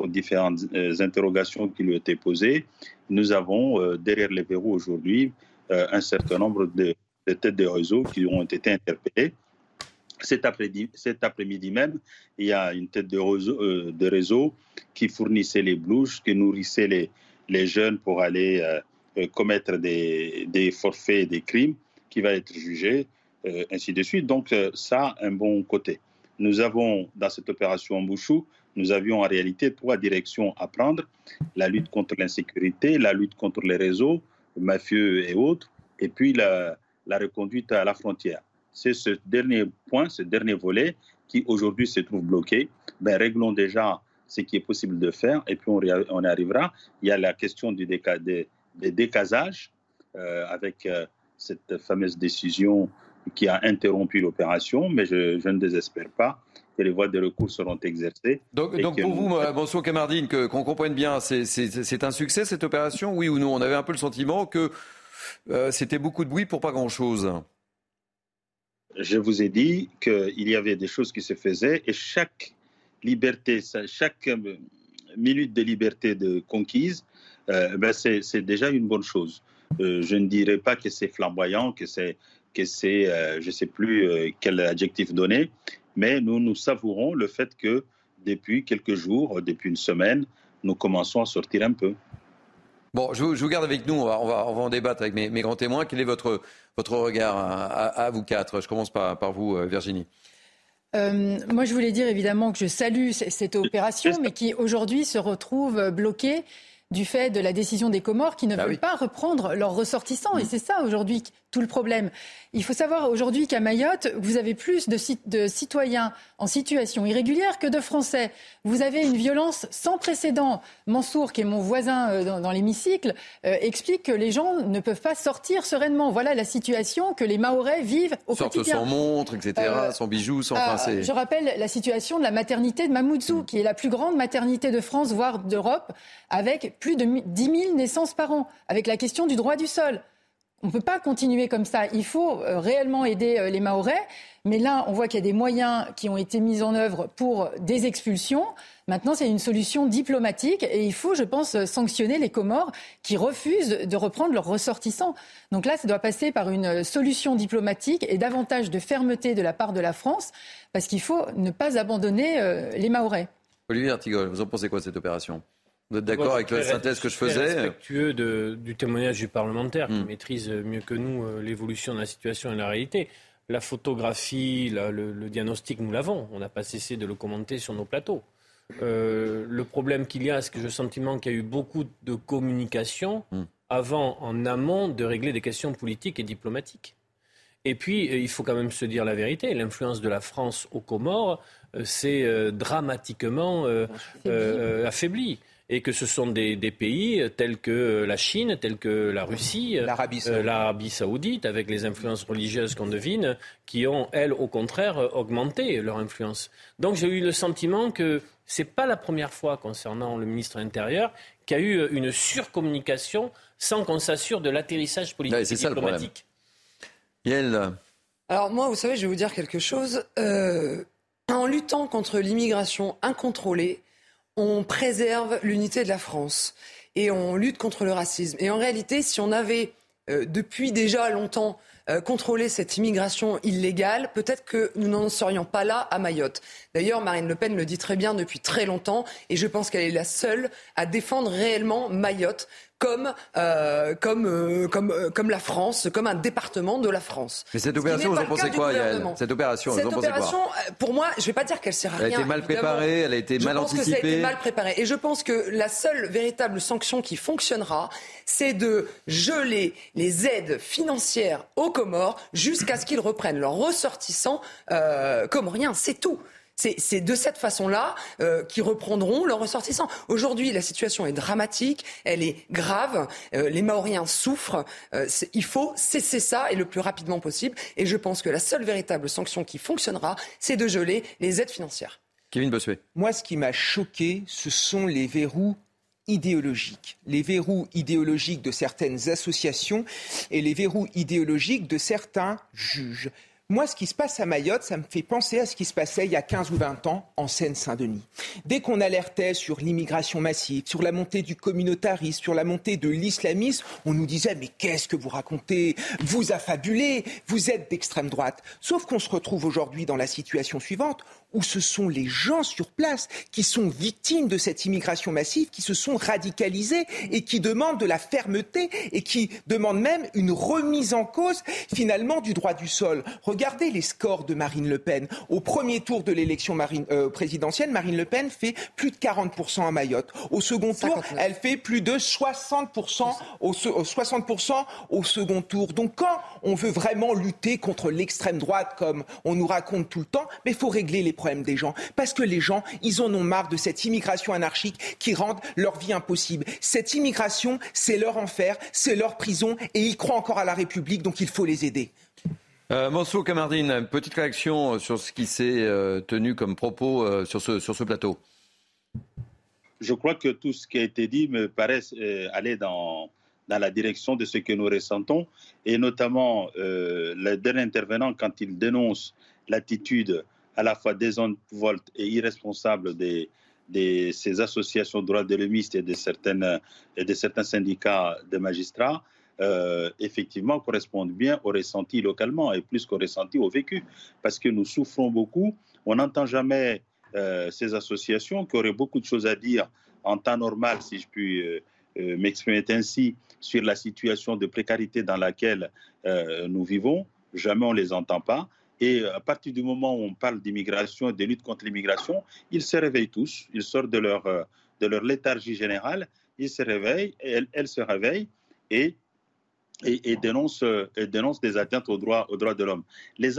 aux, différentes euh, interrogations qui lui étaient posées, nous avons euh, derrière les verrous aujourd'hui euh, un certain nombre de, têtes de réseau qui ont été interpellées. Cet après-midi même, il y a une tête de réseau, qui fournissait les blouches, qui nourrissait les, jeunes pour aller commettre des, des, forfaits, des crimes, qui va être jugé, ainsi de suite. Donc ça un bon côté. Nous avons, dans cette opération Bouchou, nous avions en réalité trois directions à prendre. La lutte contre l'insécurité, la lutte contre les réseaux mafieux et autres, et puis la, reconduite à la frontière. C'est ce dernier point, ce dernier volet qui aujourd'hui se trouve bloqué. Ben, réglons déjà ce qui est possible de faire, et puis on, on arrivera. Il y a la question du déca, des, décasages, euh, avec euh, cette fameuse décision qui a interrompu l'opération, mais je, ne désespère pas que les voies de recours seront exercées. Donc, donc pour vous, euh, Bonsoir Camardine, qu'on comprenne bien, c'est un succès cette opération, oui ou non? On avait un peu le sentiment que c'était beaucoup de bruit pour pas grand-chose. Je vous ai dit qu'il y avait des choses qui se faisaient et chaque liberté, chaque euh, minute de liberté de conquise, euh, ben c'est déjà une bonne chose. Euh, je ne dirais pas que c'est flamboyant, que c'est, que c'est je ne sais plus quel adjectif donner, mais nous nous savourons le fait que depuis quelques jours, depuis une semaine, nous commençons à sortir un peu. Bon, je, vous garde avec nous, on va, on va, en débattre avec mes, grands témoins. Quel est votre, votre regard à, vous quatre? Je commence par, par vous, Virginie. Euh, moi, je voulais dire évidemment que je salue cette opération, mais qui aujourd'hui se retrouve bloquée du fait de la décision des Comores qui ne bah veulent pas reprendre leurs ressortissants. Et c'est ça aujourd'hui tout le problème. Il faut savoir aujourd'hui qu'à Mayotte, vous avez plus de, de, citoyens en situation irrégulière que de Français. Vous avez une violence sans précédent. Mansour, qui est mon voisin euh, dans, l'hémicycle, euh, explique que les gens ne peuvent pas sortir sereinement. Voilà la situation que les Mahorais vivent au Sortent quotidien. sans montre, etc., euh, sans bijoux, sans... Euh, je rappelle la situation de la maternité de Mamoudzou, qui est la plus grande maternité de France, voire d'Europe, avec plus de 10 000 naissances par an, avec la question du droit du sol. On ne peut pas continuer comme ça. Il faut euh, réellement aider euh, les Mahorais. Mais là, on voit qu'il y a des moyens qui ont été mis en œuvre pour des expulsions. Maintenant, c'est une solution diplomatique et il faut, je pense, sanctionner les Comores qui refusent de reprendre leurs ressortissants. Donc là, ça doit passer par une solution diplomatique et davantage de fermeté de la part de la France parce qu'il faut ne pas abandonner euh, les Mahorais. Olivier Artigol, vous en pensez quoi de cette opération? Vous êtes d'accord avec la synthèse que je faisais respectueux de, du témoignage du parlementaire qui hmm. maîtrise mieux que nous euh, l'évolution de la situation et la réalité. La photographie, le, diagnostic, nous l'avons. On n'a pas cessé de le commenter sur nos plateaux. Euh, le problème qu'il y a, c'est que j'ai le sentiment qu'il y a eu beaucoup de communication hmm. avant, en amont, de régler des questions politiques et diplomatiques. Et puis, euh, il faut quand même se dire la vérité. L'influence de la France aux Comores s'est dramatiquement affaiblie et que ce sont des, pays tels que la Chine, tels que la Russie, euh, l'Arabie saoudite. avec les influences religieuses qu'on devine, qui ont, elles, au contraire, augmenté leur influence. Donc j'ai eu le sentiment que ce n'est pas la première fois concernant le ministre intérieur qu'il y a eu une surcommunication sans qu'on s'assure de l'atterrissage politique et diplomatique. Alors moi, vous savez, je vais vous dire quelque chose. Euh, en luttant contre l'immigration incontrôlée, on préserve l'unité de la France et on lutte contre le racisme. Et en réalité, si on avait euh, depuis déjà longtemps euh, contrôlé cette immigration illégale, peut-être que nous n'en serions pas là à Mayotte. D'ailleurs, Marine Le Pen le dit très bien depuis très longtemps, et je pense qu'elle est la seule à défendre réellement Mayotte comme, euh, comme, euh, comme, euh, comme la France, comme un département de la France. Mais cette opération, vous en pensez quoi, Yael Cette opération, cette vous en pensez opération, quoi pour moi, je ne vais pas dire qu'elle sert à rien. Elle a été mal préparée, elle a été mal anticipée. Je pense que ça a été mal préparé. Et je pense que la seule véritable sanction qui fonctionnera, c'est de geler les aides financières aux Comores jusqu'à ce qu'ils reprennent leurs ressortissants euh, comoriens. C'est tout. C'est de cette façon-là euh, qu'ils reprendront leurs ressortissants. Aujourd'hui, la situation est dramatique, elle est grave, euh, les Maoriens souffrent. Euh, il faut cesser ça et le plus rapidement possible. Et je pense que la seule véritable sanction qui fonctionnera, c'est de geler les aides financières. Kevin Bossuet. Moi, ce qui m'a choqué, ce sont les verrous idéologiques, les verrous idéologiques de certaines associations et les verrous idéologiques de certains juges. Moi, ce qui se passe à Mayotte, ça me fait penser à ce qui se passait il y a 15 ou 20 ans en Seine-Saint-Denis. Dès qu'on alertait sur l'immigration massive, sur la montée du communautarisme, sur la montée de l'islamisme, on nous disait mais qu'est-ce que vous racontez? Vous affabulez, vous êtes d'extrême droite. Sauf qu'on se retrouve aujourd'hui dans la situation suivante où ce sont les gens sur place qui sont victimes de cette immigration massive, qui se sont radicalisés et qui demandent de la fermeté et qui demandent même une remise en cause finalement du droit du sol. Regardez les scores de Marine Le Pen. Au premier tour de l'élection euh, présidentielle, Marine Le Pen fait plus de 40% à Mayotte. Au second tour, elle fait plus de 60% au, 60% au second tour. Donc quand on veut vraiment lutter contre l'extrême droite, comme on nous raconte tout le temps, mais il faut régler les des gens. Parce que les gens, ils en ont marre de cette immigration anarchique qui rend leur vie impossible. Cette immigration, c'est leur enfer, c'est leur prison, et ils croient encore à la République, donc il faut les aider. Euh, Mansour Kamardine, petite réaction sur ce qui s'est euh, tenu comme propos euh, sur, ce, sur ce plateau. Je crois que tout ce qui a été dit me paraît euh, aller dans, dans la direction de ce que nous ressentons, et notamment le dernier intervenant, quand il dénonce l'attitude à la fois désinvolte et irresponsable de ces associations droits de l'homiste et de, et de certains syndicats de magistrats, euh, effectivement correspondent bien au ressenti localement et plus qu'au ressenti au vécu. Parce que nous souffrons beaucoup. On n'entend jamais euh, ces associations qui auraient beaucoup de choses à dire en temps normal, si je puis euh, m'exprimer ainsi, sur la situation de précarité dans laquelle nous vivons. Jamais on ne les entend pas. Et à partir du moment où on parle d'immigration et de lutte contre l'immigration, ils se réveillent tous, ils sortent de leur, euh, de leur léthargie générale, ils se réveillent, elles, se réveillent et et, et, dénonce, et, dénonce, des atteintes aux droits, aux droits de l'homme. Les,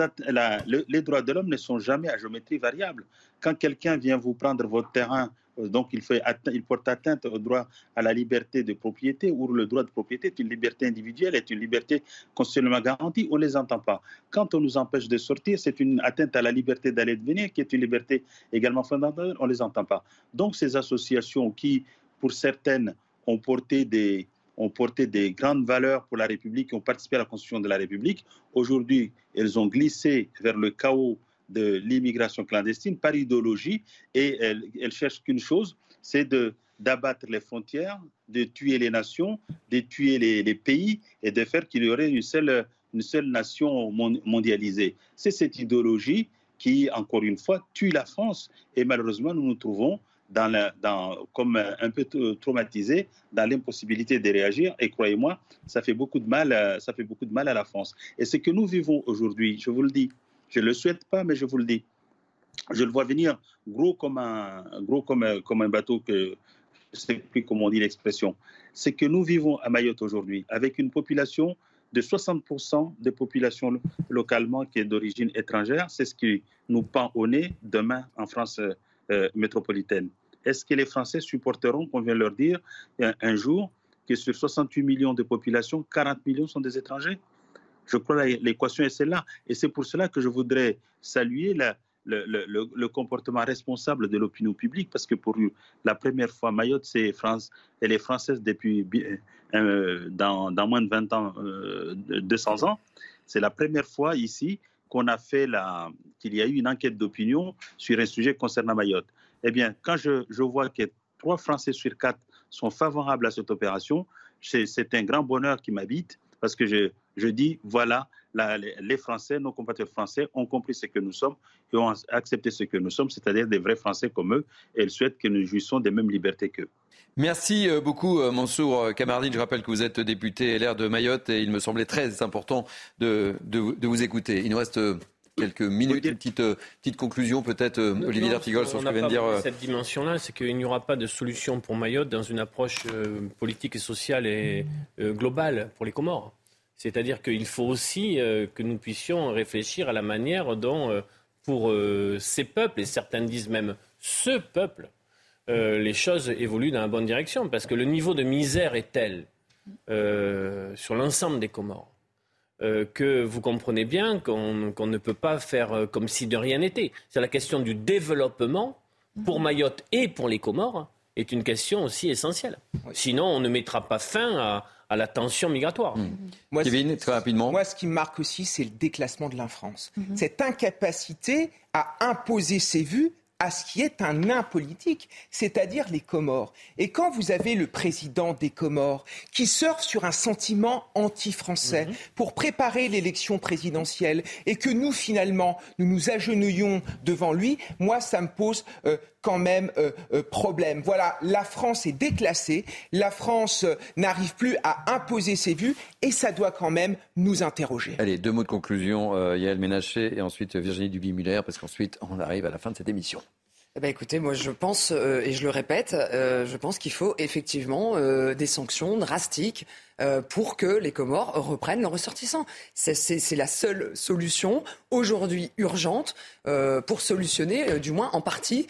les, droits de l'homme ne sont jamais à géométrie variable. Quand quelqu'un vient vous prendre votre terrain, donc il, fait, il porte atteinte au droit à la liberté de propriété, ou le droit de propriété est une liberté individuelle, est une liberté constitutionnellement garantie, on ne les entend pas. Quand on nous empêche de sortir, c'est une atteinte à la liberté d'aller et venir, qui est une liberté également fondamentale, on ne les entend pas. Donc ces associations qui, pour certaines, ont porté des, ont porté des grandes valeurs pour la République, qui ont participé à la construction de la République. Aujourd'hui, elles ont glissé vers le chaos de l'immigration clandestine par idéologie et elles cherchent qu'une chose, c'est d'abattre les frontières, de tuer les nations, de tuer les, pays et de faire qu'il y aurait une seule, nation mondialisée. C'est cette idéologie qui, encore une fois, tue la France. Et malheureusement, nous nous trouvons comme un peu traumatisé dans l'impossibilité de réagir. Et croyez-moi, ça fait beaucoup de mal, ça fait beaucoup de mal à la France. Et ce que nous vivons aujourd'hui, je vous le dis, je ne le souhaite pas, mais je vous le dis, je le vois venir gros comme un, gros comme comme un bateau que je ne sais plus comment on dit l'expression. C'est que nous vivons à Mayotte aujourd'hui avec une population de 60% des populations localement qui est d'origine étrangère. C'est ce qui nous pend au nez demain en France euh, métropolitaine. Est-ce que les Français supporteront qu'on vient leur dire un, un, jour que sur 68 millions de population, 40 millions sont des étrangers? Je crois que l'équation est celle-là. Et c'est pour cela que je voudrais saluer le, comportement responsable de l'opinion publique, parce que pour la première fois, Mayotte, c'est France, elle est française depuis euh, dans, moins de 20 ans, euh, 200 ans. C'est la première fois ici qu'on a fait la, qu'il y a eu une enquête d'opinion sur un sujet concernant Mayotte. Eh bien, quand je vois que trois Français sur quatre sont favorables à cette opération, c'est un grand bonheur qui m'habite parce que je, dis, voilà, les Français, nos compatriotes français ont compris ce que nous sommes et ont accepté ce que nous sommes, c'est-à-dire des vrais Français comme eux, et ils souhaitent que nous jouissons des mêmes libertés qu'eux. Merci euh, beaucoup Mansour Kamardine. Je rappelle que vous êtes député LR de Mayotte et il me semblait très important de, de, de vous écouter. Il nous reste quelques minutes, une petite, euh, petite conclusion peut-être, euh, Olivier D'Artigol, sur ce que vient de dire. Euh... Cette dimension-là, c'est qu'il n'y aura pas de solution pour Mayotte dans une approche politique et sociale et globale pour les Comores. C'est-à-dire qu'il faut aussi que nous puissions réfléchir à la manière dont, pour ces peuples, et certains disent même ce peuple, les choses évoluent dans la bonne direction. Parce que le niveau de misère est tel sur l'ensemble des Comores euh, que vous comprenez bien qu'on qu ne peut pas faire euh, comme si de rien n'était. C'est la question du développement pour Mayotte et pour les Comores est une question aussi essentielle. Oui. Sinon, on ne mettra pas fin à, à la tension migratoire. Mmh. Moi, Kevin, très rapidement. Moi, ce qui me marque aussi, c'est le déclassement de l'infrance. Mmh. Cette incapacité à imposer ses vues à ce qui est un nain politique, c'est-à-dire les Comores. Et quand vous avez le président des Comores qui surfe sur un sentiment anti-français mmh. pour préparer l'élection présidentielle et que nous, finalement, nous nous agenouillons devant lui, moi, ça me pose euh, quand même euh, euh, problème. Voilà, la France est déclassée, la France euh, n'arrive plus à imposer ses vues et ça doit quand même nous interroger. Allez, deux mots de conclusion, euh, Yael Ménaché et ensuite Virginie Duby-Muller, parce qu'ensuite on arrive à la fin de cette émission. Eh ben écoutez, moi je pense, euh, et je le répète, euh, je pense qu'il faut effectivement euh, des sanctions drastiques euh, pour que les Comores reprennent leurs ressortissants. C'est la seule solution aujourd'hui urgente euh, pour solutionner, euh, du moins en partie,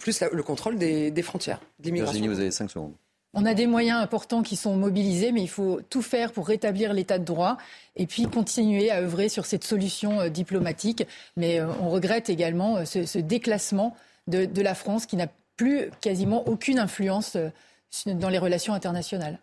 plus la, le contrôle des, des frontières. Virginie, vous avez cinq secondes. On a des moyens importants qui sont mobilisés, mais il faut tout faire pour rétablir l'état de droit et puis continuer à œuvrer sur cette solution diplomatique. Mais on regrette également ce, ce déclassement de, de la France qui n'a plus quasiment aucune influence dans les relations internationales.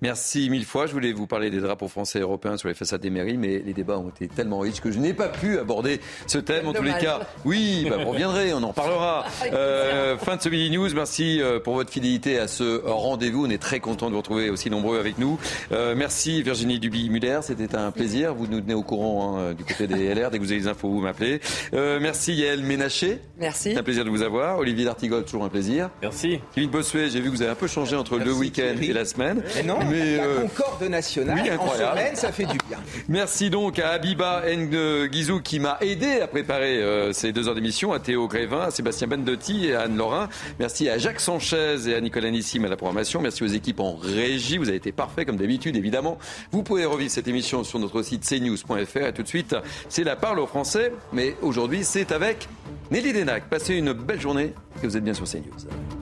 Merci mille fois. Je voulais vous parler des drapeaux français et européens sur les façades des mairies, mais les débats ont été tellement riches que je n'ai pas pu aborder ce thème. En tous les cas, oui, bah, vous reviendrez, on en parlera. Euh, fin de ce mini news. Merci euh, pour votre fidélité à ce rendez-vous. On est très content de vous retrouver aussi nombreux avec nous. Euh, merci Virginie Duby-Muller, c'était un plaisir. Vous nous tenez au courant hein, du côté des LR. Dès que vous avez des infos, vous m'appelez. Euh, merci Yael Ménaché. Merci. C'est un plaisir de vous avoir. Olivier D'Artigol, toujours un plaisir. Merci. Philippe Bossuet, j'ai vu que vous avez un peu changé entre merci, le week-end et la semaine. Mais non. Mais, la euh, concorde nationale oui, en incroyable. semaine, ça fait du bien. Merci donc à Abiba Nguizou qui m'a aidé à préparer euh, ces deux heures d'émission, à Théo Grévin, à Sébastien Bendotti et à Anne Laurin. Merci à Jacques Sanchez et à Nicolas Nissim à la programmation. Merci aux équipes en régie. Vous avez été parfaits comme d'habitude, évidemment. Vous pouvez revivre cette émission sur notre site cnews.fr. Et tout de suite, c'est la parole aux Français. Mais aujourd'hui, c'est avec Nelly Denac. Passez une belle journée et vous êtes bien sur CNews.